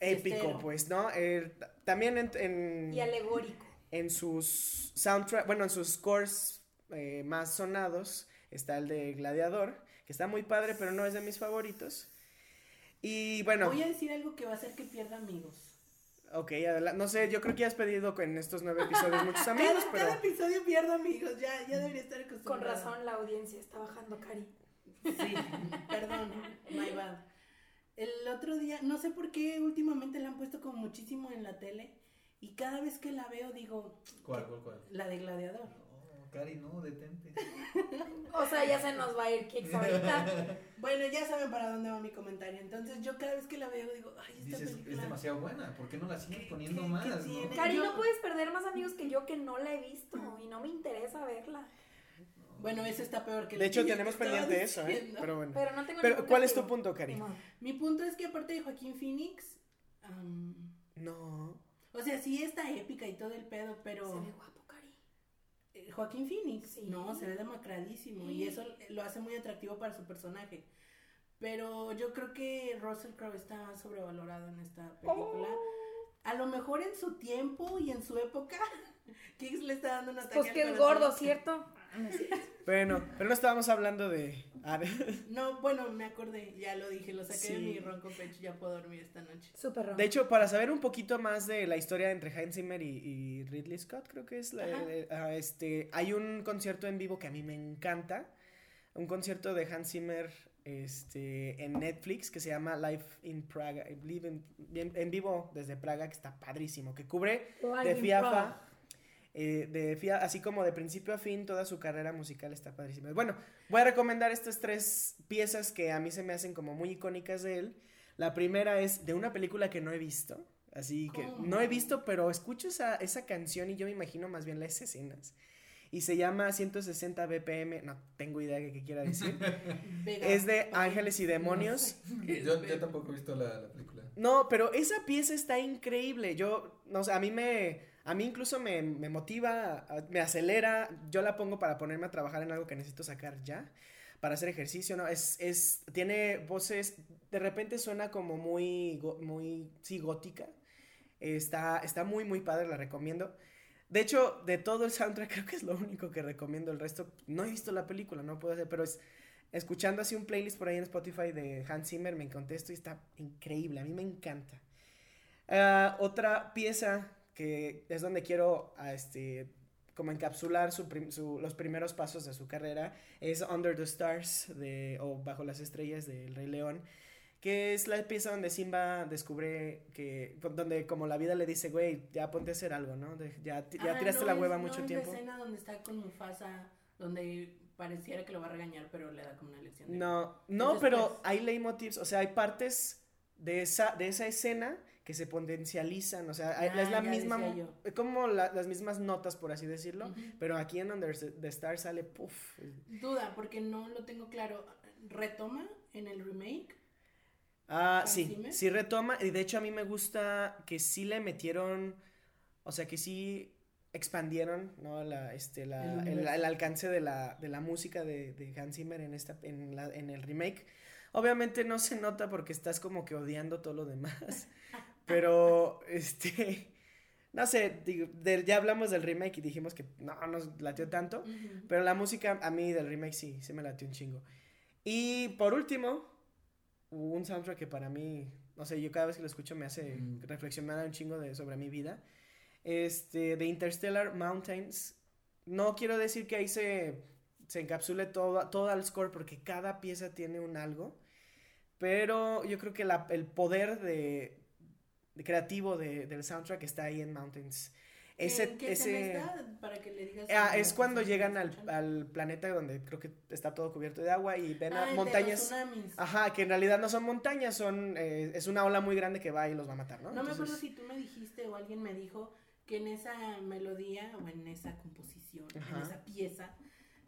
épico, pues, ¿no? Eh, también en, en, Y alegórico. en sus soundtrack, bueno, en sus scores eh, más sonados está el de Gladiador, que está muy padre, pero no es de mis favoritos. Y bueno, Voy a decir algo que va a hacer que pierda amigos. Ok, adela- no sé, yo creo que ya has pedido en estos nueve episodios muchos amigos, cada, pero cada episodio pierdo amigos. Ya, ya debería estar acostumbrado. Con razón la audiencia está bajando, Cari. Sí, perdón, my bad. El otro día, no sé por qué últimamente la han puesto como muchísimo en la tele y cada vez que la veo digo, ¿Cuál, cuál, cuál? la de Gladiador. Cari, no, detente. O sea, ya se nos va a ir Kicks ahorita. Bueno, ya saben para dónde va mi comentario. Entonces yo cada vez que la veo digo, ay, esta Dices, película. es demasiado buena, ¿por qué no la sigues ¿Qué- poniendo qué- más? qué no? tiene? Cari, no puedes perder más amigos que yo que no la he visto y no me interesa verla. Bueno, eso está peor que de hecho tenemos pendiente eso, ¿eh? Pero bueno. Pero no tengo Pero, ¿cuál es tu punto, Cari? Mi punto es que aparte de Joaquín Phoenix, No. o sea, sí está épica y todo el pedo, pero... Se ve guapo. Eh, Joaquín Phoenix, Sí. no, se ve demacradísimo Sí. y eso lo hace muy atractivo para su personaje. Pero yo creo que Russell Crowe está sobrevalorado en esta película. Oh. A lo mejor en su tiempo y en su época, Kix le está dando un ataque Pues que es gordo, ¿cierto? No es cierto. Bueno, pero no estábamos hablando de... ah, No, bueno, me acordé, ya lo dije, lo saqué de mi ronco pecho, ya puedo dormir esta noche. Súper ronco. De hecho, para saber un poquito más de la historia entre Hans Zimmer y, y Ridley Scott, creo que es la, Ajá. ah, este, hay un concierto en vivo que a mí me encanta, un concierto de Hans Zimmer, este, en Netflix que se llama Live in Praga, Live in- en, en vivo desde Praga que está padrísimo, que cubre Live de Fiafa. Eh, de Fia- así como de principio a fin toda su carrera musical está padrísima. Bueno, voy a recomendar estas tres piezas que a mí se me hacen como muy icónicas de él. La primera es de una película que no he visto, así que ¿Cómo? no he visto, pero escucho esa, esa canción y yo me imagino más bien las escenas. Y se llama 160 BPM, no tengo idea de qué quiera decir. Es de Ángeles y Demonios. Yo, yo tampoco he visto la, la película. No, pero esa pieza está increíble. Yo, no sé, a mí me, a mí incluso me, me motiva, me acelera. Yo la pongo para ponerme a trabajar en algo que necesito sacar ya, para hacer ejercicio, ¿no? Es, es, tiene voces, de repente suena como muy, muy, sí, gótica. Está, está muy, muy padre, la recomiendo. De hecho, de todo el soundtrack creo que es lo único que recomiendo. El resto, no he visto la película, no puedo hacer, pero es escuchando así un playlist por ahí en Spotify de Hans Zimmer, me encontré esto y está increíble, a mí me encanta. Ah, otra pieza que es donde quiero ah, este, como encapsular su prim- su- los primeros pasos de su carrera es Under the Stars de, o Bajo las Estrellas del Rey León, que es la pieza donde Simba descubre que, donde como la vida le dice, güey, ya ponte a hacer algo, ¿no? De- ya ya Ah, tiraste no la es- hueva no mucho es tiempo. La escena donde está con Mufasa, donde pareciera que lo va a regañar, pero le da como una lección. de- No, no, Es pero después. hay leitmotivs, o sea, hay partes de esa, de esa escena que se potencializan, o sea, Ah, es la ya misma, como la- las mismas notas, por así decirlo, pero aquí en Under the Star sale, puff, Duda, porque no lo tengo claro. ¿Retoma en el remake? Ah, ¿Hans sí, Zimmer? sí retoma. Y de hecho a mí me gusta que sí le metieron, o sea, que sí expandieron, ¿no? La, este, la, El el, universo. el alcance de la, de la música de, de Hans Zimmer en, esta, en, la, en el remake. Obviamente no se nota porque estás como que odiando todo lo demás. pero, este, no sé, digo, ya hablamos del remake y dijimos que no nos latió tanto. Pero la música a mí del remake sí, sí me latió un chingo. Y por último, un soundtrack que para mí, no sé, yo cada vez que lo escucho me hace Mm. reflexionar un chingo de, sobre mi vida. Este, de Interstellar Mountains. No quiero decir que ahí se, se encapsule todo, todo el score porque cada pieza tiene un algo. Pero yo creo que la- el poder de, de creativo de- del soundtrack está ahí en Mountains. Ese, ¿En qué ese? Para que le digas. ah, es cuando llegan al, al planeta donde creo que está todo cubierto de agua y ven Ah, a montañas. Ajá, que en realidad no son montañas, son eh, es una ola muy grande que va y los va a matar, ¿no? No me acuerdo Entonces, si tú me dijiste o alguien me dijo que en esa melodía o en esa composición, Ajá. en esa pieza,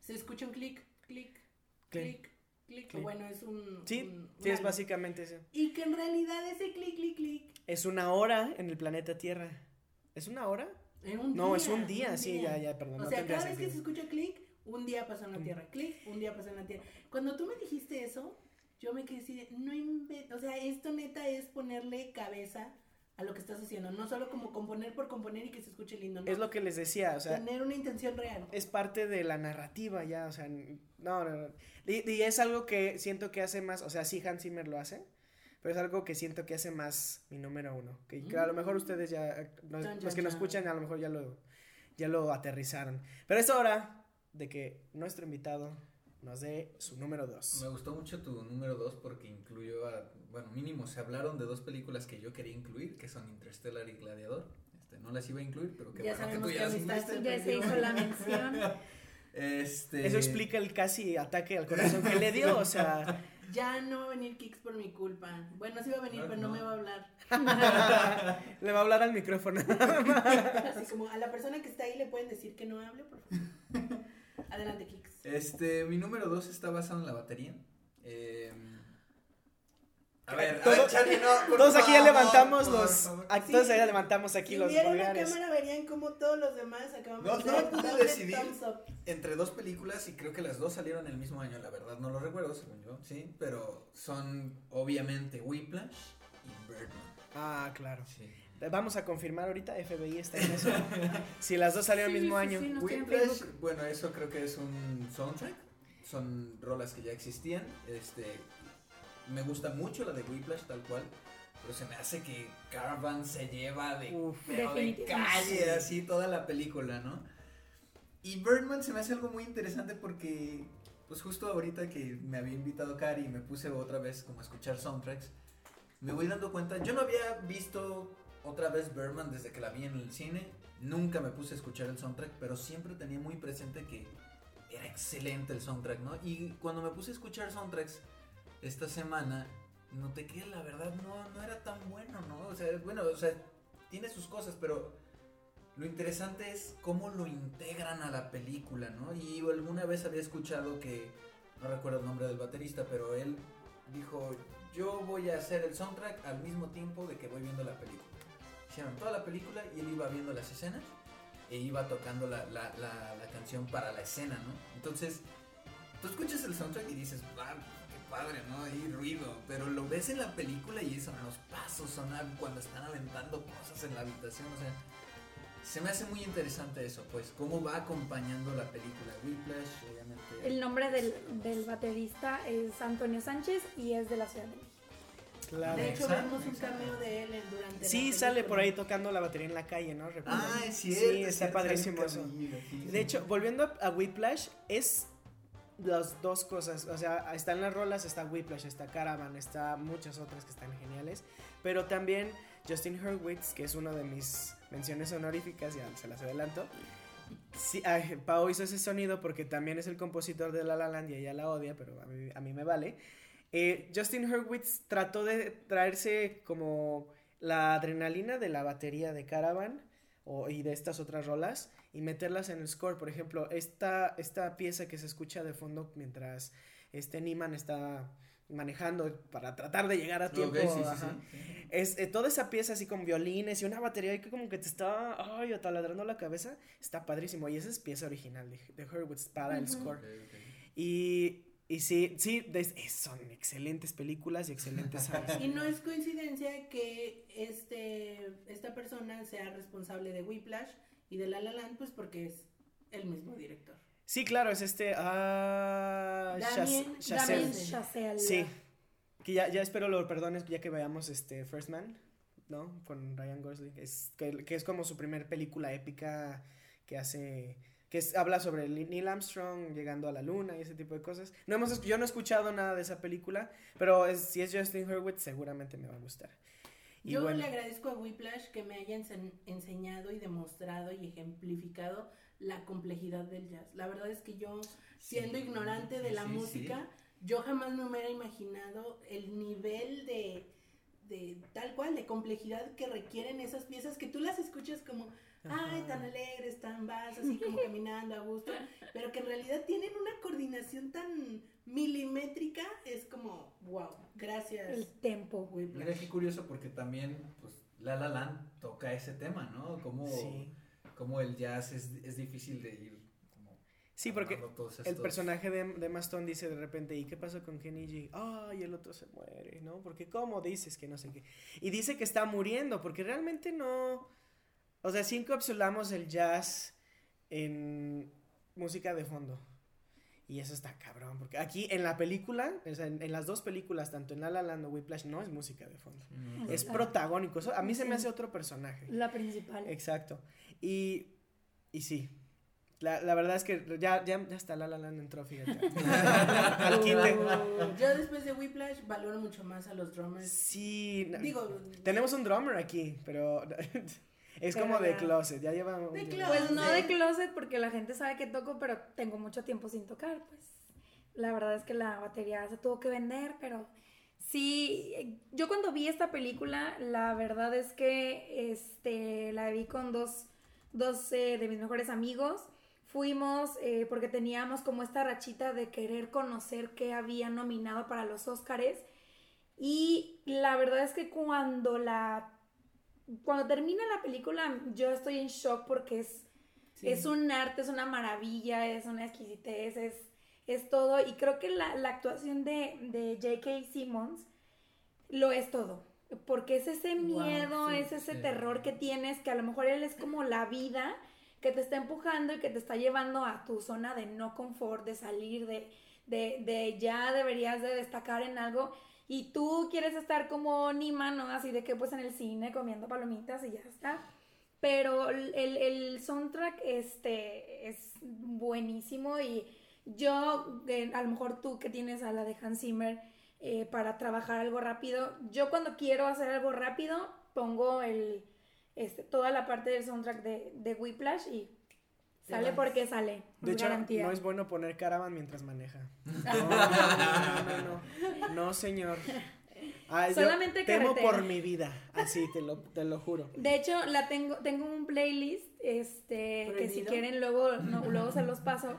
se escucha un clic, clic, Clic, clic, clic. Bueno, es un. Sí, un- sí, es básicamente eso. Y que en realidad ese clic, clic, clic. Es una hora en el planeta Tierra. ¿Es una hora? Un No, día, es un día, sí, ya, ya, perdón. O no sea, cada vez que se escucha clic, un día pasó en la tierra. Clic, un día pasó en la tierra. Cuando tú me dijiste eso, yo me quedé así de, no inventes. O sea, esto neta es ponerle cabeza a lo que estás haciendo. No solo como componer por componer y que se escuche lindo. No. Es lo que les decía, o sea, Tener una intención real. es parte de la narrativa ya, o sea, no, no, no. Y, y es algo que siento que hace más, o sea, sí Hans Zimmer lo hace, pero es algo que siento que hace más mi número uno, que, que a lo mejor ustedes ya, eh, los, que nos chan. escuchan a lo mejor ya lo, ya lo aterrizaron. Pero es hora de que nuestro invitado nos dé su número dos. Me gustó mucho tu número 2 porque incluyó a, bueno, mínimo se hablaron de dos películas que yo quería incluir, que son Interstellar y Gladiador. Este, no las iba a incluir, pero que Ya bueno que sabemos tú que ya amistad incluiste. Ya se hizo la mención. Este, Eso explica el casi ataque al corazón que le dio, o sea, Ya no va a venir Kicks por mi culpa. Bueno, sí va a venir, No, pero no no. me va a hablar. le va a hablar al micrófono. Así como a la persona que está ahí le pueden decir que no hable, por favor. Adelante, Kicks. Este, mi número 2 está basado en la batería. Eh, a ver, a no, Todos aquí ya levantamos los, favor. ah, Sí. todos ya levantamos aquí si los vieran la pulgares. cámara verían como todos los demás acabamos No, de no pude decidir. Entre dos películas y creo que las dos salieron el mismo año, la verdad no lo recuerdo, según yo, sí, pero son obviamente Whiplash y Birdman. Ah, claro. Sí. Vamos a confirmar ahorita, FBI está en eso. si las dos salieron el Sí, mismo sí, año. Whiplash, bueno, eso creo que es un soundtrack, son rolas que ya existían, este, me gusta mucho la de Whiplash tal cual, pero se me hace que Caravan se lleva de, Uf. pero de Definitivamente. calle así toda la película, ¿no? Y Birdman se me hace algo muy interesante porque, pues justo ahorita que me había invitado Cari y me puse otra vez como a escuchar soundtracks, me voy dando cuenta, yo no había visto otra vez Birdman desde que la vi en el cine, nunca me puse a escuchar el soundtrack, pero siempre tenía muy presente que era excelente el soundtrack, ¿no? Y cuando me puse a escuchar soundtracks esta semana, noté que la verdad no, no era tan bueno, ¿no? O sea, bueno, o sea, tiene sus cosas, pero lo interesante es cómo lo integran a la película, ¿no? Y alguna vez había escuchado que, no recuerdo el nombre del baterista, pero él dijo, yo voy a hacer el soundtrack al mismo tiempo de que voy viendo la película. Hicieron toda la película y él iba viendo las escenas e iba tocando la, la, la, la canción para la escena, ¿no? Entonces, tú escuchas el soundtrack y dices, ah, padre, ¿no? Hay ruido, pero lo ves en la película y son los pasos, sonan cuando están aventando cosas en la habitación, o sea, se me hace muy interesante eso, pues, cómo va acompañando la película. Whiplash, obviamente. El nombre del, del baterista es Antonio Sánchez y es de la Ciudad de México. Claro. De hecho, Exacto, vemos un cameo de él durante la Sí, sale por ahí tocando la batería en la calle, ¿no? Recuerdo. Ah, es cierto. Sí, es está cierto, padrísimo eso. camellito, sí, De sí. hecho, volviendo a, a Whiplash, es las dos cosas. O sea, están las rolas, está Whiplash, está Caravan, está muchas otras que están geniales. Pero también Justin Hurwitz, que es uno de mis menciones honoríficas, ya se las adelanto. Sí, ay, Pau hizo ese sonido porque también es el compositor de La La Land y ella la odia, pero a mí, a mí me vale. Eh, Justin Hurwitz trató de traerse como la adrenalina de la batería de Caravan o, y de estas otras rolas y meterlas en el score. Por ejemplo, esta, esta pieza que se escucha de fondo mientras este Niman está manejando para tratar de llegar a tiempo. Ok, sí, sí, ajá. sí, sí. Es, eh, toda esa pieza así con violines y una batería que como que te está ay, taladrando la cabeza, está padrísimo. Y esa es pieza original de, de Hurwitz para el Ujú. score. Ok, ok. Y, y sí, sí, des- eh, son excelentes películas y excelentes soundtracks. Y no es coincidencia que este esta persona sea responsable de Whiplash y de La La Land, pues porque es el mismo director. Sí, claro, es este. Ah, Damien- Chaz- Chazelle. Damien Chazelle. Sí. Que ya, ya espero lo perdones ya que veamos este First Man, ¿no? Con Ryan Gosling. Es, que, que es como su primer película épica que hace. Que es- habla sobre Neil Armstrong llegando a la luna y ese tipo de cosas. No hemos, yo no he escuchado nada de esa película, pero es- si es Justin Hurwitz seguramente me va a gustar. Y Yo bueno. le agradezco a Whiplash que me haya ense- enseñado y demostrado y ejemplificado la complejidad del jazz. La verdad es que yo, siendo Sí, ignorante de la sí, sí. música, yo jamás me hubiera imaginado el nivel de, de tal cual, de complejidad que requieren esas piezas que tú las escuchas como, ay, tan alegres, tan vas, así como caminando a gusto, pero que en realidad tienen una coordinación tan milimétrica, es como, wow, gracias. El tempo. Whiplash. Mira qué curioso porque también, pues, La La Land toca ese tema, ¿no? Como, Sí. como el jazz es, es difícil de ir Sí, porque el personaje de, de Maston dice de repente, ¿y qué pasó con Kenny G? Ay, el otro se muere, ¿no? Porque ¿cómo dices que no sé qué? Y dice que está muriendo, porque realmente no... O sea, sí encapsulamos el jazz en música de fondo. Y eso está cabrón, porque aquí en la película, o sea, en, en las dos películas, tanto en La La Land o Whiplash, no es música de fondo. Mm, Es Ah. protagónico, eso a mí se me hace otro personaje. La principal. Exacto. Y, y sí. La, la verdad es que ya, ya, ya está La La Land entró, fíjate. Al quite. Yo después de Whiplash valoro mucho más a los drummers. Sí. Digo, tenemos un drummer aquí, pero es Pero como de closet. Ya lleva un De tiempo. closet. Pues no de closet porque la gente sabe que toco, pero tengo mucho tiempo sin tocar, pues. La verdad es que la batería se tuvo que vender, pero sí, yo cuando vi esta película, la verdad es que este, la vi con dos, dos eh, de mis mejores amigos. Fuimos eh, porque teníamos como esta rachita de querer conocer qué había nominado para los Óscares. Y la verdad es que cuando la cuando termina la película yo estoy en shock porque es, Sí. es un arte, es una maravilla, es una exquisitez, es, es todo. Y creo que la, la actuación de, de J.K. Simmons lo es todo. Porque es ese Wow, miedo, sí, es ese sí. terror que tienes, que a lo mejor él es como la vida que te está empujando y que te está llevando a tu zona de no confort, de salir, de, de, de ya deberías de destacar en algo y tú quieres estar como Nima, ¿no? Así de que pues en el cine comiendo palomitas y ya está. Pero el, el soundtrack este, es buenísimo y yo, a lo mejor tú que tienes a la de Hans Zimmer eh, para trabajar algo rápido, yo cuando quiero hacer algo rápido pongo el, este, toda la parte del soundtrack de, de Whiplash y sale porque sale. De hecho, garantía. no es bueno poner caravan mientras maneja. No, no, no, no, no, no, señor. Ay, yo Solamente temo carretera. por mi vida, así te lo, te lo juro. De hecho, la tengo, tengo un playlist, este, que si quieren luego, no, luego se los paso,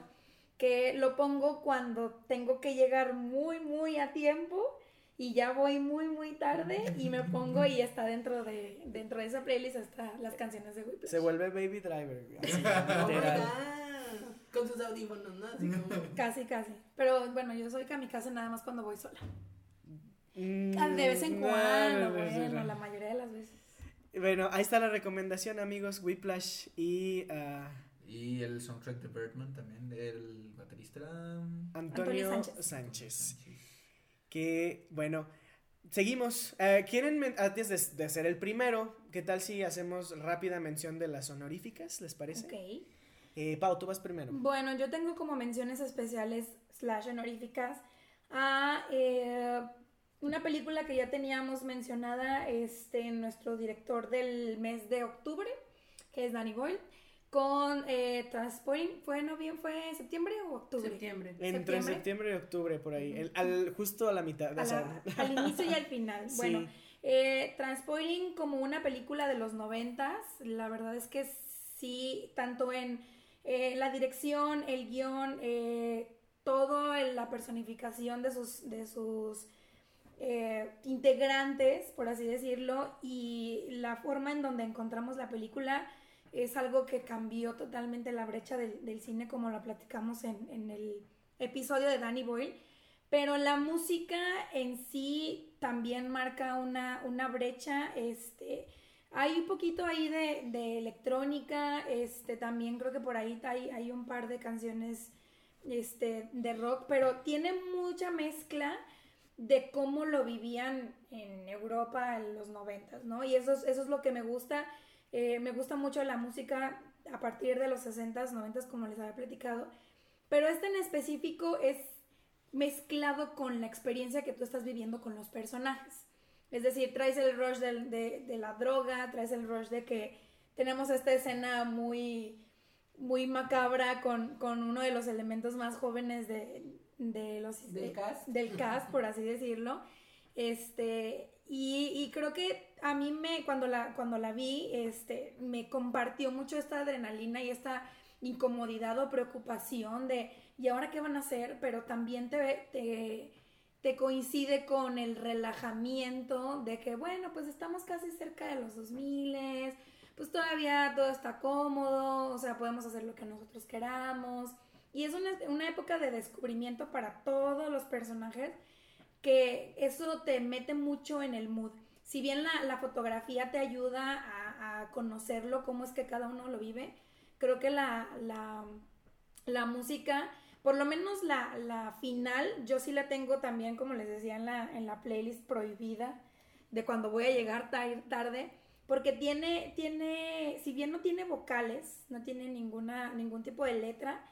que lo pongo cuando tengo que llegar muy, muy a tiempo y ya voy muy, muy tarde y me pongo y está dentro de, dentro de esa playlist está las canciones de Whiplash. Se vuelve baby driver. así, Oh. Con sus audífonos, ¿no? Así como. Casi, casi. Pero bueno, yo soy kamikaze nada más cuando voy sola. Mm, Ah, De vez en cuando, no, no, no, bueno, no. la mayoría de las veces. Bueno, ahí está la recomendación, amigos. Whiplash y ah, Y el soundtrack de Birdman también, del baterista era... Antonio, Antonio Sánchez. Sánchez. Que, bueno, seguimos. Eh, ¿Quieren, men- antes de, de hacer el primero, qué tal si hacemos rápida mención de las honoríficas? ¿Les parece? Ok. Eh, Pau, tú vas primero. Bueno, yo tengo como menciones especiales slash honoríficas a eh, una película que ya teníamos mencionada este, nuestro director del mes de octubre, que es Danny Boyle, con eh, Transporting, ¿fue noviembre, fue septiembre o octubre? Septiembre. Entre septiembre. septiembre y octubre, por ahí. El- al, justo a la mitad. A la- al inicio y al final. Sí. Bueno, eh, Transporting como una película de los noventas, la verdad es que sí, tanto en eh, la dirección, el guion, eh, todo en la personificación de sus, de sus eh, integrantes, por así decirlo, y la forma en donde encontramos la película es algo que cambió totalmente la brecha del, cine como lo platicamos en, en el episodio de Danny Boyle. Pero la música en sí también marca una, una brecha. Este, hay un poquito ahí de, de electrónica. Este, también creo que por ahí hay, hay un par de canciones este, de rock. Pero tiene mucha mezcla de cómo lo vivían en Europa en los noventas, ¿no? Y eso es, eso es lo que me gusta. Eh, me gusta mucho la música a partir de los 60s, 90s, como les había platicado. Pero este en específico es mezclado con la experiencia que tú estás viviendo con los personajes. Es decir, traes el rush de, de la droga, traes el rush de que tenemos esta escena muy, muy macabra con, con uno de los elementos más jóvenes de, de los Del de- cast. del cast, por así decirlo. Este, y, y creo que a mí me, cuando la, cuando la vi, este, me compartió mucho esta adrenalina y esta incomodidad o preocupación de, ¿y ahora qué van a hacer? Pero también te, te, te coincide con el relajamiento de que, bueno, pues estamos casi cerca de los 2000, pues todavía todo está cómodo, o sea, podemos hacer lo que nosotros queramos. Y es una, una época de descubrimiento para todos los personajes que eso te mete mucho en el mood. Si bien la, la fotografía te ayuda a, conocerlo, cómo es que cada uno lo vive, creo que la, la, la música, por lo menos la, final, yo sí la tengo también, como les decía, en la, en la playlist prohibida de cuando voy a llegar tar- tarde, porque tiene, tiene, si bien no tiene vocales, no tiene ninguna, ningún tipo de letra,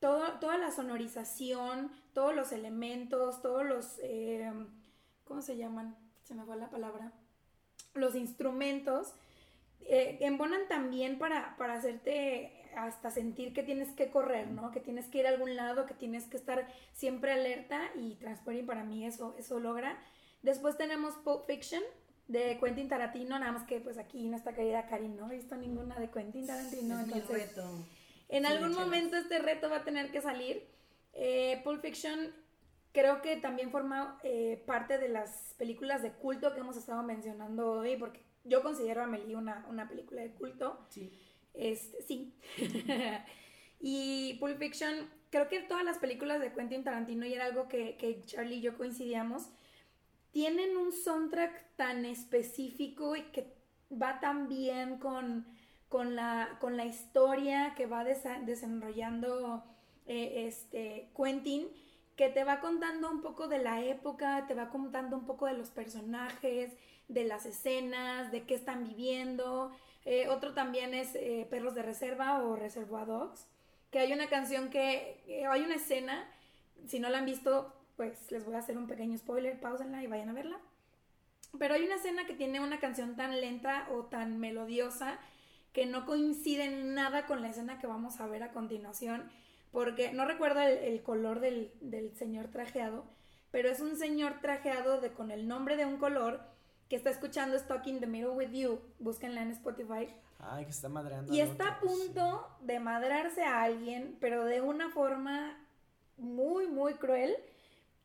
toda la sonorización, todos los elementos, todos los, eh, ¿cómo se llaman? Se me fue la palabra. Los instrumentos eh, embonan también para, para hacerte hasta sentir que tienes que correr, ¿no? Que tienes que ir a algún lado, que tienes que estar siempre alerta y Transporting para mí eso, eso logra. Después tenemos Pulp Fiction de Quentin Tarantino, nada más que pues aquí nuestra querida Karin no he visto ninguna de Quentin Tarantino, es mi entonces reto. en Sí, algún momento este reto va a tener que salir. Eh, Pulp Fiction creo que también forma eh, parte de las películas de culto que hemos estado mencionando hoy, porque yo considero a Amelie una, una película de culto. Sí. Este, sí. y Pulp Fiction, creo que todas las películas de Quentin Tarantino, y era algo que, que Charlie y yo coincidíamos, tienen un soundtrack tan específico y que va tan bien con, con, la, con la historia que va desa- desenrollando eh, este, Quentin, que te va contando un poco de la época, te va contando un poco de los personajes, de las escenas, de qué están viviendo. Eh, otro también es eh, Perros de Reserva o Reservoir Dogs, que hay una canción que, eh, hay una escena, si no la han visto, pues les voy a hacer un pequeño spoiler, pausenla y vayan a verla. Pero hay una escena que tiene una canción tan lenta o tan melodiosa que no coincide en nada con la escena que vamos a ver a continuación, porque no recuerdo el, el color del, del señor trajeado, pero es un señor trajeado de, con el nombre de un color que está escuchando Stuck in the Middle with You, búsquenla en Spotify, Ay, que está madreando. y está a sí. punto de madrarse a alguien, pero de una forma muy, muy cruel.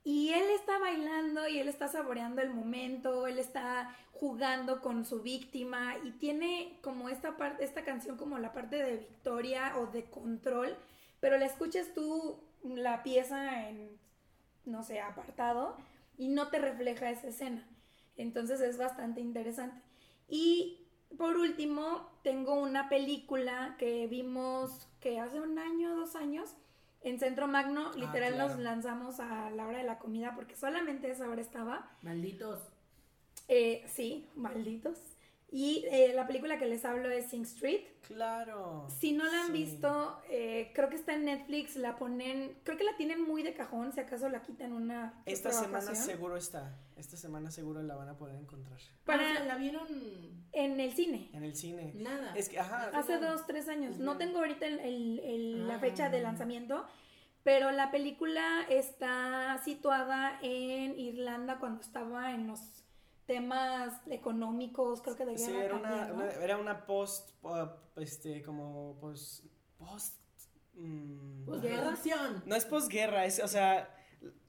Y él está bailando y él está saboreando el momento, él está jugando con su víctima y tiene como esta parte, esta canción como la parte de victoria o de control, pero la escuchas tú la pieza en, no sé, apartado y no te refleja esa escena. Entonces es bastante interesante. Y por último, tengo una película que vimos que hace un año, dos años, en Centro Magno, literal claro. nos lanzamos a la hora de la comida porque solamente esa hora estaba. Malditos. Eh, sí, malditos. Y eh, la película que les hablo es Sing Street. Claro. Si no la han Sí. visto, eh, creo que está en Netflix, la ponen, creo que la tienen muy de cajón, si acaso la quitan una Esta semana ocasión. seguro está. Esta semana seguro la van a poder encontrar. Para Ah, o sea, la vieron en el cine. En el cine. nada. Es que, ajá. Hace dos, tres años. No tengo ahorita el- el- el- la Ah. fecha de lanzamiento, pero la película está situada en Irlanda cuando estaba en los temas económicos, creo que de guerra Sí, era una, también, ¿no? una- era una post, uh, este, como, pues, post... mm, Pues Guerra. corrupción. No es posguerra, es, o sea,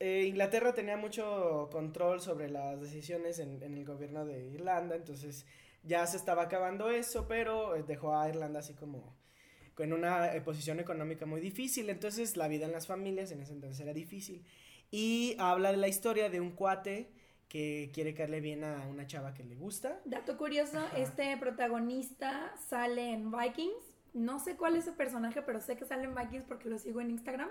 eh, Inglaterra tenía mucho control sobre las decisiones en, en el gobierno de Irlanda, entonces ya se estaba acabando eso, pero eh, dejó a Irlanda así como con una eh, posición económica muy difícil, entonces la vida en las familias en ese entonces era difícil. Y habla de la historia de un cuate que quiere caerle bien a una chava que le gusta. Dato curioso, Ajá. este protagonista sale en Vikings. No sé cuál es su personaje, pero sé que sale en Vikings porque lo sigo en Instagram.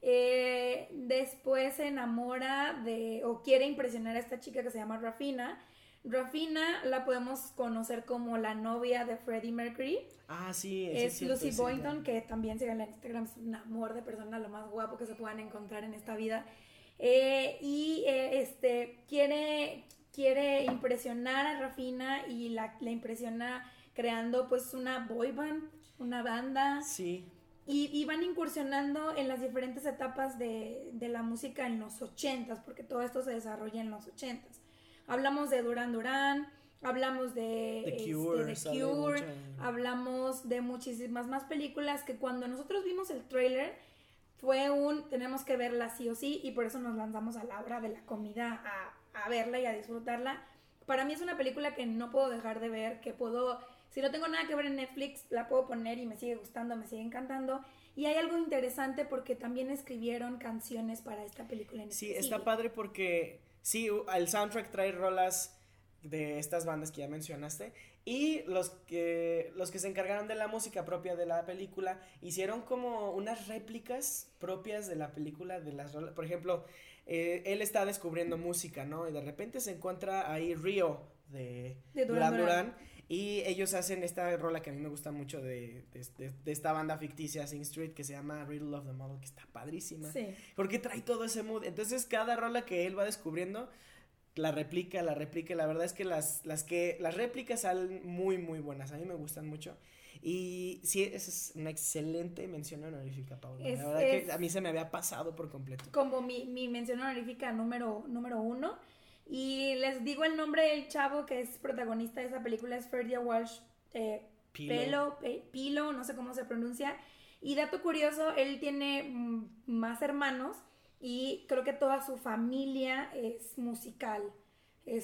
Eh, después se enamora de o quiere impresionar a esta chica que se llama Rafina. Rafina la podemos conocer como la novia de Freddie Mercury. Ah, sí, Es cierto, Lucy Boynton, que también sigue en Instagram, es un amor de persona, lo más guapo que se puedan encontrar en esta vida. Eh, y eh, este quiere, quiere impresionar a Rafina y la, la impresiona creando pues una boy band, una banda. Sí. Y, y van incursionando en las diferentes etapas de, de la música en los ochentas, porque todo esto se desarrolla en los ochentas. Hablamos de Duran Duran, hablamos de The este, Cure, hablamos de muchísimas más películas que cuando nosotros vimos el trailer fue un tenemos que verla sí o sí y por eso nos lanzamos a la hora de la comida a, a verla y a disfrutarla. Para mí es una película que no puedo dejar de ver, que puedo, si no tengo nada que ver en Netflix, la puedo poner y me sigue gustando, me sigue encantando. Y hay algo interesante porque también escribieron canciones para esta película en Sí, está padre porque sí, el soundtrack trae rolas de estas bandas que ya mencionaste y los que los que se encargaron de la música propia de la película hicieron como unas réplicas propias de la película de las. Por ejemplo, eh, él está descubriendo música, ¿no? Y de repente se encuentra ahí Río de, De Duran Duran Duran, Duran. y ellos hacen esta rola que a mí me gusta mucho de, de- de- de esta banda ficticia Sing Street que se llama Riddle of the Model que está padrísima. Sí. Porque trae todo ese mood. Entonces, cada rola que él va descubriendo, la replica, la replica. La verdad es que las, las que las réplicas salen muy, muy buenas. A mí me gustan mucho. Y sí, esa es una excelente mención honorífica, Paula. Es- la verdad es- que a mí se me había pasado por completo. como mi, mi mención honorífica número, número uno. Y les digo el nombre del chavo que es protagonista de esa película, es Ferdia Walsh eh, Pilo. Pelo, Pe- Pilo, no sé cómo se pronuncia. Y dato curioso, él tiene mm, más hermanos y creo que toda su familia es musical.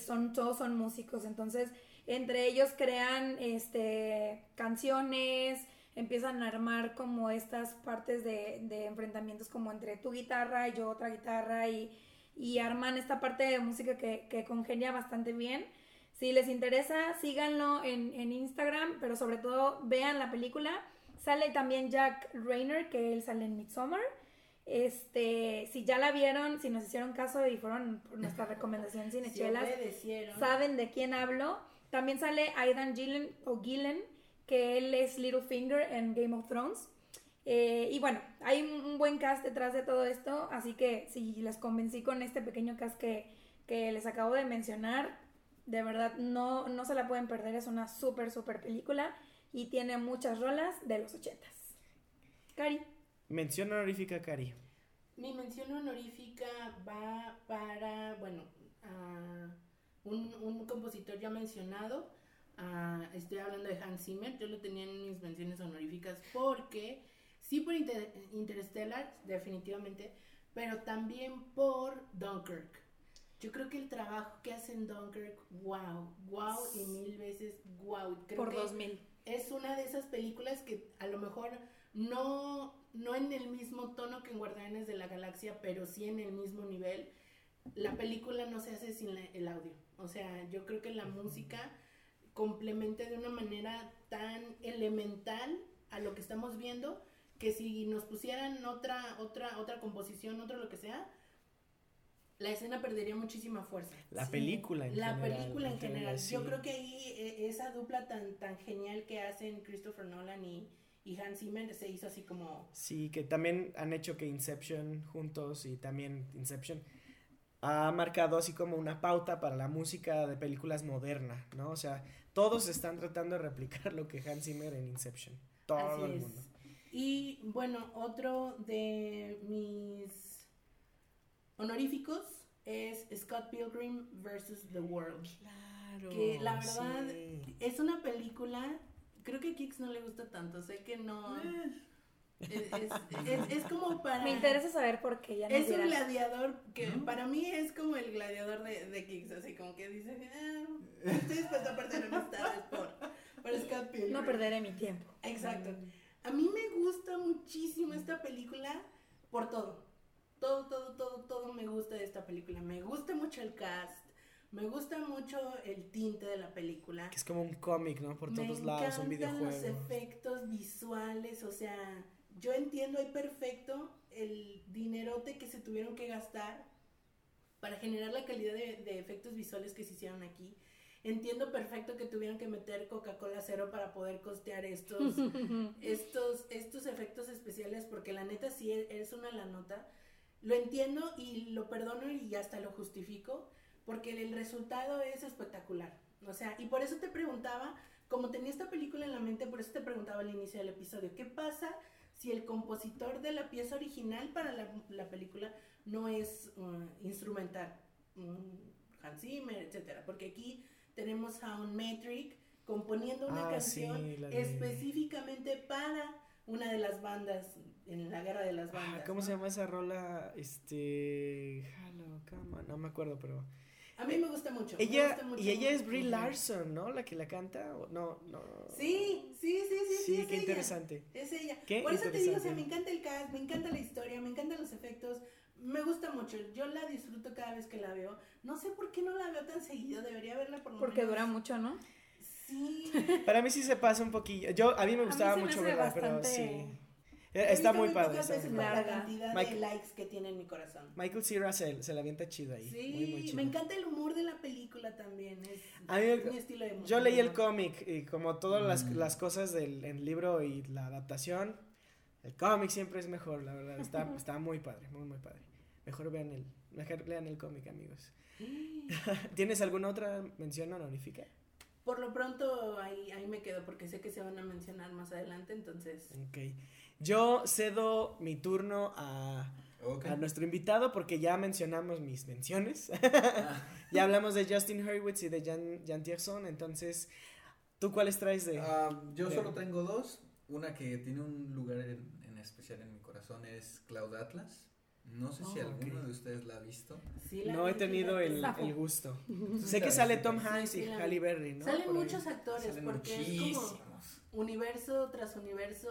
Son, todos son músicos, entonces entre ellos crean este, canciones, empiezan a armar como estas partes de, de enfrentamientos como entre tu guitarra y yo otra guitarra y, y arman esta parte de música que, que congenia bastante bien. Si les interesa, síganlo en, en Instagram, pero sobre todo vean la película. Sale también Jack Rayner, que él sale en Midsommar. Este, si ya la vieron, si nos hicieron caso y fueron por nuestra recomendación Cinechelas, saben de quién hablo. También sale Aidan Gillen o Gillen, que él es Littlefinger en Game of Thrones. Eh, y bueno, hay un, un buen cast detrás de todo esto, así que si les convencí con este pequeño cast que, que les acabo de mencionar, de verdad no, no se la pueden perder, es una súper, súper película y tiene muchas rolas de los ochentas. Cari. Mención honorífica, Cari. Mi mención honorífica va para, bueno, a un, un compositor ya mencionado. estoy hablando de Hans Zimmer. Yo lo tenía en mis menciones honoríficas porque, sí por Inter- Interstellar, definitivamente, pero también por Dunkirk. Yo creo que el trabajo que hace en Dunkirk, wow, wow y mil veces wow. Creo Por que 2000. es una de esas películas que a lo mejor no, no en el mismo tono que en Guardianes de la Galaxia, pero sí en el mismo nivel. La película no se hace sin la- el audio. O sea, yo creo que la música complementa de una manera tan elemental a lo que estamos viendo que si nos pusieran otra otra otra composición, otro lo que sea, la escena perdería muchísima fuerza. La Sí, película en la general, película en en general. general, Yo creo que ahí eh, esa dupla tan tan genial que hacen Christopher Nolan y, y Hans Zimmer se hizo así como Sí, que también han hecho que Inception juntos y también Inception ha marcado así como una pauta para la música de películas moderna, ¿no? O sea, todos están tratando de replicar lo que Hans Zimmer en Inception. Todo así el es. mundo. Y bueno, otro de mis honoríficos es Scott Pilgrim versus The World. Claro. Que la verdad sí. es una película, creo que a Kix no le gusta tanto, sé que no... Es, es- es- es como para... Me interesa saber por qué ya Es un dirás. gladiador que para mí es como el gladiador de, de Kicks, así como que dice, ah, estoy dispuesto a perder amistades por, por Scott Pilgrim. No perderé mi tiempo. Exacto. A mí me gusta muchísimo esta película por todo. Todo, todo, todo, todo me gusta de esta película. Me gusta mucho el cast. Me gusta mucho el tinte de la película. Que es como un cómic, ¿no? Por todos Me lados, un encantan videojuego. los efectos visuales, o sea, yo entiendo ahí perfecto el dinerote que se tuvieron que gastar para generar la calidad de, de efectos visuales que se hicieron aquí. Entiendo perfecto que tuvieron que meter Coca-Cola cero para poder costear estos, estos, estos efectos especiales, porque la neta sí es es una la nota. Lo entiendo y lo perdono y hasta lo justifico, porque el resultado es espectacular. O sea, y por eso te preguntaba, como tenía esta película en la mente, por eso te preguntaba al inicio del episodio, ¿qué pasa si el compositor de la pieza original para la, la película no es uh, instrumental? Mm, Hans Zimmer, etcétera. Porque aquí tenemos a un Metric componiendo una Ah, canción sí, la de- específicamente para una de las bandas en la guerra de las Ah, bandas. ¿Cómo ¿no? se llama esa rola? Este. Come on. No me acuerdo, pero. A mí me gusta mucho. me Ella. gusta mucho. Y ella es Brie. Larson, ¿no? La que la canta. ¿o? No, no. Sí, sí, sí, sí. Sí, es qué ella. interesante. Es ella. Qué Por eso te digo, o sea, me encanta el cast, me encanta la historia, me encantan los efectos. Me gusta mucho. Yo la disfruto cada vez que la veo. No sé por qué no la veo tan seguido. Debería verla por lo Porque menos. dura mucho, ¿no? Sí. Para mí sí se pasa un poquillo. Yo, a mí me mí gustaba mucho verla, pero sí. Eh, Está muy padre. pocas veces por la cantidad Mike- de likes que tiene en mi corazón. Michael Cera se, se la avienta chido ahí. Sí, muy, muy chido. me encanta el humor de la película también. Es, A mí es me- mi estilo de humor. Yo leí el cómic y como todas las, Mm. las cosas del el libro y la adaptación, el cómic siempre es mejor, la verdad. Está, está muy padre, muy, muy padre. Mejor vean el, mejor lean el cómic, amigos. ¿Tienes alguna otra mención honorífica? Por lo pronto ahí, ahí me quedo porque sé que se van a mencionar más adelante, entonces... Ok. Yo cedo mi turno a, nuestro invitado porque ya mencionamos mis menciones. ya hablamos de Justin Hurwitz y de Jan, Jan Tierson, entonces, ¿tú cuáles traes de...? Ah, yo de- solo tengo dos. Una que tiene un lugar en, en especial en mi corazón es Cloud Atlas. No sé si Oh, alguno de ustedes la ha visto. sí la no he tenido el, el gusto. Sí, sé que sale. Tom Hanks sí, y la Halle. Berry, ¿no? Salen Por ahí. muchos actores Salen porque es como. Universo tras universo.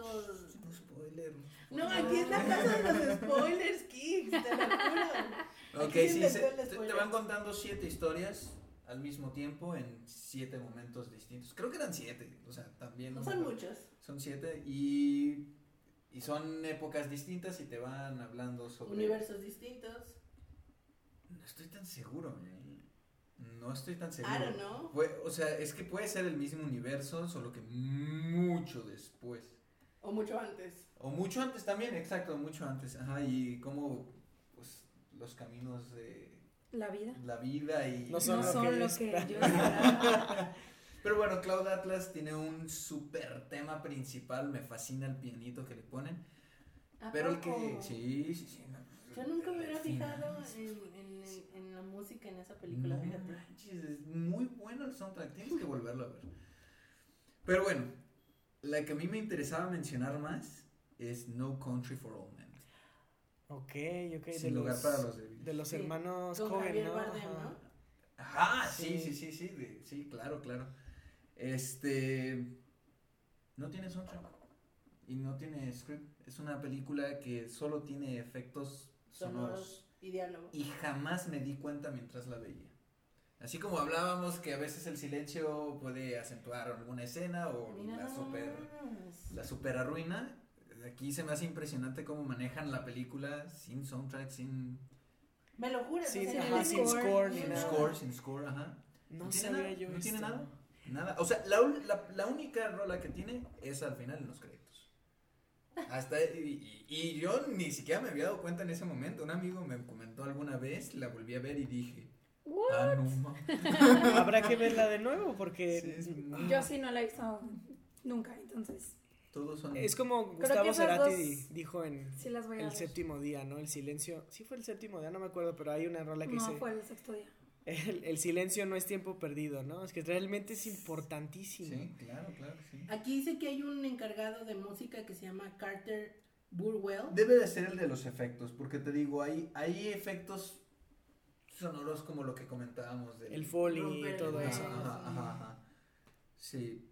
No spoiler. No, aquí es la casa de los spoilers, Kicks, te lo juro. Ok, sí, se- te, van contando siete historias al mismo tiempo en siete momentos distintos. Creo que eran siete, o sea, también. No son acuerdo. muchos. Son siete y, y son épocas distintas y te van hablando sobre... Universos distintos. No estoy tan seguro, ¿eh? No estoy tan seguro. I don't know. O sea, es que puede ser el mismo universo, solo que mucho después. O mucho antes. O mucho antes también, exacto, mucho antes. Ajá, y como pues los caminos de La vida. la vida y... No son no lo son que lo yo que. Pero bueno, Cloud Atlas tiene un super tema principal, me fascina el pianito que le ponen. ¿A Pero el que... Sí, sí, sí. no, Yo nunca me hubiera fijado en, en- la música en esa película, No fíjate. manches, es muy bueno el soundtrack, tienes que volverlo a ver. Pero bueno, la que a mí me interesaba mencionar más es No Country for Old Men. Ok, ok. de Sin lugar los, para los débiles. de los Sí, hermanos Cohen, ¿no? Bardem. ¿no? Ajá, sí, Sí. sí, sí, sí, de- sí, claro, claro. Este, no tiene soundtrack y no tiene script. Es una película que solo tiene efectos sonoros. Sonoros y diálogo. Y jamás me di cuenta mientras la veía. Así como hablábamos que a veces el silencio puede acentuar alguna escena o Mira la super, la super arruina. Aquí se me hace impresionante cómo manejan la película sin soundtrack, sin Me lo juras. Sin- ajá, no sin score ni no- nada. score, sin score, ajá. No, tiene nada, yo no tiene esto. nada. Nada. O sea, la, la, la única rola que tiene es al final en los créditos. Hasta y, y- y yo ni siquiera me había dado cuenta en ese momento. Un amigo me comentó alguna vez, la volví a ver y dije, ah, no mames". Habrá que verla de nuevo porque Sí, es muy- Yo sí no la he visto nunca, entonces Todos son. es como Gustavo Cerati dos di- dijo en sí las voy a el ver. séptimo día, ¿no? El silencio. Sí fue el séptimo día, no me acuerdo, pero hay una rola que No, dice fue el sexto día. El, el silencio no es tiempo perdido, ¿no? Es que realmente es importantísimo. Sí, claro, claro, sí. Aquí dice que hay un encargado de música que se llama Carter Burwell. Debe de ser el de los efectos, porque te digo, hay, hay efectos sonoros como lo que comentábamos del El foley y todo eso. Ajá, ajá, ajá. Sí.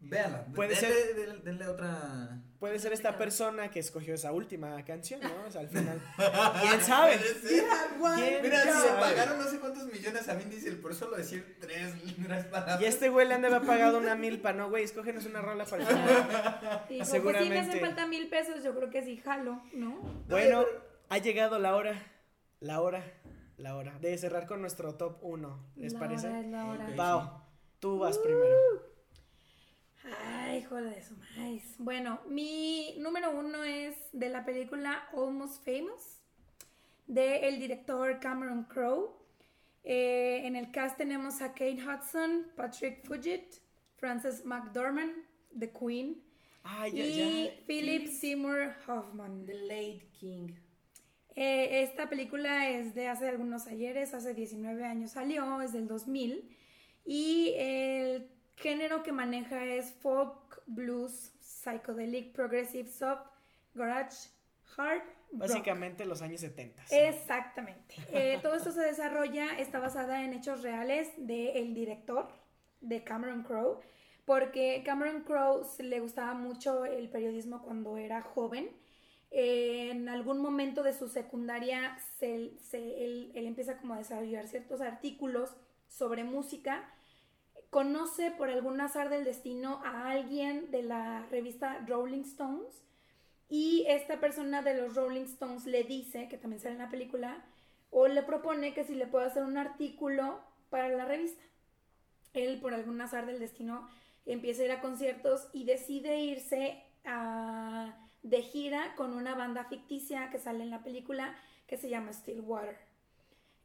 Véanla. Puede denle, ser- denle- denle otra. Puede ser esta persona que escogió esa última canción, ¿no? O sea, al final. ¿Quién sabe? Puede ser. Mira, guau, ¿Quién Mira, si sabe? pagaron no sé cuántos millones a Vin Diesel por solo decir tres, tres palabras. Y este güey le han de haber pagado una milpa, ¿no, güey? Escógenos una rola para el final. Pues sí, me Seguramente. hacen falta mil pesos, yo creo que sí jalo, ¿no? Bueno, ha llegado la hora, la hora, la hora de cerrar con nuestro top 1. ¿Les La parece? hora es la hora. Pau, tú vas primero. Ay, de su maíz. Bueno, mi número uno es de la película Almost Famous, del director Cameron Crowe. Eh, en el cast tenemos a Kate Hudson, Patrick Fugit, Frances McDormand, The Queen, Ah, ya, y ya. Philip Seymour Hoffman. The Late King. Eh, esta película es de hace algunos ayeres, hace 19 años salió, es del 2000. Y el género que maneja es folk, blues, psychedelic, progressive, soft, garage, hard. rock. Básicamente los años 70. Exactamente. Eh, todo esto se desarrolla, está basada en hechos reales del director, de Cameron Crowe, porque Cameron Crowe le gustaba mucho el periodismo cuando era joven. Eh, en algún momento de su secundaria se- se- él, él empieza como a desarrollar ciertos artículos sobre música. Conoce por algún azar del destino a alguien de la revista Rolling Stones y esta persona de los Rolling Stones le dice, que también sale en la película, o le propone que si le puede hacer un artículo para la revista. Él, por algún azar del destino, empieza a ir a conciertos y decide irse a- de gira con una banda ficticia que sale en la película que se llama Stillwater.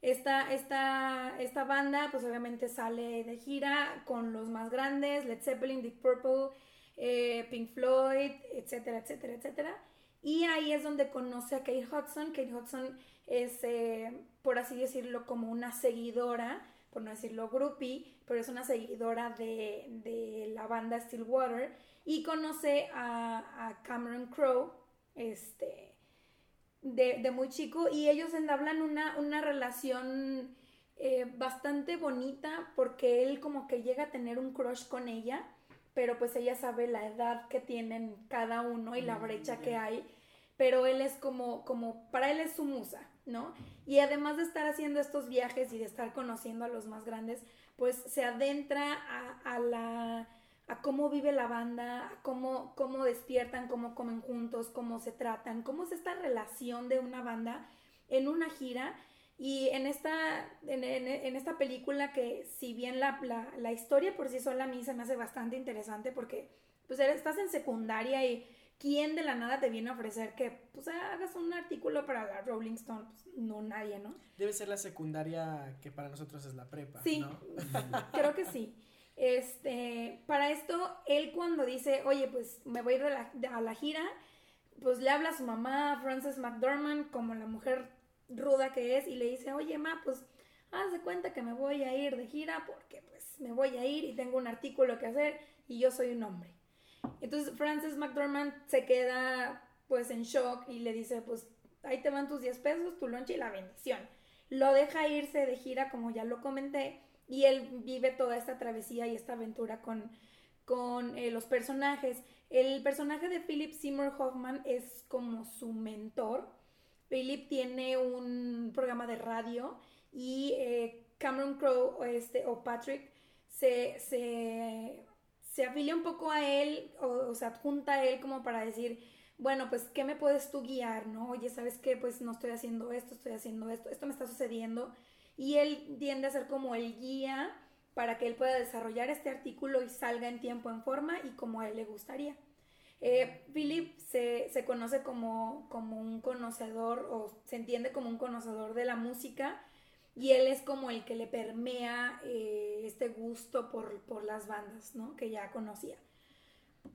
Esta, esta, esta banda, pues obviamente sale de gira con los más grandes, Led Zeppelin, Deep Purple, eh, Pink Floyd, etcétera, etcétera, etcétera. Y ahí es donde conoce a Kate Hudson. Kate Hudson es, eh, por así decirlo, como una seguidora, por no decirlo groupie, pero es una seguidora de, de la banda Stillwater. Y conoce a, a Cameron Crowe, este, de, de muy chico, y ellos entablan una, una relación eh, bastante bonita porque él como que llega a tener un crush con ella, pero pues ella sabe la edad que tienen cada uno y la Mm, brecha que hay, pero él es como, como, para él es su musa, ¿no? Y además de estar haciendo estos viajes y de estar conociendo a los más grandes, pues se adentra a, a la a cómo vive la banda, a cómo, cómo despiertan, cómo comen juntos, cómo se tratan, cómo es esta relación de una banda en una gira. Y en esta, en, en- en esta película que si bien la, la, la historia por sí sola a mí se me hace bastante interesante porque pues estás en secundaria y ¿quién de la nada te viene a ofrecer que pues hagas un artículo para la Rolling Stone? Pues, no, nadie, ¿no? Debe ser la secundaria que para nosotros es la prepa. Sí. ¿no? Creo que sí. Este, para esto, él cuando dice, oye, pues me voy a ir de la- a la gira, pues le habla a su mamá, Frances McDormand, como la mujer ruda que es, y le dice, oye, ma, pues haz de cuenta que me voy a ir de gira porque pues me voy a ir y tengo un artículo que hacer y yo soy un hombre. Entonces Frances McDormand se queda pues en shock y le dice, pues ahí te van tus 10 pesos, tu lonche y la bendición. Lo deja irse de gira, como ya lo comenté, y él vive toda esta travesía y esta aventura con, con eh, los personajes. El personaje de Philip Seymour Hoffman es como su mentor. Philip tiene un programa de radio y eh, Cameron Crowe este, o Patrick se, se, se afilia un poco a él o, o se adjunta a él como para decir, bueno, pues, ¿qué me puedes tú guiar? ¿No? Oye, ¿sabes qué? Pues no estoy haciendo esto, estoy haciendo esto, esto me está sucediendo. Y él tiende a ser como el guía para que él pueda desarrollar este artículo y salga en tiempo, en forma y como a él le gustaría. Eh, Philip se, se conoce como, como un conocedor o se entiende como un conocedor de la música y él es como el que le permea eh, este gusto por, por las bandas, ¿no? Que ya conocía.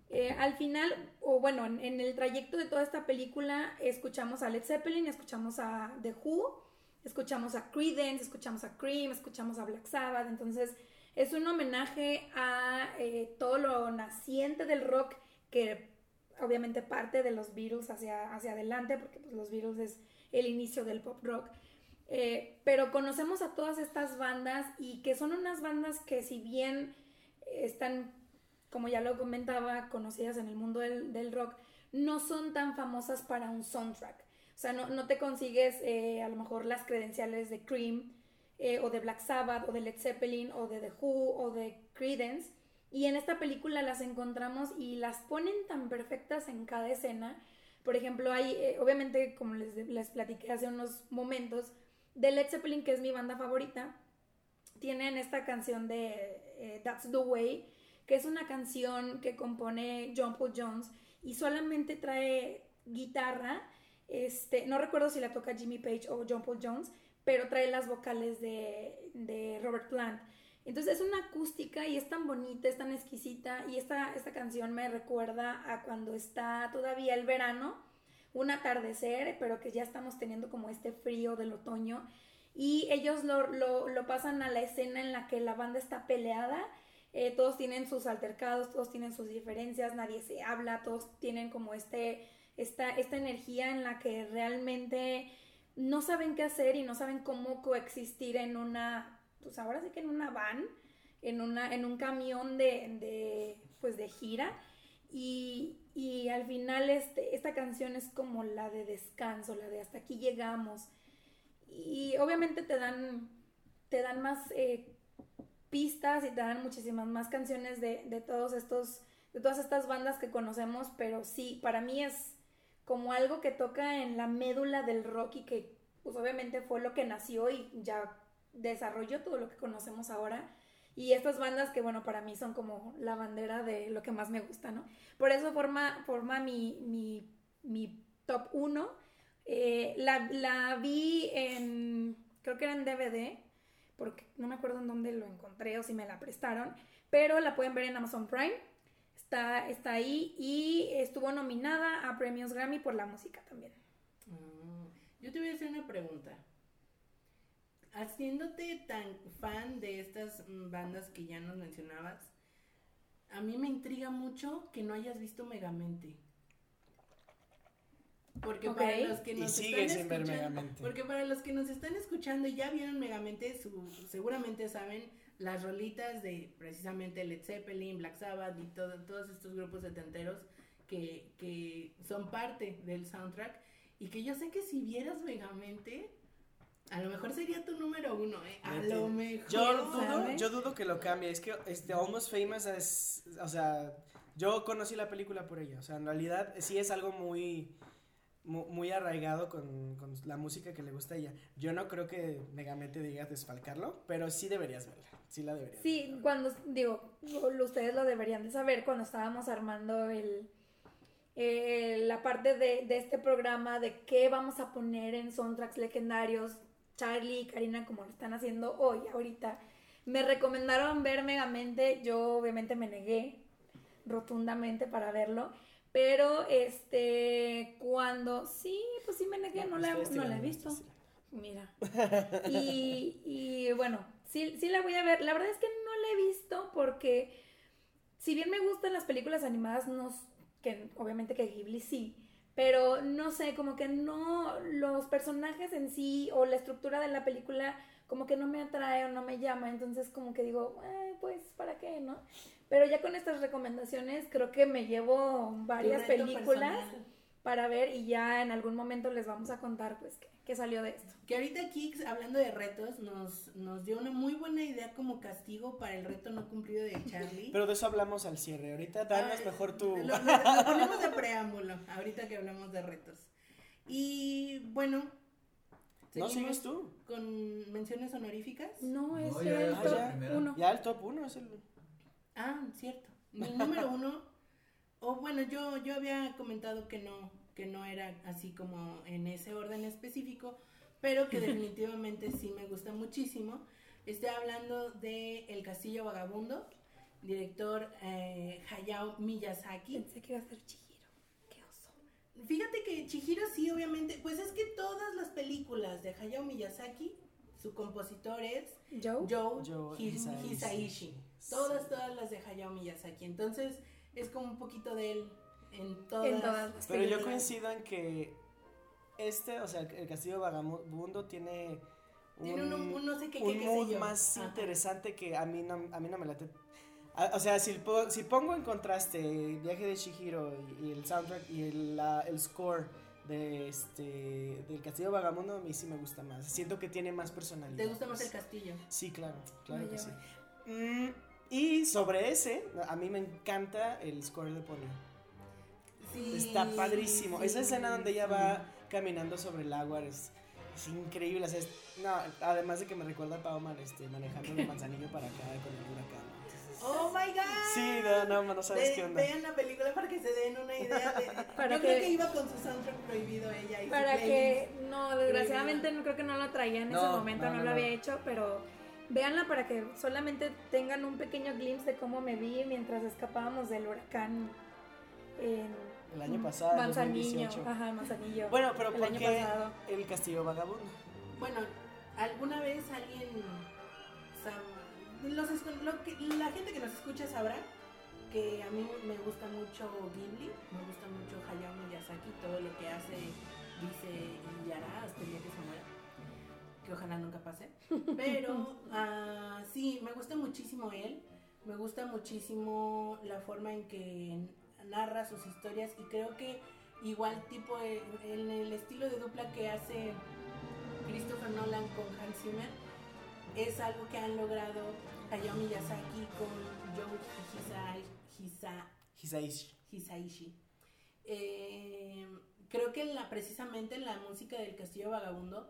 Eh, al final, o bueno, en, en el trayecto de toda esta película, escuchamos a Led Zeppelin, escuchamos a The Who, escuchamos a Creedence, escuchamos a Cream, escuchamos a Black Sabbath. Entonces, es un homenaje a eh, todo lo naciente del rock que obviamente parte de los Beatles hacia, hacia adelante, porque pues, los Beatles es el inicio del pop rock. Eh, pero conocemos a todas estas bandas y que son unas bandas que si bien están, como ya lo comentaba, conocidas en el mundo del, del rock, no son tan famosas para un soundtrack. O sea, no, no te consigues eh, a lo mejor las credenciales de Cream eh, o de Black Sabbath o de Led Zeppelin o de The Who o de Creedence. Y en esta película las encontramos y las ponen tan perfectas en cada escena. Por ejemplo, hay, eh, obviamente, como les, les platiqué hace unos momentos, de Led Zeppelin, que es mi banda favorita, tienen esta canción de That's the Way, que es una canción que compone John Paul Jones y solamente trae guitarra. Este, no recuerdo si la toca Jimmy Page o John Paul Jones, pero trae las vocales de, Robert Plant. Entonces es una acústica y es tan bonita, es tan exquisita y esta, esta canción me recuerda a cuando está todavía el verano, un atardecer, pero que ya estamos teniendo como este frío del otoño y ellos lo, lo, lo pasan a la escena en la que la banda está peleada. Eh, todos tienen sus altercados, todos tienen sus diferencias, nadie se habla, todos tienen como este, esta, esta energía en la que realmente no saben qué hacer y no saben cómo coexistir en una pues ahora sí que en una van, en, una, en un camión de, de pues de gira. Y, y al final este, esta canción es como la de descanso, la de hasta aquí llegamos. Y obviamente te dan, te dan más eh, pistas y te dan muchísimas más canciones de, de, todos estos, de todas estas bandas que conocemos, pero sí, para mí es como algo que toca en la médula del rock y que pues obviamente fue lo que nació y ya desarrolló todo lo que conocemos ahora. Y estas bandas que, bueno, para mí son como la bandera de lo que más me gusta, ¿no? Por eso forma, forma mi, mi, mi top 1. Eh, la, la, vi en, creo que era en DVD, porque no me acuerdo en dónde lo encontré o si me la prestaron, pero la pueden ver en Amazon Prime. Está, está ahí y estuvo nominada a premios Grammy por la música también. Yo te voy a hacer una pregunta haciéndote tan fan de estas mm, bandas que ya nos mencionabas, a mí me intriga mucho que no hayas visto Megamente. Porque para los que nos están escuchando, porque para los que nos están escuchando y ya vieron Megamente, seguramente saben las rolitas de precisamente Led Zeppelin, Black Sabbath y todos estos grupos setenteros que, que son parte del soundtrack y que yo sé que si vieras Megamente a lo mejor sería tu número uno, ¿eh? A lo mejor. Yo dudo, yo dudo que lo cambie. Es que este Almost Famous es. O sea, yo conocí la película por ella. O sea, en realidad sí es algo muy. Muy, arraigado con, con, la música que le gusta a ella. Yo no creo que Megamente diga desfalcarlo, pero sí deberías verla. Sí la deberías. Sí, cuando, digo, ustedes lo deberían de saber, cuando estábamos armando el, eh, la parte de, de, este programa de qué vamos a poner en soundtracks legendarios Charlie y Karina como lo están haciendo hoy, ahorita. Me recomendaron ver Megamente, yo obviamente me negué rotundamente para verlo, pero este, cuando, sí, pues sí me negué, no, la, no la he visto. Mira. Y, y bueno, sí, sí la voy a ver. La verdad es que no la he visto porque si bien me gustan las películas animadas, no, que obviamente que Ghibli sí, pero no sé, como que no, los personajes en sí o la estructura de la película como que no me atrae o no me llama, entonces como que digo, pues, ¿para qué, no? Pero ya con estas recomendaciones creo que me llevo varias películas para ver y ya en algún momento les vamos a contar, pues, qué, qué salió de esto. Que ahorita Kix, hablando de retos, nos, nos dio una muy buena idea como castigo para el reto no cumplido de Charlie. Pero de eso hablamos al cierre. Ahorita danos mejor tú. Lo, lo, ponemos de preámbulo, ahorita que hablamos de retos. Y bueno. ¿No sigues tú? ¿Con menciones honoríficas? No, es el top uno. Ya el top uno es el. Ah, cierto. Mi número uno. O bueno, yo, yo había comentado que no, que no era así como en ese orden específico, pero que definitivamente sí me gusta muchísimo. Estoy hablando de El Castillo Vagabundo, director eh, Hayao Miyazaki. Pensé que iba a ser Chihiro. Qué oso. Fíjate que Chihiro sí, obviamente, pues es que todas las películas de Hayao Miyazaki, su compositor es Joe, Joe, Hisaishi. Todas, todas las de Hayao Miyazaki. Entonces, es como un poquito de él en todas, las Pero yo coincido en que este, o sea, el Castillo Vagabundo tiene un, tiene un, no sé qué, un mood más interesante que a mí no, a mí no me late. O sea, si, si pongo en contraste el viaje de Shihiro y, el soundtrack y el, el score de este del Castillo Vagabundo a mí sí me gusta más. Siento que tiene más personalidad. ¿Te gusta más el castillo? Sí, claro, claro que sí. Mm, y sobre ese, a mí me encanta el score de Pony. Está padrísimo. Esa escena donde ella va caminando sobre el agua es, increíble. no, además de que me recuerda a Pauman este, manejando el manzanillo para acá con el huracán. Oh my god. Sí, no, no, no sabes Ve- qué onda. Vean la película para que se den una idea de. Para Yo creo que- que iba con su soundtrack prohibido ella y Para que, no, desgraciadamente no creo que no lo traía en ese No, momento, no, no, no, lo no. había hecho, pero véanla para que solamente tengan un pequeño glimpse de cómo me vi mientras escapábamos del huracán en El año pasado, Manzanillo. 2018. Ajá, Manzanillo. Bueno, pero el ¿por año qué pasado. el castillo vagabundo? Bueno, ¿alguna vez alguien los lo que- la gente que nos escucha sabrá que a mí me gusta mucho Ghibli, me gusta mucho Hayao Miyazaki, todo lo que hace, dice y hará hasta el día que se muera. Que ojalá nunca pase. Pero ah, sí, me gusta muchísimo él. Me gusta muchísimo la forma en que narra sus historias y creo que igual tipo eh, en el estilo de dupla que hace Christopher Nolan con Hans Zimmer es algo que han logrado Hayao Miyazaki con Joe Hisai- Hisa- Hisaishi. Hisaishi. Eh, creo que la, precisamente la música del Castillo Vagabundo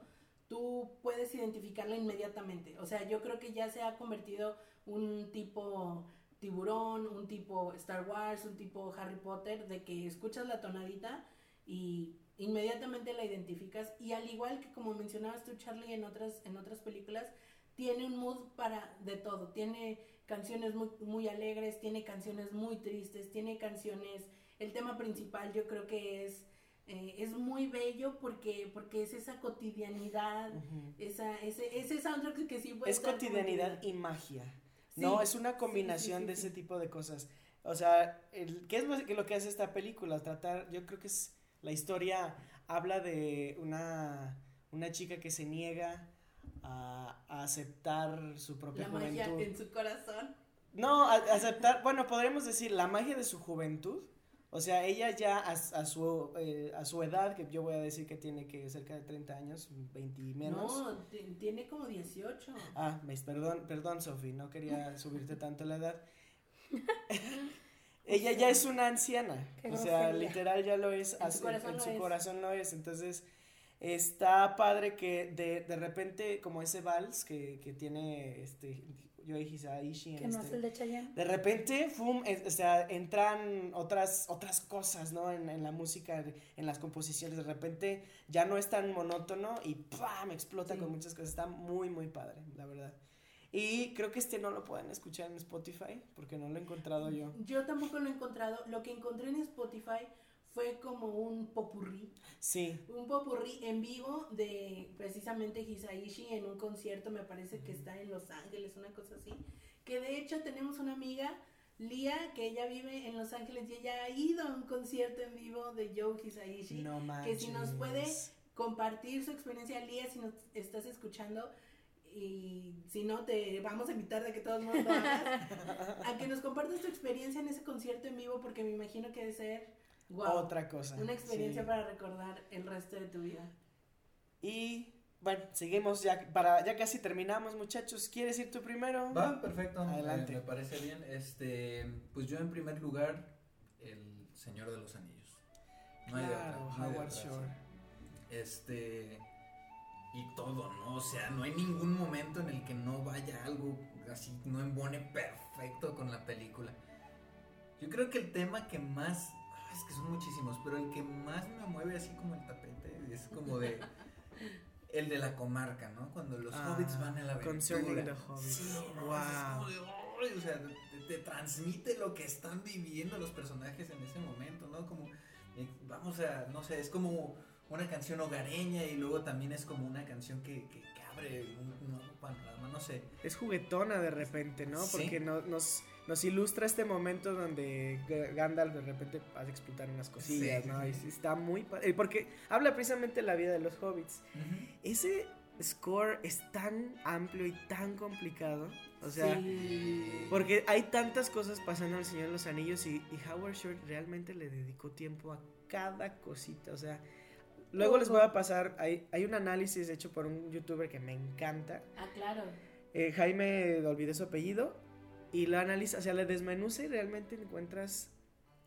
tú puedes identificarla inmediatamente. O sea, yo creo que ya se ha convertido un tipo tiburón, un tipo Star Wars, un tipo Harry Potter, de que escuchas la tonadita y inmediatamente la identificas. Y al igual que como mencionabas tú, Charlie, en otras, en otras películas, tiene un mood para de todo. Tiene canciones muy, muy alegres, tiene canciones muy tristes, tiene canciones. El tema principal yo creo que es, eh, es muy bello porque, porque es esa cotidianidad, esa, ese, ese soundtrack que sí puede Es como cotidianidad y magia. Sí, no, es una combinación sí, sí, de ese tipo de cosas. O sea, el, ¿qué es lo que- lo que hace esta película? Tratar, yo creo que es la historia habla de una, una chica que se niega a, a aceptar su propia La magia juventud. en su corazón. No, a- aceptar, bueno, podríamos decir la magia de su juventud. O sea, ella ya a, a su, eh, a su edad, que yo voy a decir que tiene que cerca de 30 años, 20 y menos. No, ti- tiene como 18. Ah, me- perdón, perdón, Sofi, no quería subirte tanto la edad. Ella ya es una anciana, Qué o sea, grosería. literal ya lo es, En su corazón en lo su es. corazón lo es, entonces está padre que de, de repente como ese vals que, que tiene este Yoei Hisaishi Que no este- es el de Chayanne. de repente, fum, es- o sea, entran otras, otras cosas, ¿no? En, en la música, en las composiciones, de repente ya no es tan monótono y ¡pam! explota Sí. con muchas cosas. Está muy, muy padre, la verdad. Y creo que este no lo pueden escuchar en Spotify, porque no lo he encontrado yo. Yo tampoco lo he encontrado. Lo que encontré en Spotify fue como un popurrí. Sí, Un popurrí en vivo de precisamente Hisaishi en un concierto, me parece que está en Los Ángeles, una cosa así. Que de hecho tenemos una amiga, Lía, que ella vive en Los Ángeles y ella ha ido a un concierto en vivo de Joe Hisaishi. no que manches. si nos puede compartir su experiencia, Lía, si nos estás escuchando, y si no, te vamos a invitar de que todos lo hagas, a que nos compartas tu experiencia en ese concierto en vivo, porque me imagino que debe ser wow, Otra cosa. una experiencia sí. para recordar el resto de tu vida. Y bueno, seguimos ya, para, ya casi terminamos, muchachos. ¿Quieres ir tú primero? Va, perfecto. Adelante. eh, me parece bien. Este, pues yo en primer lugar, El Señor de los Anillos. No hay de otra, Claro, no hay Howard otra, Shore. sí. Este, y todo, ¿no? O sea, no hay ningún momento en el que no vaya algo así, no embone perfecto con la película. Yo creo que el tema que más, es que son muchísimos, pero el que más me mueve así como el tapete es como de el de la comarca, ¿no? Cuando los Ah, hobbits van a la aventura. Concerning the Hobbits. Sí, Wow. es como de, "Ay", o sea, te, te transmite lo que están viviendo los personajes en ese momento, ¿no? Como eh, vamos a, no sé, es como una canción hogareña y luego también es como una canción que, que, que abre un nuevo panorama, no sé. Es juguetona de repente, ¿no? Sí. Porque no- nos, nos ilustra este momento donde Gandalf de repente hace explotar unas cosillas, Sí, ¿no? sí. Y sí está muy padre. Porque habla precisamente de la vida de los hobbits. Ese score es tan amplio y tan complicado. O sea, Sí. porque hay tantas cosas pasando en El Señor de los Anillos y, y Howard Shore realmente le dedicó tiempo a cada cosita. O sea, luego les voy a pasar, hay, hay un análisis hecho por un youtuber que me encanta. Ah, claro. Eh, Jaime, olvidé su apellido, y lo analiza, o sea, le desmenuza y realmente encuentras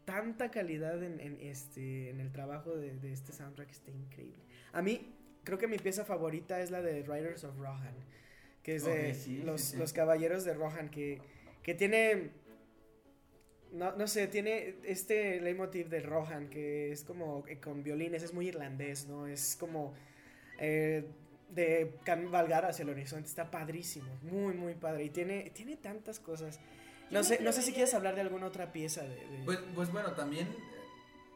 tanta calidad en, en este, en el trabajo de, de este soundtrack, está increíble. A mí, creo que mi pieza favorita es la de Riders of Rohan, que es de Ok, sí, los, sí, sí. los Caballeros de Rohan, que, que tiene, no, no sé, tiene este leitmotiv de Rohan, que es como eh, con violines, es muy irlandés, ¿no? Es como eh, de cabalgar hacia el horizonte, está padrísimo, muy, muy padre, y tiene, tiene tantas cosas. No sé, no sé si quieres hablar de alguna otra pieza de... de- Pues, pues bueno, también eh,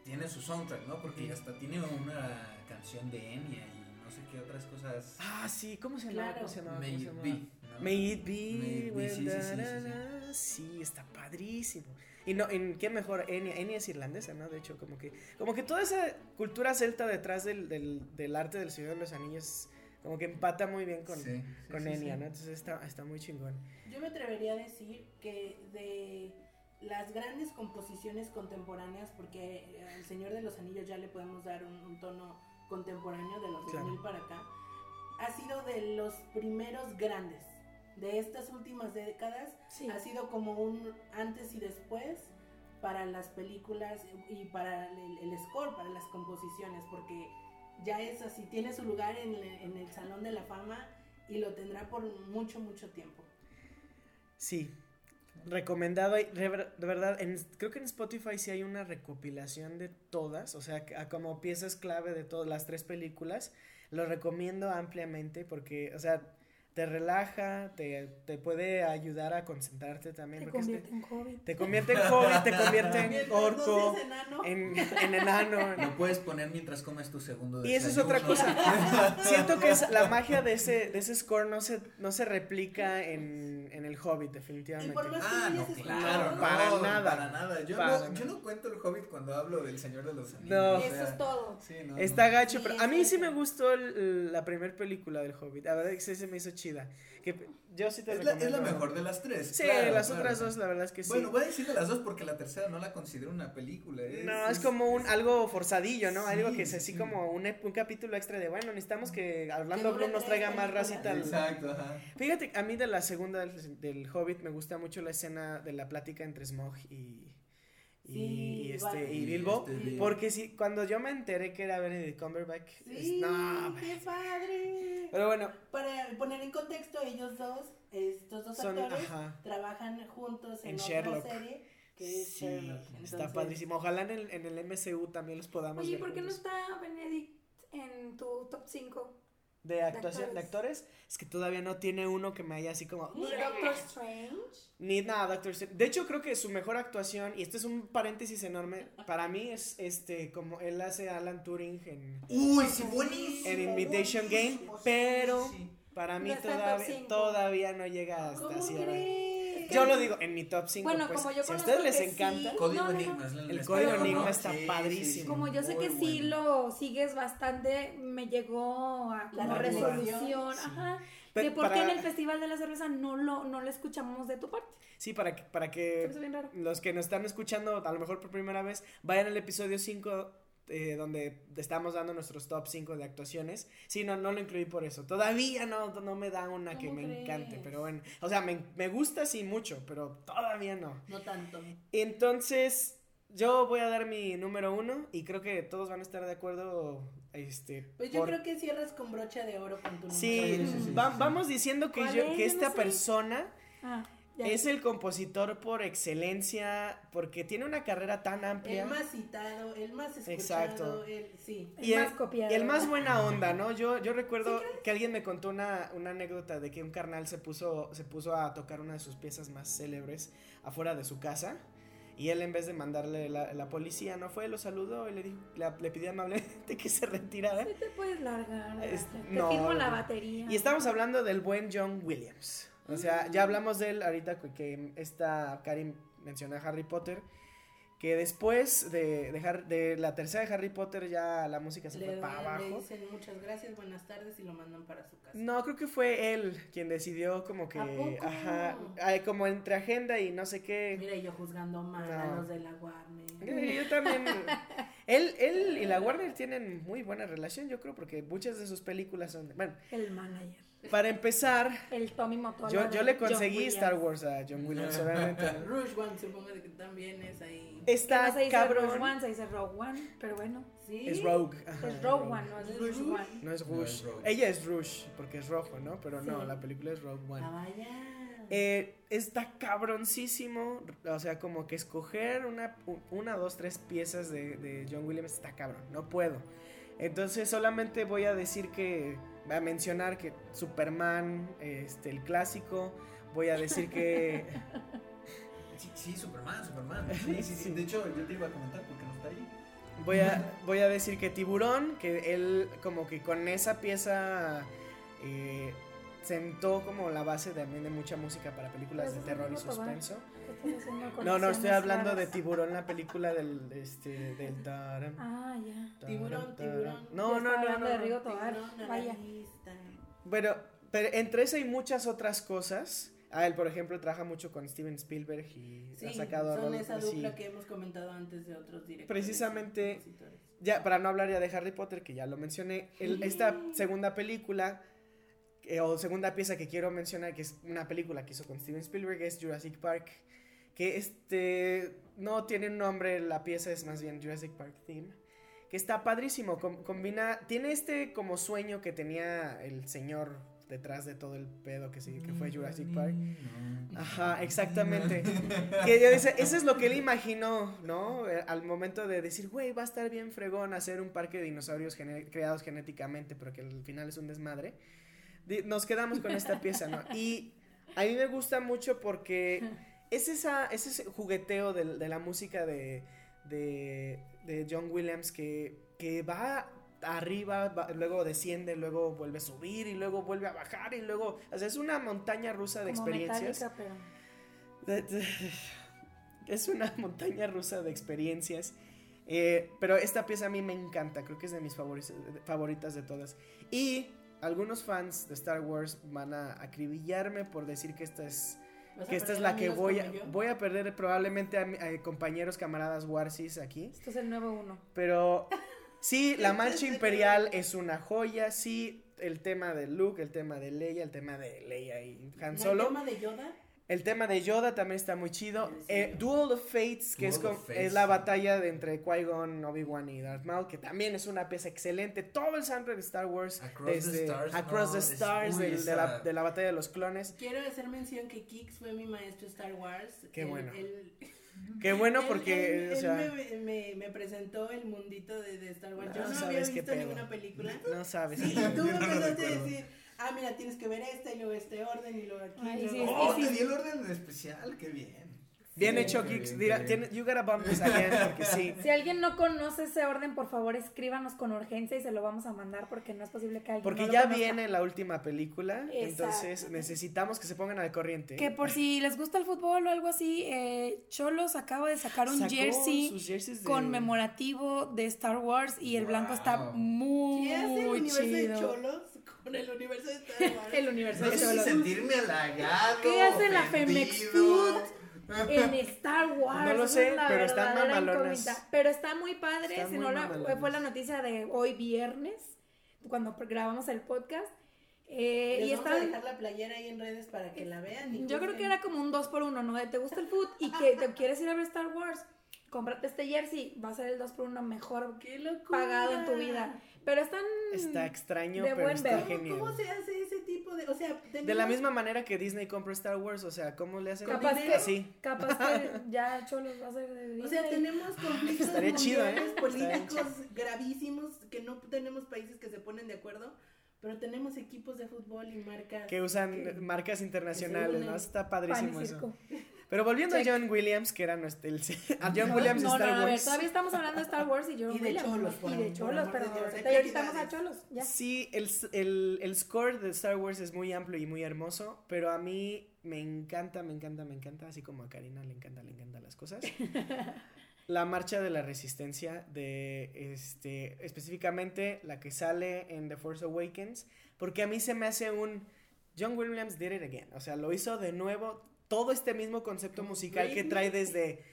tiene su soundtrack, ¿no? Porque hasta tiene una canción de Enya y no sé qué otras cosas. Ah, sí, ¿cómo se llama? Claro. ¿Cómo se llama? May ¿Cómo se it llama? be, ¿no? May it be, May it be, sí, sí, sí, sí, da, sí. da, da. Sí, está padrísimo. Y no, en qué mejor, Enya, Enya es irlandesa, ¿no? De hecho, como que, como que toda esa cultura celta detrás del, del, del arte del Señor de los Anillos, como que empata muy bien con, Sí, sí, con sí, Enya, sí. ¿no? Entonces está, está muy chingón. Yo me atrevería a decir que de las grandes composiciones contemporáneas, porque al Señor de los Anillos ya le podemos dar un, un tono contemporáneo de los Claro. 2000 para acá, ha sido de los primeros grandes. De estas últimas décadas Sí. ha sido como un antes y después para las películas y para el, el score, para las composiciones, porque ya es así, tiene su lugar en, el- en el Salón de la Fama y lo tendrá por mucho, mucho tiempo. Sí. Recomendado, de ver- de verdad, en- creo que en Spotify sí hay una recopilación de todas, o sea, como piezas clave de todas las tres películas. Lo recomiendo ampliamente porque, o sea, te relaja, te, te puede ayudar a concentrarte también. Te convierte en COVID. te convierte en hobbit, te convierte en no orco, enano, en, en enano. Lo puedes poner mientras comes tu segundo Y eso es desayuno. otra cosa. Siento que es, la magia de ese, de ese score no se, no se replica en, en el Hobbit, Y definitivamente. por Ah, no, claro, no, para nada. Para nada. Yo, Para no, nada. yo no cuento el Hobbit cuando hablo del Señor de los Anillos. No. o Eso es todo. Sí, no, Está no. gacho, Sí, pero es a mí sí me gustó el- la primera película del Hobbit. La verdad es que sí se me hizo chida. Que yo sí te Es la, es la recomiendo. mejor de las tres. Sí, claro, las claro. otras dos, la verdad es que sí. Bueno, voy a decir de las dos porque la tercera no la considero una película. Es, no, es como un algo forzadillo, ¿no? Sí, algo que es sí, así sí. como un, capítulo extra de, bueno, necesitamos que Orlando Bloom nos traiga más racita. al- Exacto, ajá. Fíjate, a mí de la segunda del, del Hobbit me gusta mucho la escena de la plática entre Smog y, y, Sí, y este, vale. y Bilbo. este. Porque sí, cuando yo me enteré que era Benedict Cumberbatch, es- Sí, no, qué padre. pero bueno, Para poner en contexto, ellos dos, estos dos Son- actores, ajá. trabajan juntos en, En otra Sherlock. serie que es sí, Sherlock. está Entonces, padrísimo. Ojalá en el, en el MCU también los podamos Oye, ver ¿por qué no juntos. está Benedict en tu top 5? De actuación de actores? actores? Es que todavía no tiene uno que me haya así como ¿Ni Doctor Strange? Ni nada, Doctor Strange. De hecho, creo que su mejor actuación, y este es un paréntesis enorme, para mí es este como él hace a Alan Turing en, Uy, sí, buenísimo. en Invitation Game, buenísimo, pero sí. para mí No todavía, todavía no llega hasta ¿Cómo así. Yo lo digo en mi top 5. Bueno, pues, como yo si a ustedes les que encanta, sí. Código No, no, no. Enigma. El Código. Enigma está Sí, sí, padrísimo. sí, Como yo sé que sí bueno. lo sigues bastante, me llegó a La resolución. Sí. Ajá. De por qué en el Festival de la Cerveza no lo, no lo escuchamos de tu parte. sí, para que, para que bien raro. los que nos están escuchando, a lo mejor por primera vez, vayan al episodio 5 eh, donde estamos dando nuestros top 5 de actuaciones. Sí, no, no lo incluí por eso. Todavía no, no me da una que ¿Cómo me crees? encante, pero bueno. O sea, me, me gusta sí mucho, pero todavía no. No tanto. Entonces, yo voy a dar mi número uno y creo que todos van a estar de acuerdo. Este, Pues yo por- creo que cierras con brocha de oro con tu Sí, número. Sí, sí, sí, va- sí. vamos diciendo que, ¿Cuál yo, que esta no sé. persona Ah. Es el compositor por excelencia porque tiene una carrera tan amplia. El más citado, el más escuchado, Exacto. el sí. El y más copiado. y el más buena onda, ¿no? Yo, yo recuerdo que alguien me contó una, una anécdota de que un carnal se puso, se puso a tocar una de sus piezas más célebres afuera de su casa. Y él en vez de mandarle la, la policía, no fue, lo saludó y le, dijo, la- le pidió amablemente que se retirara. Sí te puedes largar. Es- te no, firmo la batería. Y estamos hablando del buen John Williams. O sea, ya hablamos de él ahorita que- esta Karim mencionó a Harry Potter. Que después de, de, de la tercera de Harry Potter ya la música se Le, fue para le abajo. dicen muchas gracias, buenas tardes y lo mandan para su casa. No, creo que fue él quien decidió como que, ¿A poco? ajá, como entre agenda y no sé qué. Mira, yo juzgando mal a No. los de la Warner. Yo también. él, él y la Warner tienen muy buena relación, yo creo, porque muchas de sus películas son. Bueno, El manager. Para empezar, El Tommy Motola. yo, yo le conseguí. Star Wars a John Williams, obviamente. Rouge One supongo que también es ahí. Está no se dice cabrón. Rogue One, se dice Rogue One, pero bueno. Sí. Es Rogue. ajá, Es Rogue One, no es ¿Es Rouge Rouge? One. No es No Rouge. es Rogue. Ella es Rouge, porque es rojo, ¿no? Pero no, Sí. la película es Rogue One. Ah, vaya. Eh, está cabroncísimo. O sea, como que escoger una, una dos, tres piezas de, de John Williams está cabrón. No puedo. Entonces solamente voy a decir que. Voy a mencionar que Superman, este, el clásico. Voy a decir que. Sí, sí, Superman, Superman. Sí, sí, sí. De hecho, yo te iba a comentar porque no está ahí. Voy a, voy a decir que Tiburón, que él como que con esa pieza eh, sentó como la base también de mucha música para películas de terror y suspenso. ¿Qué estás haciendo con No, no, estoy hablando de? Tiburón, la película del, este, del taran, Ah, ya. taran, Tiburón, taran. tiburón. No, no, no, hablando no, de. Rigo Tobar. Tiburón a Vaya. Bueno, pero entre eso y muchas otras cosas. Ah, él, por ejemplo, trabaja mucho con Steven Spielberg y Sí, ha sacado son rolas- esa sí. dupla que hemos comentado antes de otros directores. Precisamente-. Ya, para no hablar ya de Harry Potter, que ya lo mencioné, el- esta segunda película, eh, o segunda pieza que quiero mencionar, que es una película que hizo con Steven Spielberg, es Jurassic Park, que este, no tiene un nombre, la pieza es más bien Jurassic Park Theme, que está padrísimo, com- combina, tiene este como sueño que tenía el señor detrás de todo el pedo que, sí, que fue Jurassic Park. Ajá, exactamente. que yo dice, eso es lo que él imaginó, ¿no? Eh, Al momento de decir, güey, va a estar bien fregón hacer un parque de dinosaurios gene- creados genéticamente, pero que al final es un desmadre. Nos quedamos con esta pieza, ¿no? Y a mí me gusta mucho porque es, esa, es ese jugueteo de, de la música de, de, de John Williams que, que va arriba, va- luego desciende, luego vuelve a subir y luego vuelve a bajar y luego, o sea, es una montaña rusa de Como experiencias. Pero... Es una montaña rusa de experiencias. Eh, pero esta pieza a mí me encanta, creo que es de mis favoritas, de todas. Y algunos fans de Star Wars van a acribillarme por decir que esta es, ¿Vas a que esta es la que voy a, voy a perder probablemente a, mi- a compañeros, camaradas Warsis aquí. Esto es el nuevo uno. Pero sí, la marcha imperial es una joya. Sí, el tema de Luke, el tema de Leia, el tema de Leia y Han ¿No Solo. ¿El tema de Yoda? El tema de Yoda también está muy chido. Sí. Eh, Duel of Fates, que Duel es, of con- Fates, es la sí. batalla de entre Qui-Gon, Obi-Wan y Darth Maul, que también es una pieza excelente. Todo el soundtrack de Star Wars, Across the desde Stars, Across no, the Stars, de, la, de la batalla de los clones. Quiero hacer mención que Kix fue mi maestro Star Wars. Qué bueno. Qué bueno porque, él- o él me, me- me presentó el mundito de, de Star Wars. Yo No no, sabes había visto ninguna película. no sabes. Yo tú me no empezaste a decir, ah, mira, tienes que ver esta y luego este orden y luego aquí. Ay, y sí, Oh, sí, te sí. di el orden especial, qué bien. Bien Sí, hecho, bien, Dirá, you gotta bump this again, porque sí. Si alguien no conoce ese orden, por favor escríbanos con urgencia y se lo vamos a mandar porque no es posible que alguien Porque no lo ya conozca. viene la última película, entonces Exacto. necesitamos que se pongan al corriente. Que por si les gusta el fútbol o algo así, eh, Cholos acaba de sacar un Sacó jersey de- conmemorativo de Star Wars y el blanco está Wow. muy ¿Qué hace el universo de chido. Cholos con el universo de Star Wars? El universo No de si Cholos. sentirme halagado. ¿Qué hace la Femex. Food en Star Wars? No lo sé, es la pero están verdadera mamalonas. incógnita. Pero está muy padre. Están si muy no la- fue la noticia de hoy viernes, cuando grabamos el podcast. Eh, Les y vamos a están, dejar la playera ahí en redes para que la vean. y yo creo que era como un 2 por 1 ¿no? De te gusta el food y que te quieres ir a ver Star Wars, cómprate este jersey, va a ser el 2 por 1 mejor pagado en tu vida. Pero están Está extraño, de pero buen está ver. ¿Cómo, genial. ¿Cómo se hace ese tipo de.? O sea, De la tenemos- misma manera que Disney compró Star Wars, o sea, ¿cómo le hacen? capaz dinero? que, Así. capaz que ya Cholos va a ser de O sea, Disney. tenemos conflictos Estaría chido, ¿eh? políticos gravísimos que no tenemos países que se ponen de acuerdo, pero tenemos equipos de fútbol y marcas Que usan que- marcas internacionales. ¿no? Está padrísimo eso. Pero volviendo Check. a John Williams, que era nuestro. El, a John No, Williams no, de Star no, a ver, Wars. todavía estamos hablando de Star Wars y yo Y de Williams, cholos, y de cholos, pero ahorita ya estamos a cholos, ya. Sí, el, el, el score de Star Wars es muy amplio y muy hermoso, pero a mí me encanta, me encanta, me encanta, así como a Karina le encanta, le encantan las cosas. la marcha de la resistencia de este específicamente la que sale en The Force Awakens, porque a mí se me hace un John Williams did it again, o sea, lo hizo de nuevo todo este mismo concepto musical que trae desde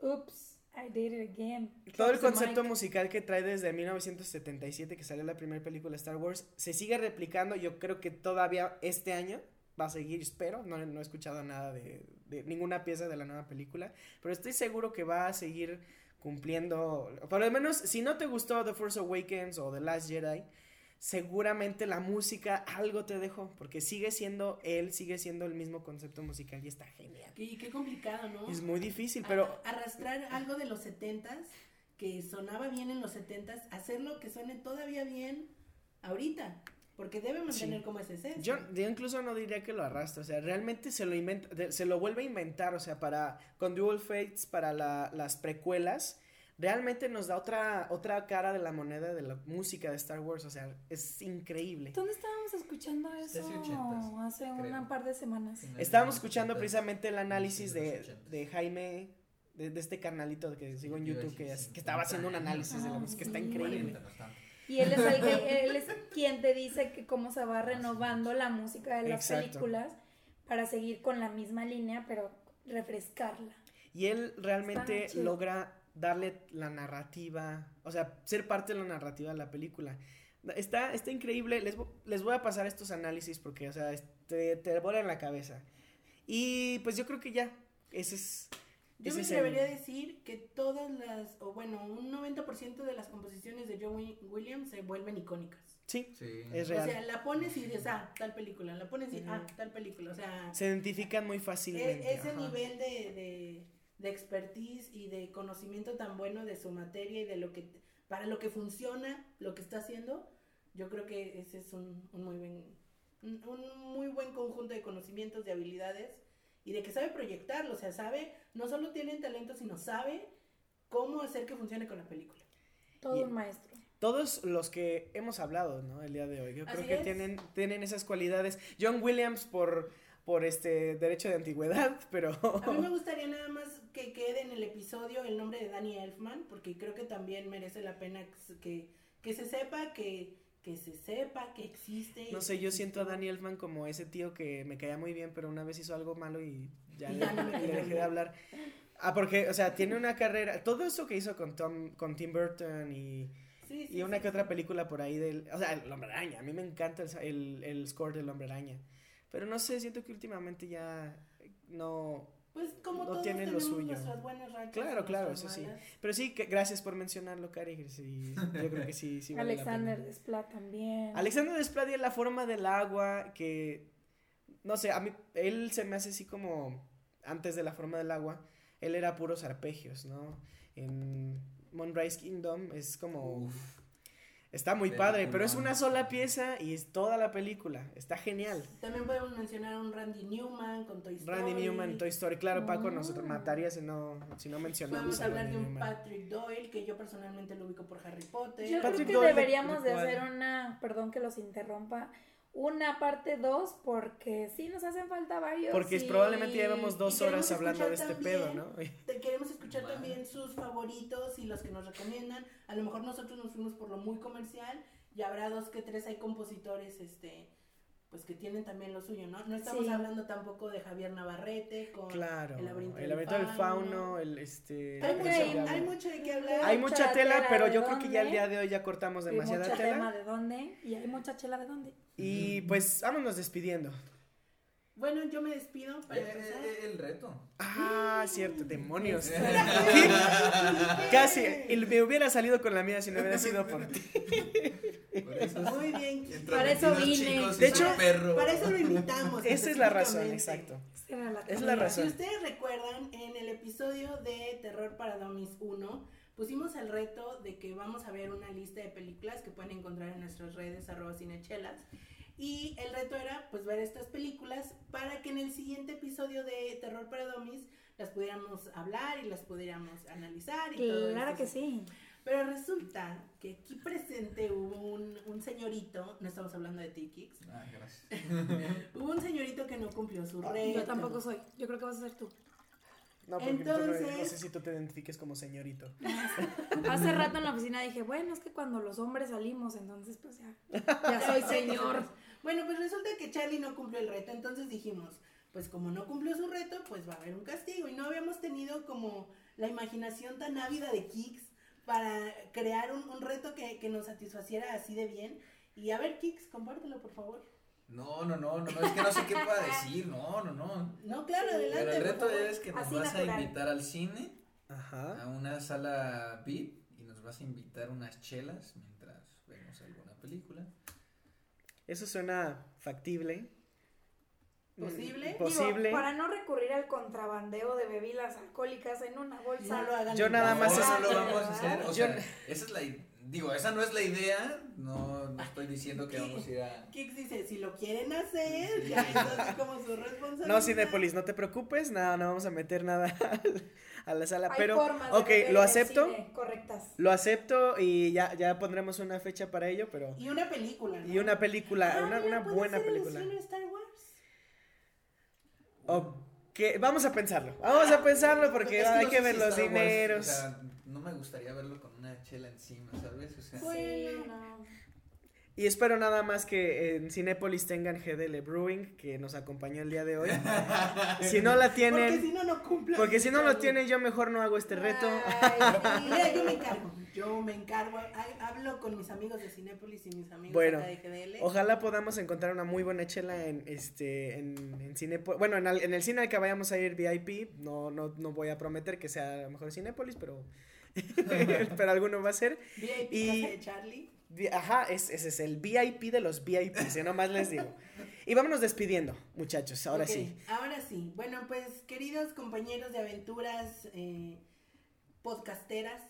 Oops, I did it again. todo el concepto musical que trae desde 1977 que salió la primera película de Star Wars se sigue replicando, yo creo que todavía este año va a seguir, espero, no, no he escuchado nada de, de ninguna pieza de la nueva película, pero estoy seguro que va a seguir cumpliendo, por lo menos si no te gustó The Force Awakens o The Last Jedi, seguramente la música algo te dejó, porque sigue siendo él, sigue siendo el mismo concepto musical y está genial. Y qué complicado, ¿no? Es muy difícil, pero... Arrastrar algo de los setentas, que sonaba bien en los setentas, hacerlo que suene todavía bien ahorita. Porque debe mantener Sí. como esa esencia. Yo, yo incluso no diría que lo arrastra, o sea, realmente se lo inventa, se lo vuelve a inventar, o sea, para con Dual Fates, para la- las precuelas, realmente nos da otra otra cara de la moneda de la música de Star Wars, o sea, es increíble. ¿Dónde estábamos escuchando eso? Hace creo. un par de semanas. Estábamos escuchando precisamente el análisis de de, Jaime, de, de este carnalito que sigo en YouTube, que, estaba haciendo un 50 análisis de la años. música, está Ah, increíble. 40, no es tanto. Y él es, el que- él es quien te dice que cómo se va renovando la música de las Exacto. películas para seguir con la misma línea, pero refrescarla. Y él realmente logra darle la narrativa, o sea, ser parte de la narrativa de la película. Está, está increíble, les, les voy a pasar estos análisis porque, o sea, te, te vuelan la cabeza. Y pues yo creo que ya, ese es... Yo ese me atrevería a decir que todas las, o bueno, un 90% de las composiciones de John Wi- Williams se vuelven icónicas. Sí, Sí. es O real. sea, la pones y dices, ah, tal película, la pones y, ah, tal película. O sea, Se identifican muy e- fácilmente. ese ajá. nivel de, de, de expertise y de conocimiento tan bueno de su materia y de lo que, para lo que funciona, lo que está haciendo, yo creo que ese es un, un muy buen, un, un muy buen conjunto de conocimientos, de habilidades y de que sabe proyectarlo, o sea, sabe, no solo tiene talento, sino sabe cómo hacer que funcione con la película. Todo Y- un maestro. Todos los que hemos hablado, ¿no? El día de hoy. Yo creo Así que es. tienen, tienen esas cualidades. John Williams por, por este derecho de antigüedad, pero... A mí me gustaría nada más que quede en el episodio el nombre de Danny Elfman, porque creo que también merece la pena que, que, se sepa que, que se sepa que existe. No sé, yo siento a. Danny Elfman como ese tío que me caía muy bien, pero una vez hizo algo malo y ya le, no dejé de hablar. Ah, porque, o sea, tiene una carrera, todo eso que hizo con Tom, con Tim Burton y, Sí, sí, y una sí, que otra película por ahí del, o sea, el Hombre Araña, a mí me encanta el, el, el score del Hombre Araña, pero no sé, siento que últimamente ya no, Pues como no todos tiene lo suyo. nuestras buenas rachas. Claro, claro, eso sí. pero sí, que, gracias por mencionarlo, Cari, sí, yo creo que sí, sí vale la Alexander. Desplat también. Alexander Desplat y la forma del agua que no sé, a mí él se me hace así como antes de la forma del agua, él era puros arpegios, ¿no? En Moonrise Kingdom es como Uf. Está muy padre, pero es una sola pieza y es toda la película, está genial. También podemos mencionar a un Randy Newman con Toy Story. Randy Newman, Toy Story, claro, Paco nos Ah. mataría si no si no mencionamos Podemos a hablar Randy de un Newman. Patrick Doyle, que yo personalmente lo ubico por Harry Potter. Yo Patrick creo que Doyle, deberíamos de ¿de hacer una, perdón que los interrumpa, una parte 2 porque sí nos hacen falta varios. Porque y- probablemente llevamos dos horas hablando de este pedo, también ¿no? Te queremos escuchar Vale. también sus favoritos y los que nos recomiendan. A lo mejor nosotros nos fuimos por lo muy comercial y habrá dos que tres hay compositores este pues que tienen también lo suyo, ¿no? No estamos Sí. hablando tampoco de Javier Navarrete con Claro, El laberinto el del laberinto del fauno, fauno. el este Hay, Ok. mucho, hay mucho de qué hablar. Hay mucha mucha tela, tela pero yo creo que ya el dónde. día de hoy ya cortamos y demasiada mucha tela. tema de dónde y hay mucha chela de dónde. Y pues vámonos despidiendo. Bueno, yo me despido para Eh, empezar. eh, el reto. Ah, cierto, demonios. Casi, y me hubiera salido con la mía si no hubiera sido por ti. Por eso es- Muy bien. Para eso vine. De hecho, perro. Para eso lo invitamos. Esa es la razón, exacto. Esa era la Es la razón. Si ustedes recuerdan, en el episodio de Terror para Dummies 1, pusimos el reto de que vamos a ver una lista de películas que pueden encontrar en nuestras redes arroba cinechelas. Y el reto era pues ver estas películas para que en el siguiente episodio de Terror para Dummies las pudiéramos hablar y las pudiéramos analizar y todo Claro esto. que sí. Pero resulta que aquí presente hubo un, un señorito, no estamos hablando de Tikix, Ah, gracias. hubo un señorito que no cumplió su reto. Yo tampoco soy. Yo creo que vas a ser tú. No, porque no- sé si tú te identifiques como señorito. Hace rato en la oficina dije, bueno, es que cuando los hombres salimos, entonces pues ya, ya soy señor. Bueno, pues resulta que Charlie no cumplió el reto, entonces dijimos, pues como no cumplió su reto, pues va a haber un castigo. Y no habíamos tenido como la imaginación tan ávida de Kix para crear un, un reto que, que nos satisfaciera así de bien. Y a ver, Kix, compártelo, por favor. No, no, no, no, no, es que no sé qué pueda decir, no, no, no. No, claro, adelante. Pero el reto es que nos Así vas natural. a invitar al cine, a Ajá. una sala VIP, y nos vas a invitar unas chelas mientras vemos alguna película. Eso suena factible. ¿Posible? Posible. Digo, para no recurrir al contrabandeo de bebidas alcohólicas en una bolsa. No lo hagan. Yo nada más No, es- no lo vamos a hacer. O Yo- sea, esa es la i- digo, esa no es la idea. No, no estoy diciendo que vamos a ir a Kix dice, si lo quieren hacer, ya es así como su responsabilidad. No, Cinepolis, no te preocupes, nada, no vamos a meter nada a la sala, Hay pero formas ok, lo acepto, cine correctas. lo acepto y ya, ya pondremos una fecha para ello, pero Y una película, ¿no? y una película, Ah, una, mira, una buena película. Star Wars. Ok, vamos a pensarlo, vamos a pensarlo porque Es hay no que ver los Wars, dineros. o sea, no me gustaría verlo con una chela encima, ¿sabes? O sea, Bueno. Sí, no. Y espero nada más que en Cinépolis tengan GDL Brewing, que nos acompañó el día de hoy. si no la Porque tienen, si no, no cumple. porque si no lo tienen, yo mejor no hago este reto. Ay, Mira, yo me encargo. Yo me encargo. ha- Hablo con mis amigos de Cinépolis y mis amigos Bueno, de GDL. Ojalá podamos encontrar una muy buena chela en este en, en bueno, en, al- en el cine al que vayamos a ir VIP, no no no voy a prometer que sea a lo mejor Cinépolis, pero pero alguno va a ser. VIP y- de Charlie. Ajá, es- ese es el VIP de los VIPs, ¿eh? nomás les digo. Y vámonos despidiendo, muchachos, ahora sí. Ahora sí. Bueno, pues queridos compañeros de aventuras eh, podcasteras,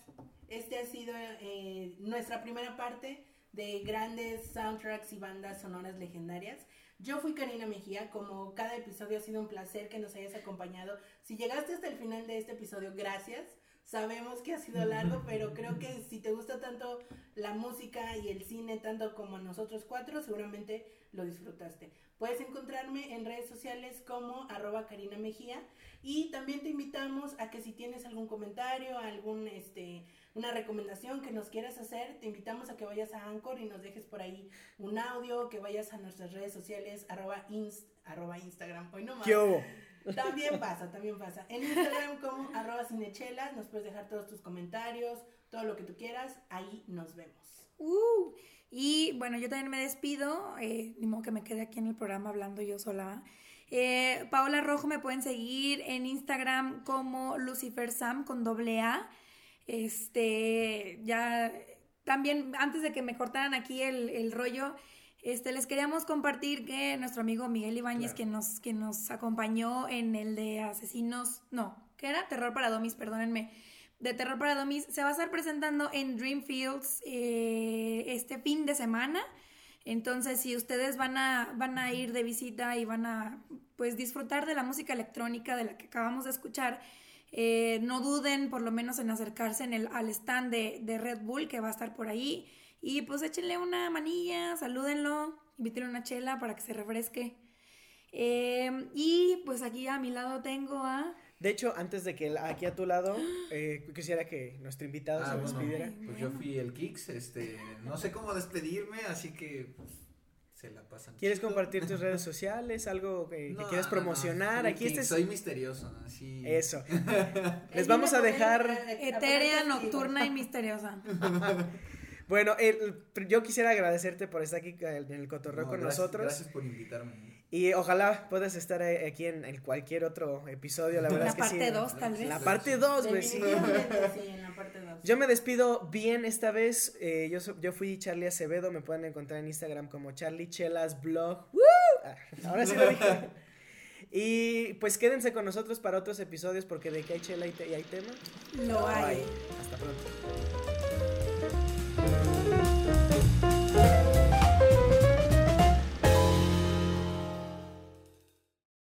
este ha sido eh, nuestra primera parte de grandes soundtracks y bandas sonoras legendarias. Yo fui Karina Mejía, como cada episodio ha sido un placer que nos hayas acompañado. Si llegaste hasta el final de este episodio, gracias. Sabemos que ha sido largo, pero creo que si te gusta tanto la música y el cine, tanto como a nosotros cuatro, seguramente lo disfrutaste. Puedes encontrarme en redes sociales como arroba Karina Mejía y también te invitamos a que si tienes algún comentario, algún este una recomendación que nos quieras hacer, te invitamos a que vayas a Anchor y nos dejes por ahí un audio, que vayas a nuestras redes sociales arroba, inst, arroba Instagram, hoy no más. ¿Qué hubo? También pasa, también pasa. En Instagram como arroba cinechelas, nos puedes dejar todos tus comentarios, todo lo que tú quieras, ahí nos vemos. Uh, y bueno, yo también me despido, eh, ni modo que me quede aquí en el programa hablando yo sola. Eh, Paola Rojo me pueden seguir en Instagram como Lucifer Sam con doble A. Este, ya también antes de que me cortaran aquí el, el rollo, este, les queríamos compartir que nuestro amigo Miguel Ibáñez, Claro. que, nos, que nos acompañó en el de Asesinos, no, ¿qué era? Terror para Domis, perdónenme de Terror para Domis se va a estar presentando en Dreamfields eh, este fin de semana. Entonces, si ustedes van a, van a ir de visita y van a pues disfrutar de la música electrónica de la que acabamos de escuchar, eh, no duden por lo menos en acercarse en el, al stand de, de Red Bull que va a estar por ahí. Y pues échenle una manilla, salúdenlo, invítenle una chela para que se refresque. Eh, y pues aquí a mi lado tengo a... De hecho, antes de que aquí a tu lado, eh, quisiera que nuestro invitado Ah, se despidiera. Pues yo fui el Kix, este, no sé cómo despedirme, así que pues, se la pasan. ¿Quieres chido. compartir tus redes sociales? ¿Algo que, quieras no, no, promocionar? soy Aquí este es... soy misterioso, así. Eso. Les vamos a dejar... Etérea, nocturna y misteriosa. Bueno, el- yo quisiera agradecerte por estar aquí en el cotorreo No, con gracias- nosotros. Gracias por invitarme. Y ojalá puedas estar eh, aquí en, en cualquier otro episodio, la verdad La es que sí. parte 2, tal vez. La parte 2, güey, sí. En la parte 2. Yo me despido bien esta vez. eh, yo, fui Charlie Acevedo. Me pueden encontrar en Instagram como Charlie Chelas Blog. ¡Woo! Ah, ahora sí lo dije. Y pues quédense con nosotros para otros episodios porque de que hay chela y, te- y hay tema. Lo hay. Hasta pronto.